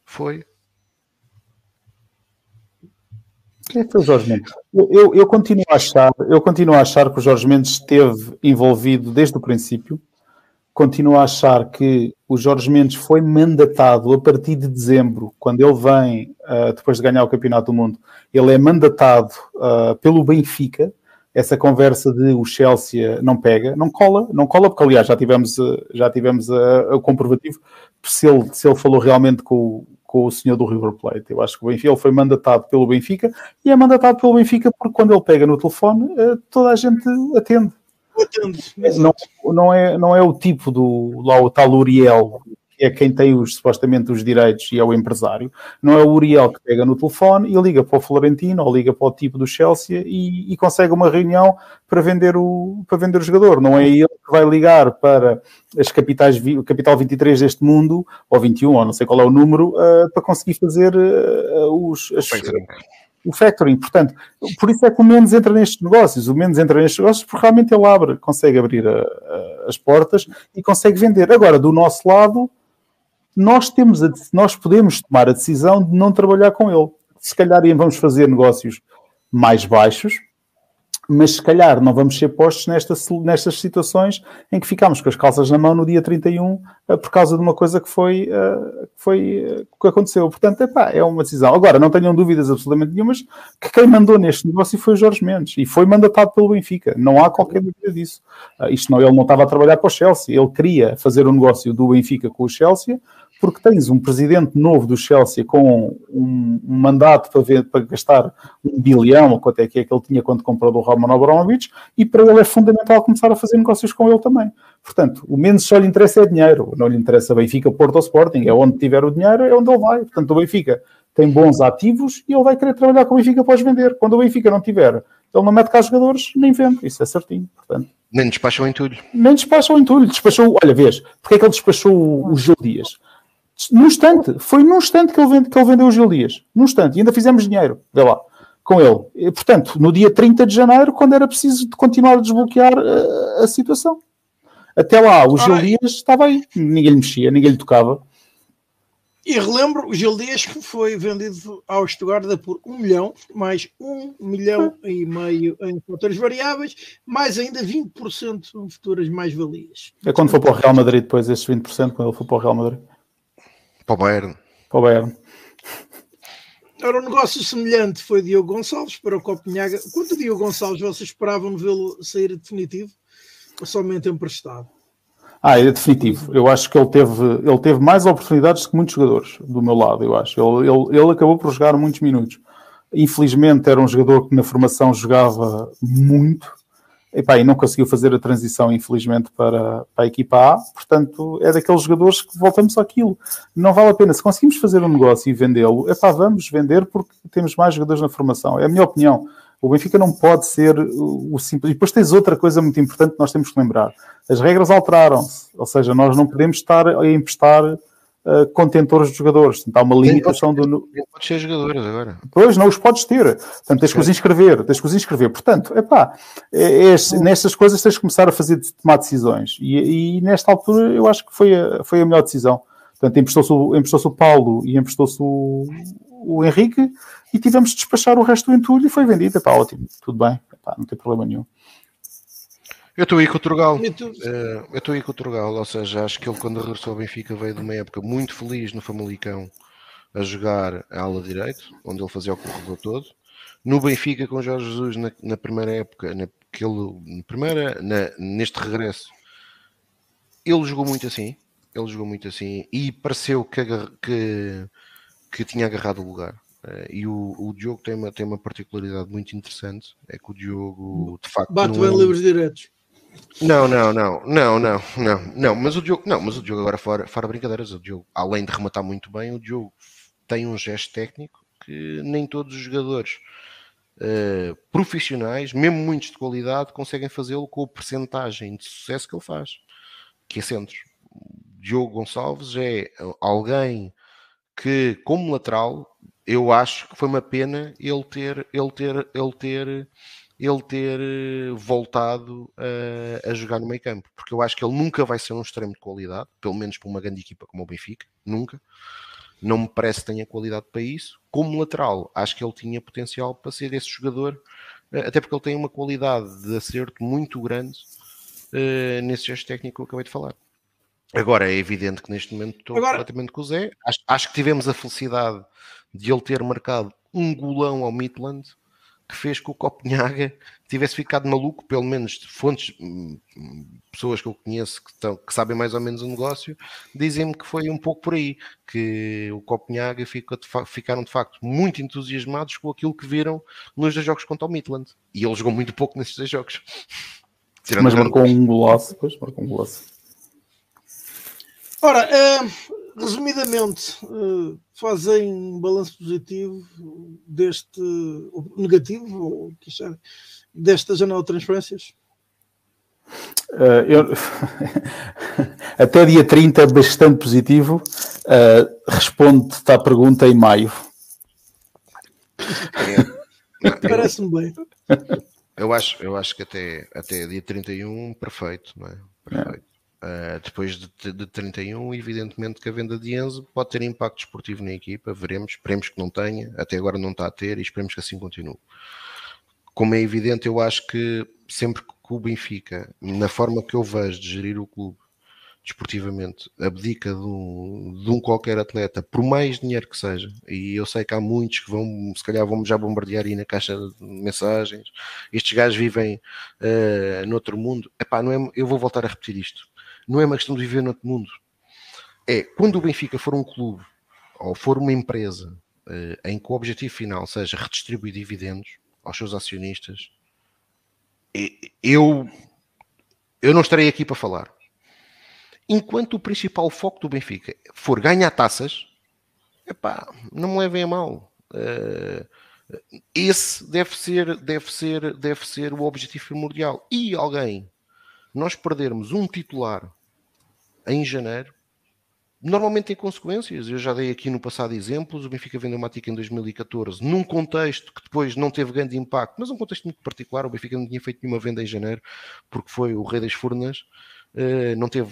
foi. Quem é foi o Jorge Mendes? Eu, eu, eu, continuo a achar, eu continuo a achar que o Jorge Mendes esteve envolvido desde o princípio continuo a achar que o Jorge Mendes foi mandatado a partir de dezembro, quando ele vem, uh, depois de ganhar o Campeonato do Mundo, ele é mandatado uh, pelo Benfica. Essa conversa de o Chelsea não pega, não cola, não cola, porque aliás já tivemos, já tivemos uh, o comprovativo se ele, se ele falou realmente com, com o senhor do River Plate. Eu acho que o Benfica ele foi mandatado pelo Benfica e é mandatado pelo Benfica porque quando ele pega no telefone toda a gente atende não, não, é, não é o tipo do lá o tal Uriel, que é quem tem os, supostamente os direitos e é o empresário. Não é o Uriel que pega no telefone e liga para o Florentino ou liga para o tipo do Chelsea e, e consegue uma reunião para vender, o, para vender o jogador. Não é ele que vai ligar para as capitais, o capital 23 deste mundo, ou 21, ou não sei qual é o número, uh, para conseguir fazer uh, os. As, o factoring. Portanto, por isso é que o Mendes entra nestes negócios. O Mendes entra nestes negócios porque realmente ele abre, consegue abrir a, a, as portas e consegue vender. Agora, do nosso lado, nós, temos a, nós podemos tomar a decisão de não trabalhar com ele. Se calhar vamos fazer negócios mais baixos, mas se calhar não vamos ser postos nesta, nestas situações em que ficamos com as calças na mão no dia 31 uh, eh, por causa de uma coisa que foi, uh, foi uh, que aconteceu. Portanto, epá, é uma decisão. Agora, não tenham dúvidas absolutamente nenhumas que quem mandou neste negócio foi o Jorge Mendes e foi mandatado pelo Benfica. Não há qualquer dúvida disso. Uh, isto não, ele não estava a trabalhar para o Chelsea, ele queria fazer o um negócio do Benfica com o Chelsea porque tens um presidente novo do Chelsea com um, um mandato para, ver, para gastar um bilhão, ou quanto é que é que ele tinha quando comprou do Roman Abramovich, e para ele é fundamental começar a fazer negócios com ele também. Portanto, o menos só lhe interessa é dinheiro, não lhe interessa Benfica, Porto ou Sporting, é onde tiver o dinheiro, é onde ele vai. Portanto, o Benfica tem bons ativos e ele vai querer trabalhar com o Benfica para os vender. Quando o Benfica não tiver, ele não mete cá jogadores, nem vende. Isso é certinho, portanto. Nem despachou em entulho. Nem despachou em entulho. Despachou, olha, vês, porque é que ele despachou o Gil Dias? Num instante, foi num instante que ele, vende, que ele vendeu o Gil Dias. Num instante. E ainda fizemos dinheiro, vê lá, com ele. E, portanto, no dia 30 de janeiro, quando era preciso continuar a desbloquear a, eh, a situação. Até lá, o Gil Dias estava aí. Ninguém lhe mexia, ninguém lhe tocava. E relembro, o Gil Dias foi vendido ao Estugarda por um milhão, mais um milhão e meio em fatores variáveis, mais ainda 20% em futuras mais-valias. É quando for para o Real Madrid depois, esses 20%, quando ele for para o Real Madrid. Para o Bayern. Para o Bayern. Ora, um negócio semelhante foi Diogo Gonçalves para o Copenhaga. Quanto Diogo Gonçalves vocês esperavam vê-lo sair definitivo ou somente emprestado? Ah, é definitivo. Eu acho que ele teve, ele teve mais oportunidades que muitos jogadores do meu lado, eu acho. Ele, ele, ele acabou por jogar muitos minutos. Infelizmente era um jogador que na formação jogava muito Epá, e não conseguiu fazer a transição, infelizmente, para, para a equipa A. Portanto, é daqueles jogadores que voltamos àquilo. Não vale a pena. Se conseguimos fazer um negócio e vendê-lo, epá, vamos vender porque temos mais jogadores na formação. É a minha opinião. O Benfica não pode ser o simples. E depois tens outra coisa muito importante que nós temos que lembrar. As regras alteraram-se. Ou seja, nós não podemos estar a emprestar uh, contentores de jogadores. Portanto, há uma limitação do. Não podes ser jogadores agora. Pois, não os podes ter. Portanto, tens que os inscrever, tens que os inscrever. Portanto, epá, é, é, nestas coisas tens que começar a fazer, tomar decisões. E, e nesta altura eu acho que foi a, foi a melhor decisão. Portanto, emprestou-se o, emprestou o Paulo e emprestou-se o, o Henrique e tivemos de despachar o resto do entulho e foi vendido. Epá, ótimo, tudo bem, epá, não tem problema nenhum. Eu estou aí com o Turgal. Uh, eu estou aí com o Turgal, ou seja, acho que ele quando regressou ao Benfica veio de uma época muito feliz no Famalicão a jogar a ala direito, onde ele fazia o corredor todo. No Benfica com Jorge Jesus na, na primeira época, naquele, na primeira, na, neste regresso, ele jogou muito assim. Ele jogou muito assim e pareceu que, que, que tinha agarrado o lugar. Uh, e o, o Diogo tem uma, tem uma particularidade muito interessante: é que o Diogo de facto. Bate bem é... livros diretos. Não, não, não, não, não, não, não, mas o Diogo, não, mas o Diogo agora fora, fora brincadeiras, o Diogo, além de rematar muito bem, o Diogo tem um gesto técnico que nem todos os jogadores uh, profissionais, mesmo muitos de qualidade, conseguem fazê-lo com a percentagem de sucesso que ele faz, que é centros. Diogo Gonçalves é alguém que, como lateral, eu acho que foi uma pena ele ter, ele ter, ele ter, ele ter eh, voltado a, a jogar no meio campo, porque eu acho que ele nunca vai ser um extremo de qualidade, pelo menos para uma grande equipa como o Benfica, nunca. Não me parece que tenha qualidade para isso. Como lateral, acho que ele tinha potencial para ser esse jogador, eh, até porque ele tem uma qualidade de acerto muito grande uh, nesse gesto técnico que eu acabei de falar. Agora é evidente que neste momento estou Agora... completamente com o Zé. Acho, acho, que tivemos a felicidade de ele ter marcado um golão ao Midland que fez com que o Copenhaga tivesse ficado maluco, pelo menos fontes, pessoas que eu conheço que, estão, que sabem mais ou menos o negócio, dizem-me que foi um pouco por aí, que o Copenhaga fica, ficaram de facto muito entusiasmados com aquilo que viram nos dois jogos contra o Midland. E ele jogou muito pouco nesses dois jogos. Mas marcou um golaço, depois marcou um golaço. Ora, uh, resumidamente, uh, fazem um balanço positivo deste, negativo, ou quiser, desta janela de transferências? Uh, eu, até dia 30, bastante positivo. Uh, Responde-te à pergunta em maio. É. Parece-me bem. Eu acho, eu acho que até, até dia 31, perfeito, não é? Perfeito. Uh, depois de, de 31, evidentemente que a venda de Enzo pode ter impacto esportivo na equipa, veremos, esperemos que não tenha, até agora não está a ter e esperemos que assim continue. Como é evidente, eu acho que sempre que o Benfica, na forma que eu vejo de gerir o clube desportivamente, abdica de um, de um qualquer atleta, por mais dinheiro que seja, e eu sei que há muitos que vão, se calhar, vão já bombardear aí na caixa de mensagens. Estes gajos vivem uh, noutro mundo. Epá, não é, eu vou voltar a repetir isto não é uma questão de viver no outro mundo. É quando o Benfica for um clube ou for uma empresa eh, em que o objetivo final seja redistribuir dividendos aos seus acionistas, eu, eu não estarei aqui para falar. Enquanto o principal foco do Benfica for ganhar taças, epá, não me levem a mal. Uh, esse deve ser, deve ser, deve ser o objetivo primordial. E alguém nós perdermos um titular em janeiro, normalmente tem consequências. Eu já dei aqui no passado exemplos. O Benfica vendeu Matica em 2014, num contexto que depois não teve grande impacto, mas um contexto muito particular. O Benfica não tinha feito nenhuma venda em janeiro, porque foi o Rei das Furnas. Uh, não teve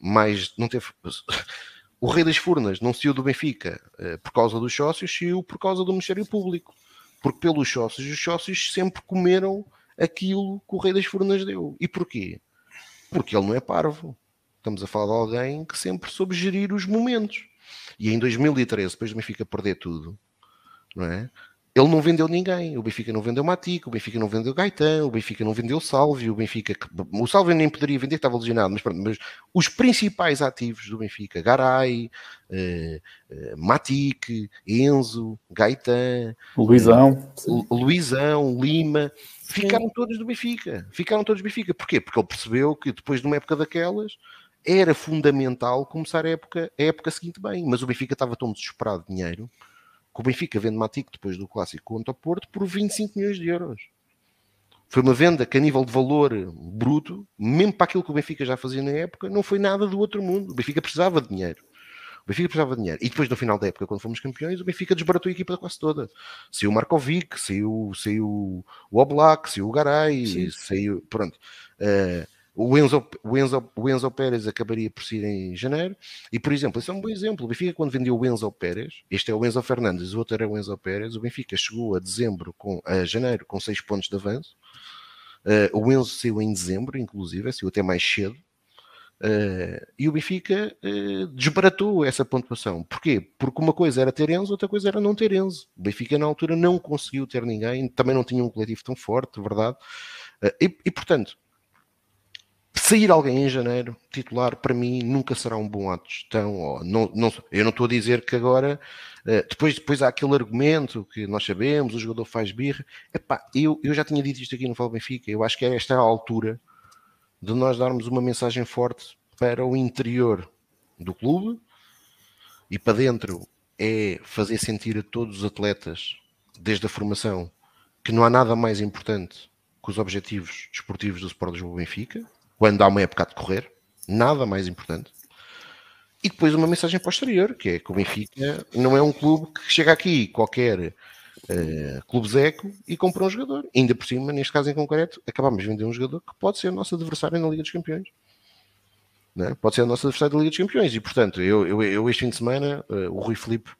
mais, não teve. O Rei das Furnas não saiu do Benfica uh, por causa dos sócios, saiu por causa do Ministério Público. Porque pelos sócios, os sócios sempre comeram aquilo que o Rei das Furnas deu. E porquê? Porque ele não é parvo. Estamos a falar de alguém que sempre soube gerir os momentos. E em 2013, depois do Benfica perder tudo, não é? Ele não vendeu ninguém. O Benfica não vendeu Matico, o Benfica não vendeu Gaetan, o Benfica não vendeu Salvio, o Benfica. O Salvio nem poderia vender, estava lesionado, mas, pronto, mas os principais ativos do Benfica, Garay, uh, uh, Matic, Enzo, Gaetan, Luizão, uh, Luizão, Lima, ficaram todos do Benfica. Ficaram todos do Benfica. Porquê? Porque ele percebeu que depois de uma época daquelas era fundamental começar a época, a época seguinte bem. Mas o Benfica estava tão desesperado de dinheiro que o Benfica vende Matico depois do clássico contra o Porto por 25 milhões de euros. Foi uma venda que, a nível de valor bruto, mesmo para aquilo que o Benfica já fazia na época, não foi nada do outro mundo. O Benfica precisava de dinheiro. O Benfica precisava de dinheiro. E depois, no final da época, quando fomos campeões, o Benfica desbaratou a equipa quase toda. Saiu o Markovic, saiu, saiu o Oblak, saiu o Garay, Sim. saiu. Pronto. Uh, o Enzo, o, Enzo, o Enzo Pérez acabaria por sair em janeiro. E, por exemplo, esse é um bom exemplo. O Benfica, quando vendeu o Enzo Pérez, este é o Enzo Fernandes, o outro era o Enzo Pérez, o Benfica chegou a dezembro, com, a janeiro, com 6 pontos de avanço. Uh, o Enzo saiu em dezembro, inclusive, saiu até mais cedo. Uh, e o Benfica uh, desbaratou essa pontuação. Porquê? Porque uma coisa era ter Enzo, outra coisa era não ter Enzo. O Benfica, na altura, não conseguiu ter ninguém, também não tinha um coletivo tão forte, verdade. E, e, portanto, sair alguém em janeiro, titular, para mim, nunca será um bom ato de gestão. Não, não, eu não estou a dizer que agora, depois, depois há aquele argumento que nós sabemos, o jogador faz birra. Epá, eu, eu já tinha dito isto aqui no Fala Benfica, eu acho que esta é a altura de nós darmos uma mensagem forte para o interior do clube e para dentro é fazer sentir a todos os atletas, desde a formação, que não há nada mais importante que os objetivos desportivos do Sport Lisboa Benfica, quando há uma época a decorrer, nada mais importante. e depois uma mensagem posterior, que é que o Benfica não é um clube que chega aqui qualquer uh, clube zeco e compra um jogador. Ainda por cima, neste caso em concreto, acabamos de vender um jogador que pode ser o nosso adversário na Liga dos Campeões. É? Pode ser o nosso adversário da Liga dos Campeões. E portanto, eu, eu, eu este fim de semana, uh, o Rui Filipe,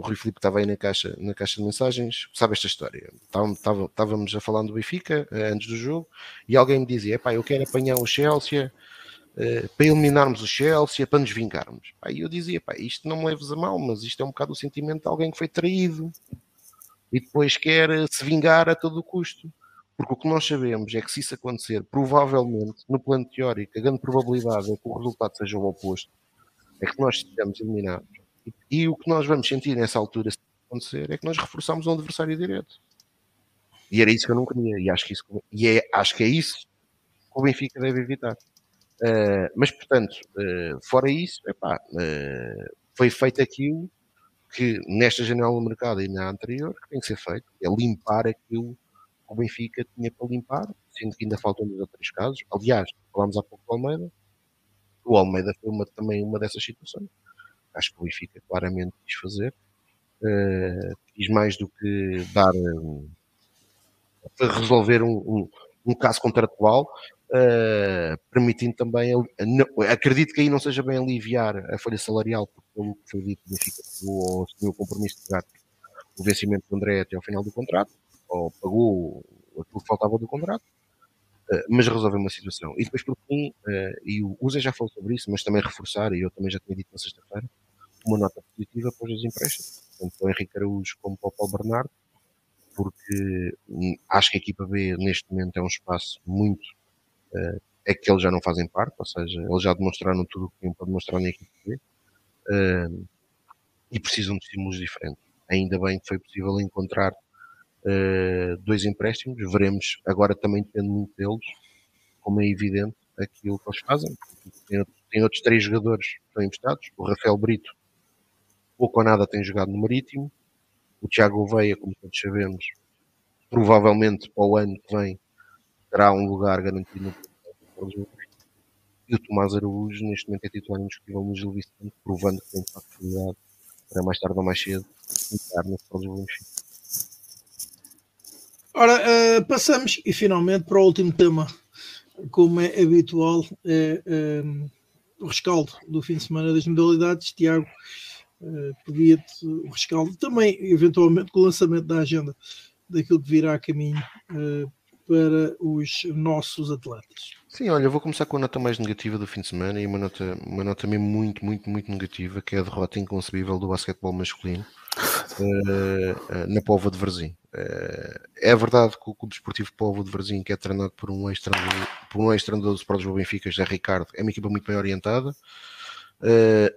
o Rui Filipe estava aí na caixa, na caixa de mensagens, sabe esta história. Estávamos a falar do Benfica uh, antes do jogo e alguém me dizia: pá, eu quero apanhar o Chelsea. Uh, para eliminarmos o Chelsea, para nos vingarmos. E eu dizia, pá, isto não me leves a mal, mas isto é um bocado o sentimento de alguém que foi traído, e depois quer eh, se vingar a todo custo. Porque o que nós sabemos é que se isso acontecer, provavelmente, no plano teórico, a grande probabilidade é que o resultado seja o oposto. É que nós sejamos eliminados. E, o que nós vamos sentir nessa altura, se acontecer, é que nós reforçamos um adversário direto. E era isso que eu não queria. E acho que, isso, e é, acho que é isso que o Benfica deve evitar. Uh, mas, portanto, uh, fora isso, epá, uh, foi feito aquilo que nesta janela do mercado e na anterior que tem que ser feito, é limpar aquilo que o Benfica tinha para limpar, sendo que ainda faltam dois ou três casos. Aliás, falámos há pouco do Almeida, o Almeida foi uma, também uma dessas situações. Acho que o Benfica claramente quis fazer, uh, quis mais do que dar um, resolver um, um, um caso contratual, uh, permitindo também, acredito que aí não seja bem aliviar a folha salarial, porque que foi dito, o Benfica pagou assumiu o compromisso de pagar o vencimento do André até ao final do contrato, ou pagou aquilo que faltava do contrato, mas resolveu uma situação. E depois, por fim, e o Zé já falou sobre isso, mas também reforçar, e eu também já tinha dito na sexta-feira, uma nota positiva para os empréstimos, tanto para o Henrique Araújo como para o Paulo Bernardo, porque hum, acho que a equipa B neste momento é um espaço muito uh, é que eles já não fazem parte, ou seja, eles já demonstraram tudo o que tinham para demonstrar na equipa B uh, e precisam de estímulos diferentes. Ainda bem que foi possível encontrar uh, dois empréstimos, veremos agora também depende muito deles, como é evidente, aquilo que eles fazem. Tem, tem outros três jogadores que estão emprestados, o Rafael Brito, pouco ou nada tem jogado no Marítimo, o Tiago Veia, como todos sabemos, provavelmente para o ano que vem terá um lugar garantido no e o Tomás Araújo neste momento é titular indiscutível no Gil Vicente, provando que tem facilidade para mais tarde ou mais cedo entrar no Benfica. Ora, uh, passamos e finalmente para o último tema, como é habitual, é, é o rescaldo do fim de semana das modalidades. Tiago, pedia-te o rescaldo, também eventualmente com o lançamento da agenda daquilo que virá a caminho uh, para os nossos atletas. Sim, olha, eu vou começar com a nota mais negativa do fim de semana e uma nota, uma nota mesmo muito, muito, muito negativa, que é a derrota inconcebível do basquetebol masculino uh, na Póvoa de Varzim. Uh, é verdade que o Clube Desportivo Póvoa de Varzim, que é treinado por um ex-treinador um ex do Benfica, José Ricardo, é uma equipa muito bem orientada,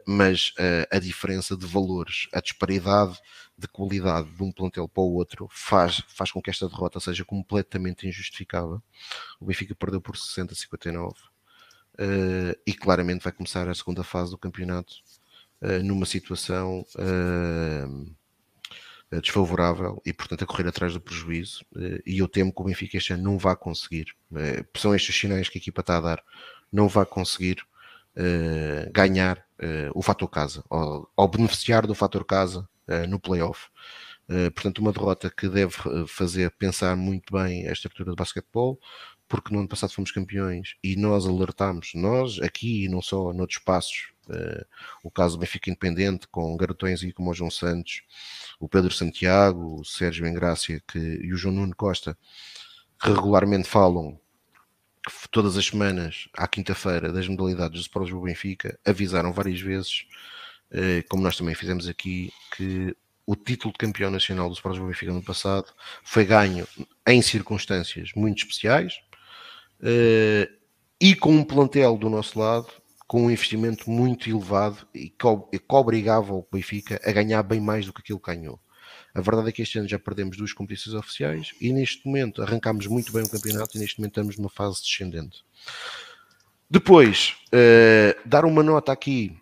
mas a diferença de valores, a disparidade de qualidade de um plantel para o outro faz, faz com que esta derrota seja completamente injustificável. O Benfica perdeu por 60 59 uh, e claramente vai começar a segunda fase do campeonato uh, numa situação uh, desfavorável e, portanto, a correr atrás do prejuízo. E eu temo que o Benfica este ano não vá conseguir. são estes os sinais que a equipa está a dar. Não vai conseguir ganhar o fator casa, ou, ou beneficiar do fator casa uh, no playoff. Uh, portanto, uma derrota que deve fazer pensar muito bem a estrutura do basquetebol, porque no ano passado fomos campeões e nós alertámos, nós aqui e não só noutros espaços, uh, o caso do Benfica Independente, com garotões aí como o João Santos, o Pedro Santiago, o Sérgio Engrácia e o João Nuno Costa, que regularmente falam todas as semanas, à quinta-feira, das modalidades dos Sports do Benfica, avisaram várias vezes eh, como nós também fizemos aqui, que o título de campeão nacional do Sporting Benfica no passado foi ganho em circunstâncias muito especiais eh, e com um plantel do nosso lado com um investimento muito elevado e que obrigava o Benfica a ganhar bem mais do que aquilo que ganhou. A verdade é que este ano já perdemos duas competições oficiais e neste momento arrancámos muito bem o campeonato e neste momento estamos numa fase descendente. Depois, uh, dar uma nota aqui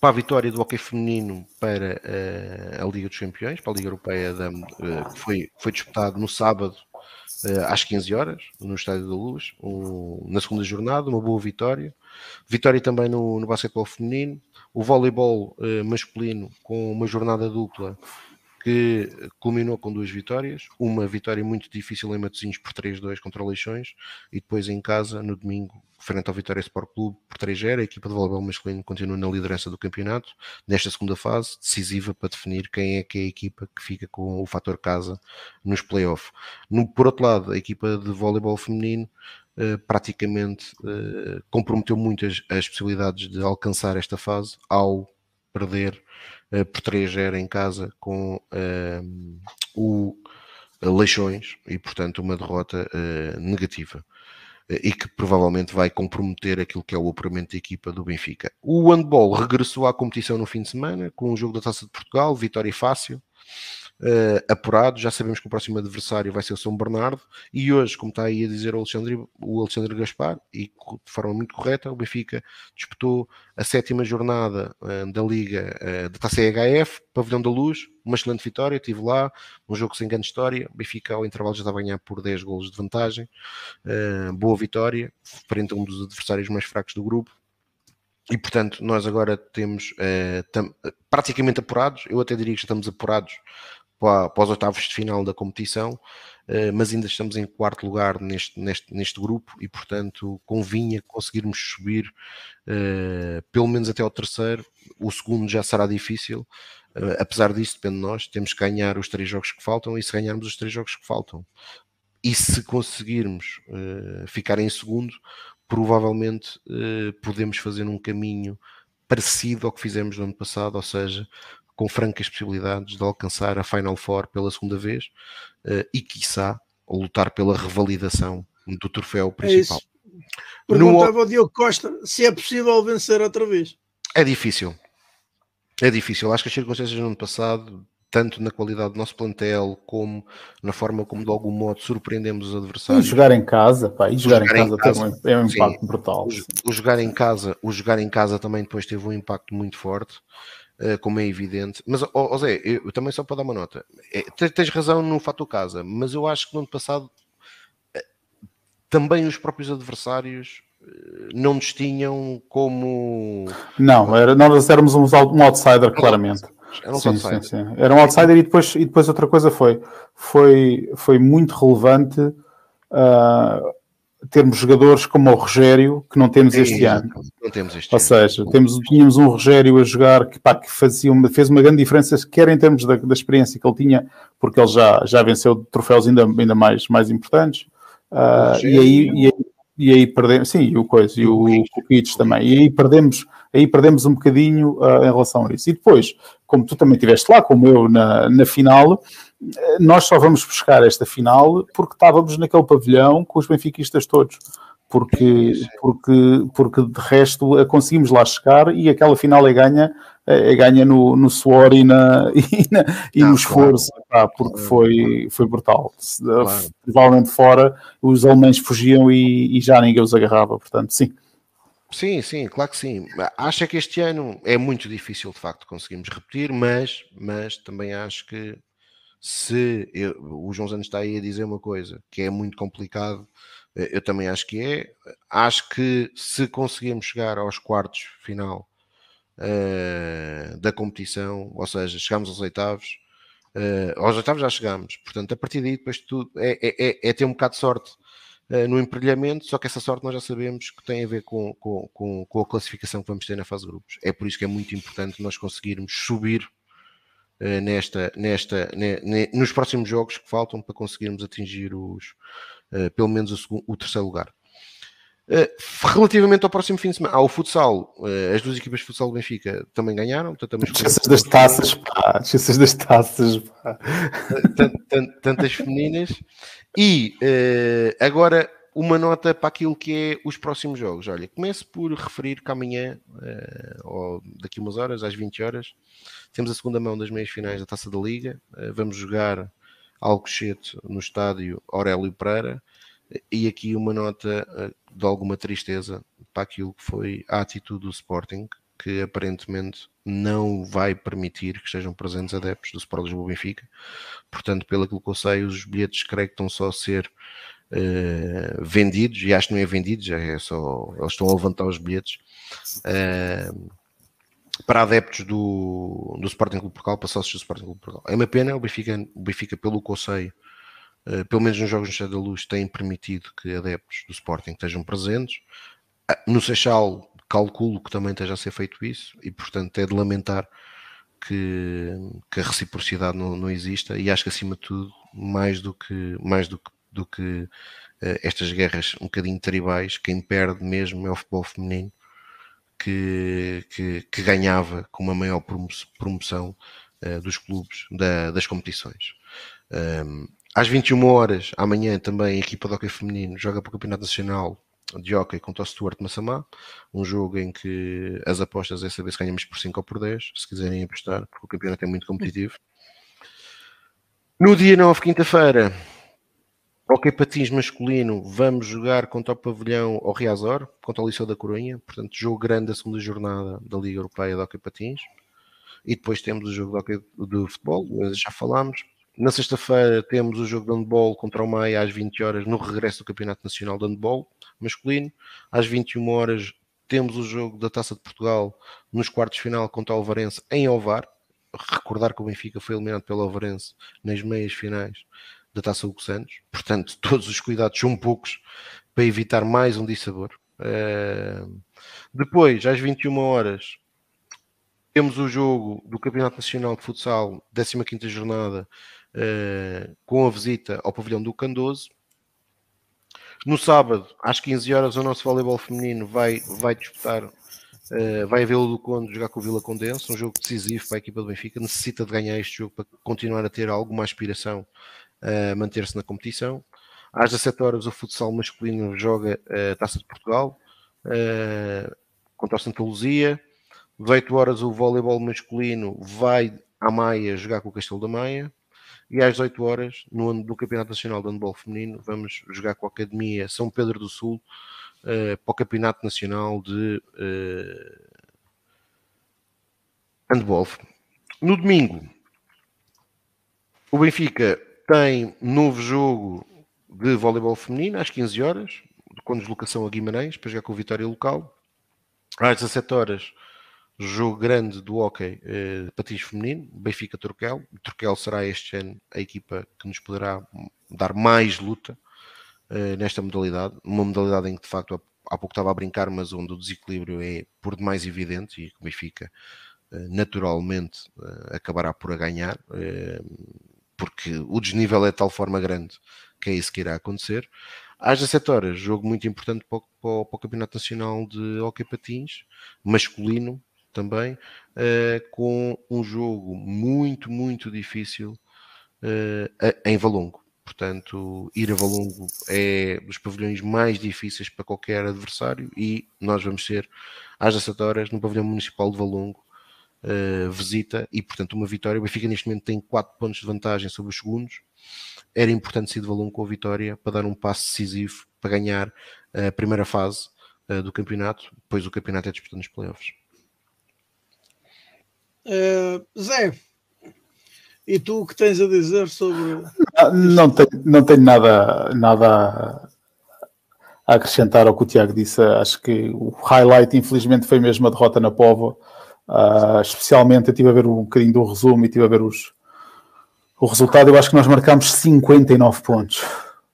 para a vitória do hockey feminino para uh, a Liga dos Campeões, para a Liga Europeia, da, uh, que foi, foi disputado no sábado às 15 horas, no Estádio da Luz, um, na segunda jornada, uma boa vitória. Vitória também no, no basquetebol feminino, o voleibol uh, masculino com uma jornada dupla que culminou com duas vitórias, uma vitória muito difícil em Matosinhos por 3-2 contra Leixões e depois em casa, no domingo, frente ao Vitória Sport Clube por 3-0, a equipa de voleibol masculino continua na liderança do campeonato, nesta segunda fase, decisiva para definir quem é que é a equipa que fica com o fator casa nos playoffs. Por outro lado, a equipa de voleibol feminino praticamente uh, comprometeu muito as, possibilidades de alcançar esta fase ao perder uh, por 3-0 em casa com o Leixões e, portanto, uma derrota negativa e que provavelmente vai comprometer aquilo que é o apuramento da equipa do Benfica. O handball regressou à competição no fim de semana com o jogo da Taça de Portugal, vitória fácil, uh, apurado. Já sabemos que o próximo adversário vai ser o São Bernardo. E hoje, como está aí a dizer o Alexandre, o Alexandre Gaspar, e de forma muito correta, o Benfica disputou a sétima jornada uh, da Liga uh, da Taça Pavilhão da Luz. Uma excelente vitória, estive lá, um jogo sem grande história. O Benfica, ao intervalo, já estava a ganhar por 10 golos de vantagem. boa vitória, frente a um dos adversários mais fracos do grupo. E portanto, nós agora temos tam, praticamente apurados. Eu até diria que estamos apurados para, para os oitavos de final da competição, eh, mas ainda estamos em quarto lugar neste, neste, neste grupo e, portanto, convinha conseguirmos subir uh, pelo menos até ao terceiro. O segundo já será difícil, uh, apesar disso, depende de nós. Temos que ganhar os três jogos que faltam e se ganharmos os três jogos que faltam. E se conseguirmos ficar em segundo, provavelmente podemos fazer um caminho parecido ao que fizemos no ano passado, ou seja, com francas possibilidades de alcançar a Final Four pela segunda vez uh, e, quiçá, lutar pela revalidação do troféu principal. É Perguntava no... ao Diogo Costa se é possível vencer outra vez. É difícil. É difícil. Acho que as circunstâncias no ano passado, tanto na qualidade do nosso plantel, como na forma como de algum modo surpreendemos os adversários. E jogar em casa, pá, e jogar, jogar em, casa, casa é um impacto sim, brutal. O, o, jogar em casa, o jogar em casa também depois teve um impacto muito forte. Eh, como é evidente. Mas, oh, Zé, eu, também só para dar uma nota, é, tens razão no fato casa, mas eu acho que no ano passado eh, também os próprios adversários eh, não nos tinham como. Não, era, nós éramos um, um outsider, claramente. Era um sim, outsider. Sim, sim. Era um outsider e depois, e depois outra coisa foi, foi, foi muito relevante. Uh, termos jogadores como o Rogério, que não temos este ano. Não temos este Ou seja, temos, tínhamos um Rogério a jogar que, pá, que fazia uma, fez uma grande diferença, quer em termos da, da, experiência que ele tinha, porque ele já, já venceu troféus ainda, ainda mais, mais importantes. Uh, e, aí, e, aí, e aí perdemos, sim, e o Coisa, e o, o também. E aí perdemos, aí perdemos um bocadinho uh, em relação a isso. E depois, como tu também estiveste lá, como eu na, na final, nós só vamos buscar esta final porque estávamos naquele pavilhão com os benfiquistas todos. Porque, porque, porque de resto conseguimos lá chegar e aquela final é ganha, é ganha no, no suor e, na, e, na, e Não, no esforço, claro. pá, porque foi, foi brutal. Claro. Provavelmente fora os alemães fugiam e, e já ninguém os agarrava, portanto, sim. Sim, sim, claro que sim. Acho que este ano é muito difícil de facto conseguirmos repetir, mas, mas também acho que se eu, o João Santos está aí a dizer uma coisa que é muito complicado, eh, eu também acho que é. Acho que se conseguirmos chegar aos quartos final uh, da competição, ou seja, chegamos aos oitavos, uh, aos oitavos já chegamos, portanto, a partir daí, depois tudo é, é, é, é ter um bocado de sorte. Uh, no emparelhamento, só que essa sorte nós já sabemos que tem a ver com, com, com, com a classificação que vamos ter na fase de grupos. É por isso que é muito importante nós conseguirmos subir nesta, nesta, ne, ne, nos próximos jogos que faltam para conseguirmos atingir os, uh, pelo menos o, segundo, o terceiro lugar. Uh, relativamente ao próximo fim de semana, ao futsal, uh, as duas equipas de futsal do Benfica também ganharam. Esqueças das taças, pá. Das taças, pá. Tantas femininas. E agora uma nota para aquilo que é os próximos jogos. Olha, começo por referir que amanhã, ou daqui umas horas, às 20 horas, temos a segunda mão das meias finais da Taça da Liga. Eh, vamos jogar Alcochete no estádio Aurélio Pereira. E aqui uma nota eh, de alguma tristeza para aquilo que foi a atitude do Sporting, que aparentemente não vai permitir que estejam presentes adeptos do Sport Lisboa Benfica. Portanto, pelo que eu sei, os bilhetes creio que estão só a ser uh, vendidos, e acho que não é vendidos, é só eles estão a levantar os bilhetes. Uh, para adeptos do, do Sporting Clube Portugal, para sócios do Sporting Clube Portugal. É uma pena, o Benfica, o Benfica pelo sei, uh, pelo menos nos jogos no Estado da Luz, tem permitido que adeptos do Sporting estejam presentes. Uh, no Seixal, calculo que também esteja a ser feito isso, e portanto é de lamentar que, que a reciprocidade não, não exista, e acho que acima de tudo, mais do que, mais do que, do que uh, estas guerras um bocadinho tribais, quem perde mesmo é o futebol feminino que, que, que ganhava com uma maior promoção uh, dos clubes da, das competições. Um, às 21 horas, amanhã também a equipa de hockey feminino joga para o Campeonato Nacional de Hockey contra o Stuart Massamá, um jogo em que as apostas é saber se ganhamos por 5 ou por 10, se quiserem apostar, porque o campeonato é muito competitivo. No dia 9, quinta-feira, Ok, patins masculino, vamos jogar contra o pavilhão ao Riazor, contra o Liceu da Coruña, portanto, jogo grande da segunda jornada da Liga Europeia de Hockey Patins. E depois temos o jogo de, hockey, de futebol, já falámos. Na sexta-feira temos o jogo de handball contra o Maia às 20 horas no regresso do Campeonato Nacional de Handball masculino. Às 21 horas temos o jogo da Taça de Portugal nos quartos de final contra o Alvarense em Ovar. Recordar que o Benfica foi eliminado pelo Alvarense nas meias finais da Taça Hugo Santos. Portanto, todos os cuidados são poucos para evitar mais um dissabor. Depois, às 21 horas, temos o jogo do Campeonato Nacional de Futsal, 15 jornada, com a visita ao pavilhão do Candoso. No sábado, às 15 horas, o nosso voleibol feminino vai, vai disputar, uh, vai haver o do Conde jogar com o Vila Condense, um jogo decisivo para a equipa do Benfica. Necessita de ganhar este jogo para continuar a ter alguma aspiração manter-se na competição. Às 17 horas, o futsal masculino joga a Taça de Portugal uh, contra o Santa Luzia. 18 horas, o voleibol masculino vai à Maia jogar com o Castelo da Maia. E às 18 horas, no, no Campeonato Nacional de Handball Feminino, vamos jogar com a Academia São Pedro do Sul uh, para o Campeonato Nacional de uh, Handball. No domingo, o Benfica tem novo jogo de voleibol feminino às 15 horas, com deslocação a Guimarães, para jogar com o Vitória local. Às 17 horas, jogo grande do hockey eh, patins feminino, Benfica Turquel. Será este ano a equipa que nos poderá dar mais luta eh, nesta modalidade. Uma modalidade em que de facto há pouco estava a brincar, mas onde o desequilíbrio é por demais evidente e que o Benfica eh, naturalmente eh, acabará por a ganhar. Porque o desnível é de tal forma grande que é isso que irá acontecer. Às 17 horas, jogo muito importante para o, para o, para o Campeonato Nacional de Hockey Patins, masculino também, uh, com um jogo muito, muito difícil uh, em Valongo. Portanto, ir a Valongo é dos pavilhões mais difíceis para qualquer adversário e nós vamos ser às 17 horas no pavilhão municipal de Valongo uh, visita e, portanto, uma vitória. O Benfica neste momento tem 4 pontos de vantagem sobre os segundos. Era importante ser de valor com a vitória para dar um passo decisivo para ganhar a primeira fase uh, do campeonato, depois o campeonato é disputado nos playoffs. Uh, Zé, e tu o que tens a dizer sobre. Não, não, tenho, não tenho nada, nada a acrescentar ao que o Tiago disse. Acho que o highlight, infelizmente, foi mesmo a derrota na Povo. Uh, especialmente eu estive a ver um bocadinho do resumo e estive a ver os, o resultado. Eu acho que nós marcámos 59 pontos.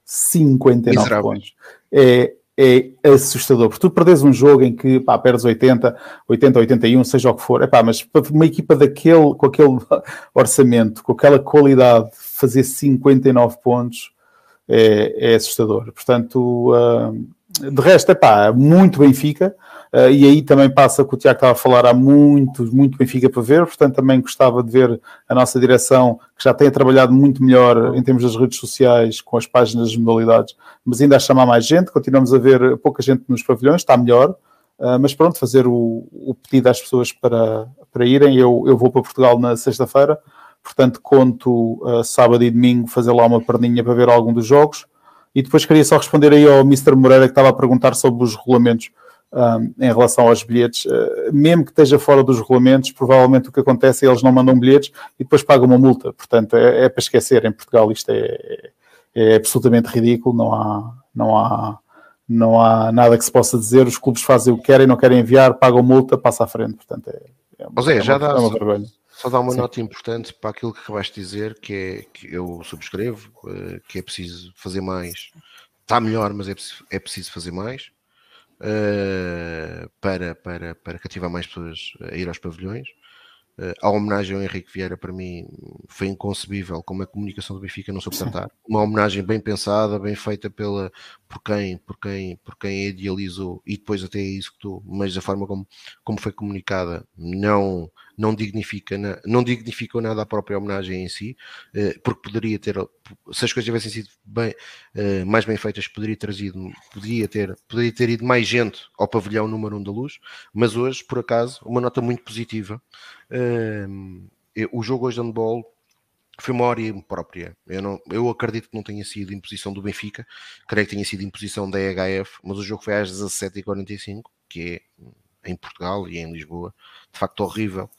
59 Miserável. pontos. É, é assustador, porque tu perdes um jogo em que pá, perdes 80, 80, 81, seja o que for, epá, mas para uma equipa daquele, com aquele orçamento, com aquela qualidade, fazer 59 pontos é, é assustador. Portanto, uh, de resto, é pá, muito Benfica. Uh, e aí também passa o que o Tiago estava a falar, há muito, muito Benfica para ver, portanto também gostava de ver a nossa direção, que já tem trabalhado muito melhor em termos das redes sociais, com as páginas das modalidades, mas ainda a chamar mais gente, continuamos a ver pouca gente nos pavilhões, está melhor, uh, mas pronto, fazer o, o, pedido às pessoas para, para irem, eu, eu vou para Portugal na sexta-feira, portanto conto uh, sábado e domingo fazer lá uma perninha para ver algum dos jogos, e depois queria só responder aí ao Mr. Moreira que estava a perguntar sobre os regulamentos um, em relação aos bilhetes, uh, mesmo que esteja fora dos regulamentos, provavelmente o que acontece é eles não mandam bilhetes e depois pagam uma multa. Portanto, é, é para esquecer. Em Portugal isto é, é absolutamente ridículo, não há, não há não há nada que se possa dizer, os clubes fazem o que querem, não querem enviar, pagam multa, passa à frente, portanto é, é, Mas é, já uma, dá, é uma vergonha. Só dá uma Sim. nota importante para aquilo que acabaste de dizer, que é que eu subscrevo, eh, que é preciso fazer mais. Está melhor, mas é preciso, é preciso fazer mais uh, para, para, para cativar mais pessoas a ir aos pavilhões. Uh, a homenagem ao Henrique Vieira para mim foi inconcebível como a comunicação do Benfica não soube tratar. Uma homenagem bem pensada, bem feita pela, por quem, por quem, por quem idealizou e depois até executou, mas a forma como, como foi comunicada não, não dignifica, não dignificou nada a própria homenagem em si, uh, porque poderia ter, se as coisas tivessem sido bem, uh, mais bem feitas, poderia, trazido, poderia, ter, poderia ter ido mais gente ao pavilhão número 1 um da luz, mas hoje, por acaso, uma nota muito positiva o jogo hoje de handball foi uma hora própria. Eu, não, eu acredito que não tenha sido imposição do Benfica, creio que tenha sido imposição da EHF, mas o jogo foi às 17h45, que é em Portugal e em Lisboa, de facto horrível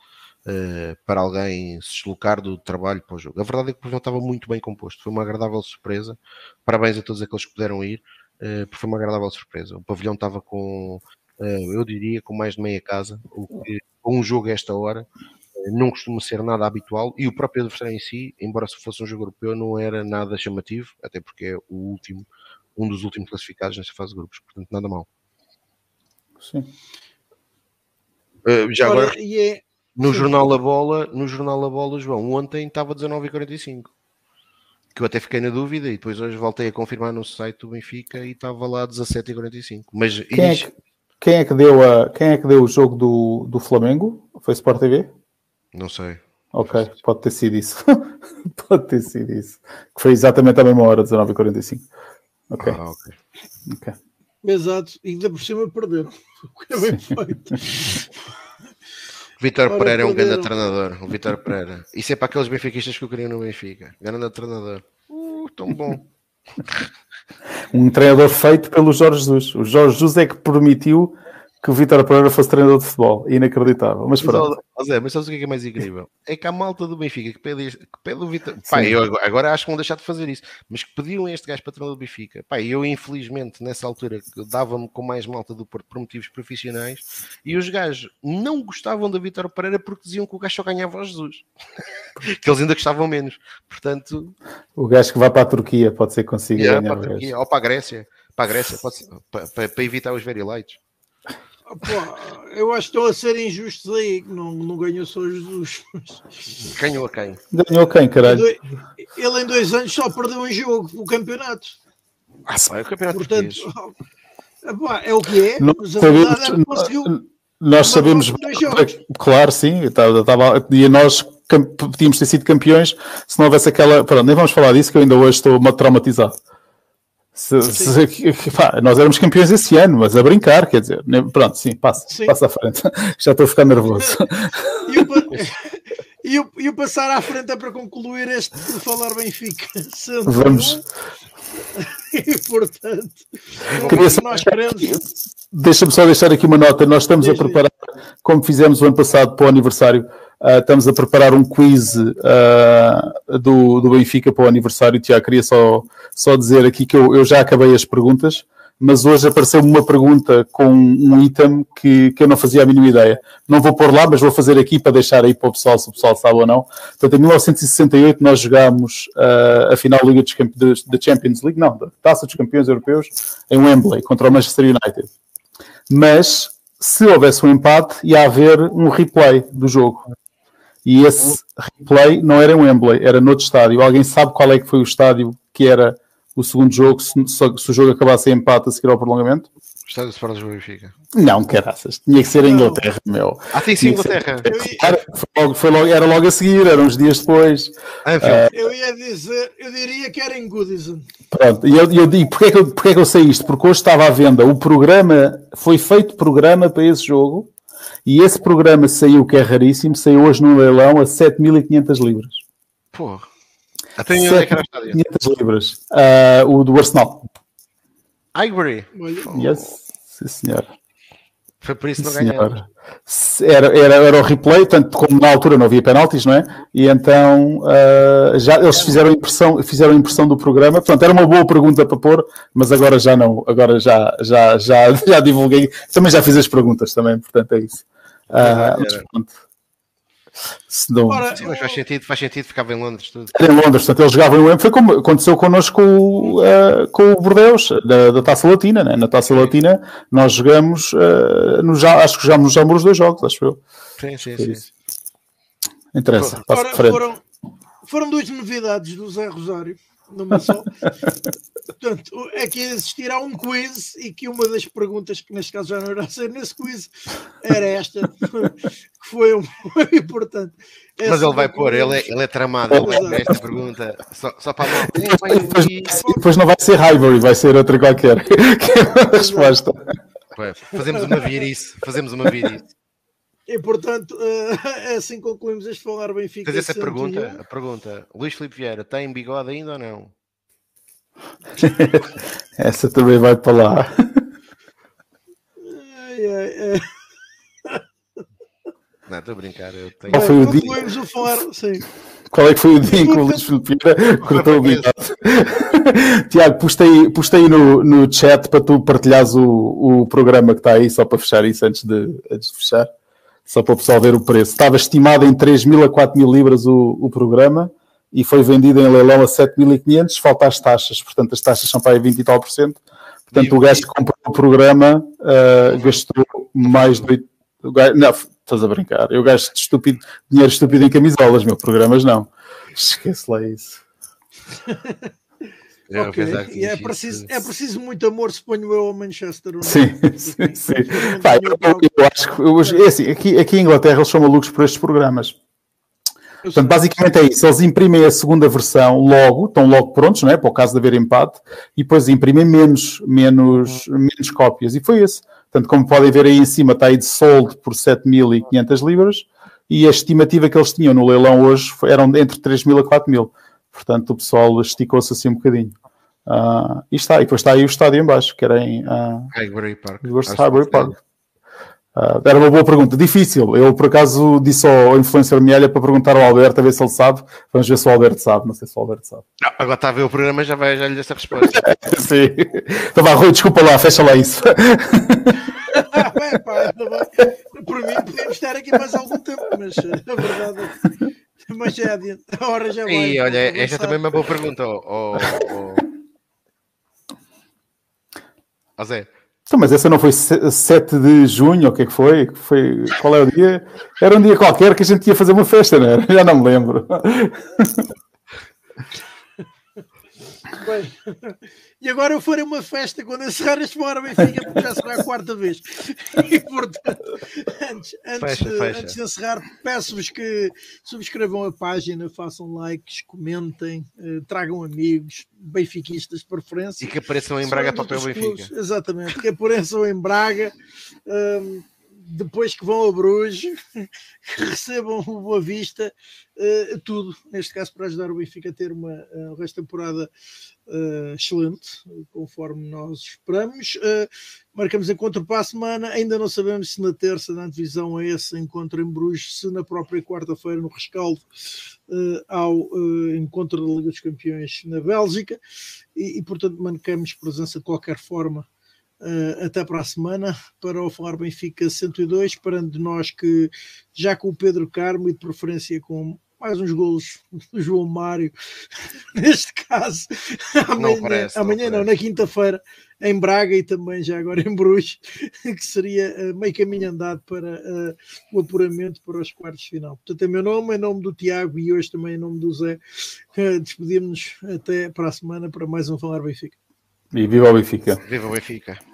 uh, para alguém se deslocar do trabalho para o jogo. A verdade é que o pavilhão estava muito bem composto, foi uma agradável surpresa. Parabéns a todos aqueles que puderam ir, uh, porque foi uma agradável surpresa. O pavilhão estava com, uh, eu diria, com mais de meia casa, o que um jogo a esta hora eh, não costuma ser nada habitual e o próprio adversário em si, embora se fosse um jogo europeu, não era nada chamativo, até porque é o último, um dos últimos classificados nesta fase de grupos, portanto nada mal. Sim. Uh, já Ora, agora, é... no Sim. jornal A Bola, no jornal A Bola, João, ontem estava 19h45 que eu até fiquei na dúvida e depois hoje voltei a confirmar no site do Benfica e estava lá 17h45. Mas quem, é que, quem é que deu, a, quem é que deu o jogo do, do Flamengo? Foi Sport TV? Não sei. Ok, pode ter sido isso. pode ter sido isso. Que foi exatamente à mesma hora, 19h45. Ok. Ah, ok. okay. Exato, e ainda por cima perder. O que é bem feito. Vitor Pereira é um grande treinador. O Vitor Pereira. Isso é para aqueles benfiquistas que eu queria no Benfica. Grande treinador. Uh, tão bom. um treinador feito pelo Jorge Jesus. O Jorge Jesus é que permitiu que o Vitor Pereira fosse treinador de futebol. Inacreditável. Mas pronto. Mas, Zé, mas sabes o que é, é mais incrível? É que a malta do Benfica que pede, que pede o Vitor. Pai, eu agora acho que vão deixar de fazer isso. Mas que pediam este gajo para treinador do Benfica. Pai, eu infelizmente nessa altura dava-me com mais malta do Porto por motivos profissionais e os gajos não gostavam da Vitor Pereira porque diziam que o gajo só ganhava Jesus. que eles ainda gostavam menos. Portanto. O gajo que vai para a Turquia pode ser que consiga yeah, ganhar. Para a Turquia, ou para a Grécia. Para a Grécia, para, para, para evitar os very lights. Pô, eu acho que estão a ser injustos aí, que não, não ganhou só Jesus. Ganhou a quem? Ganhou a quem, caralho? Ele em dois anos só perdeu um jogo, o campeonato. Ah, é o campeonato Portanto, pá, é o que é, não mas a sabemos, verdade é que conseguiu. Nós sabemos, claro, sim, estava, e nós podíamos ter sido campeões se não houvesse aquela. Pronto, nem vamos falar disso, que eu ainda hoje estou traumatizado. Se, se, pá, nós éramos campeões esse ano, mas a brincar, quer dizer, pronto, sim, passa, sim. passa à frente. Já estou a ficar nervoso. E o, e, o, e o passar à frente é para concluir este falar Benfica. Vamos. E portanto, Queria só nós queremos. Deixa-me só deixar aqui uma nota. Nós estamos Deixa a preparar, como fizemos o ano passado para o aniversário, Uh, estamos a preparar um quiz uh, do, do Benfica para o aniversário. Tiago, queria só, só dizer aqui que eu, eu já acabei as perguntas, mas hoje apareceu-me uma pergunta com um item que, que eu não fazia a mínima ideia. Não vou pôr lá, mas vou fazer aqui para deixar aí para o pessoal, se o pessoal sabe ou não. Portanto, em 1968 nós jogámos uh, a final Liga da Champions League, não, da Taça dos Campeões Europeus, em Wembley, contra o Manchester United. Mas, se houvesse um empate, ia haver um replay do jogo. E esse replay não era em Wembley, era noutro estádio. Alguém sabe qual é que foi o estádio que era o segundo jogo, se, se o jogo acabasse em empate a seguir ao prolongamento? Estádio de Sporting Benfica. Não, caraças. Tinha que ser em Inglaterra, meu. Ah, tem sim, Inglaterra. Era, foi logo, foi logo, era logo a seguir, eram uns dias depois. Ah, uh, eu ia dizer, eu diria que era em Goodison. Pronto, e eu, eu digo, porquê que eu, porquê que eu sei isto? Porque hoje estava à venda, o programa, foi feito programa para esse jogo, e esse programa saiu, que é raríssimo, saiu hoje no leilão a 7.500 libras. Porra. Até onde é que era 500 libras. Uh, o do Arsenal. Highbury. Yes, sim senhor. Foi por isso que não. Era, era, era o replay, tanto como na altura não havia penaltis, não é? E então uh, já eles fizeram impressão, fizeram impressão do programa. Portanto, era uma boa pergunta para pôr, mas agora já não, agora já, já, já, já divulguei. Também já fiz as perguntas também, portanto é isso. Uh, mas, pronto, não... Ora, Sim, mas faz sentido, faz sentido, ficava em Londres tudo. Era em Londres, portanto eles jogavam em Wembley, foi como aconteceu connosco uh, com o Bordeus, da, da Taça Latina, né? na Taça sim. Latina nós jogamos, uh, no, já, acho que jogámos já os dois jogos, acho eu. Sim, sim, sim. sim. Interessa, Ora, foram, foram duas novidades do Zé Rosário numa só. Portanto, é que existirá um quiz e que uma das perguntas, que neste caso já não irá ser nesse quiz, era esta, que foi um, importante. Essa Mas ele vai pôr, ele é, ele é tramado, ele vai pôr esta pergunta só, só para a depois, depois não vai ser Highbury, vai ser outra qualquer, que é a resposta. Fazemos uma virice, fazemos uma virice. E portanto, uh, assim concluímos este falar Benfica. Faz essa pergunta, a pergunta: Luís Filipe Vieira tem bigode ainda ou não? essa também vai para lá. Ai, ai, ai. Não, estou a brincar. Eu tenho... Qual foi o dia? O falar, sim. Qual é que foi o dia em que o Luís Filipe Vieira cortou o bigode? Tiago, postei, postei no, no chat para tu partilhares o, o programa que está aí, só para fechar isso antes de, antes de fechar só para o pessoal ver o preço. Estava estimado em 3 mil a 4 mil libras o, o programa e foi vendido em leilão a 7.500, falta as taxas, portanto as taxas são para aí 20 e tal por cento. Portanto, e o gajo que comprou o programa uh, gastou mais de 8... Não, estás a brincar. Eu gasto estúpido, dinheiro estúpido em camisolas, meu, programas não. Esquece lá isso. É, okay. E é preciso, é preciso muito amor se ponho eu ao Manchester. Sim, sim, sim. Pá, eu, eu, acho que eu, é assim, aqui, aqui em Inglaterra eles são malucos por estes programas. Portanto, basicamente é isso. Eles imprimem a segunda versão logo, estão logo prontos, não é? Para o caso de haver empate, e depois imprimem menos, menos, menos cópias. E foi esse. Portanto, como podem ver aí em cima, está aí de sold por 7.500 libras, e a estimativa que eles tinham no leilão hoje eram entre 3.000 a 4.000. Portanto, o pessoal esticou-se assim um bocadinho. Uh, e está, e depois está aí o estádio em baixo, que era em uh, Highbury Park. Highbury Park. Uh, era uma boa pergunta, difícil. Eu por acaso disse ao influencer Mielha para perguntar ao Alberto a ver se ele sabe. Vamos ver se o Alberto sabe. Não sei se o Alberto sabe. Não, agora está a ver o programa já vai já lhe essa resposta. Sim. Então vá, Rui, desculpa lá, fecha lá isso. é, pá, por mim podemos estar aqui mais algum tempo, mas a verdade é mas já adiante. A hora já vai. E olha, esta também é uma boa pergunta. Oh, oh, oh. Zé. Então, mas essa não foi 7 de junho, o que é que foi? foi? Qual é o dia? Era um dia qualquer que a gente ia fazer uma festa, não era? Já não me lembro. Bem, e agora eu farei uma festa quando encerrar este Fora Benfica, porque já será a quarta vez. E portanto, antes, antes, fecha, de, fecha. antes de encerrar, peço-vos que subscrevam a página, façam likes, comentem, eh, tragam amigos, benfiquistas de preferência. E que apareçam em Braga para o Benfica. Exatamente, que apareçam em Braga. Um, depois que vão a Bruges, que recebam o Boa Vista, uh, tudo, neste caso para ajudar o Benfica a ter uma uh, temporada uh, excelente, conforme nós esperamos. Uh, marcamos encontro para a semana, ainda não sabemos se na terça, na divisão, é esse encontro em Bruges, se na própria quarta-feira, no rescaldo, ao encontro da Liga dos Campeões na Bélgica, e, e portanto marcamos presença de qualquer forma Uh, até para a semana. Para o Falar Benfica 102, esperando de nós que já com o Pedro Carmo e de preferência com mais uns golos do João Mário, neste caso, amanhã, não, parece, amanhã não, não na quinta-feira, em Braga e também já agora em Bruges, que seria uh, meio caminho andado para uh, o apuramento para os quartos de final. Portanto, é meu nome, em nome do Tiago e hoje também em nome do Zé, uh, despedimos-nos até para a semana para mais um Falar Benfica. E viva o Benfica! Viva o Benfica!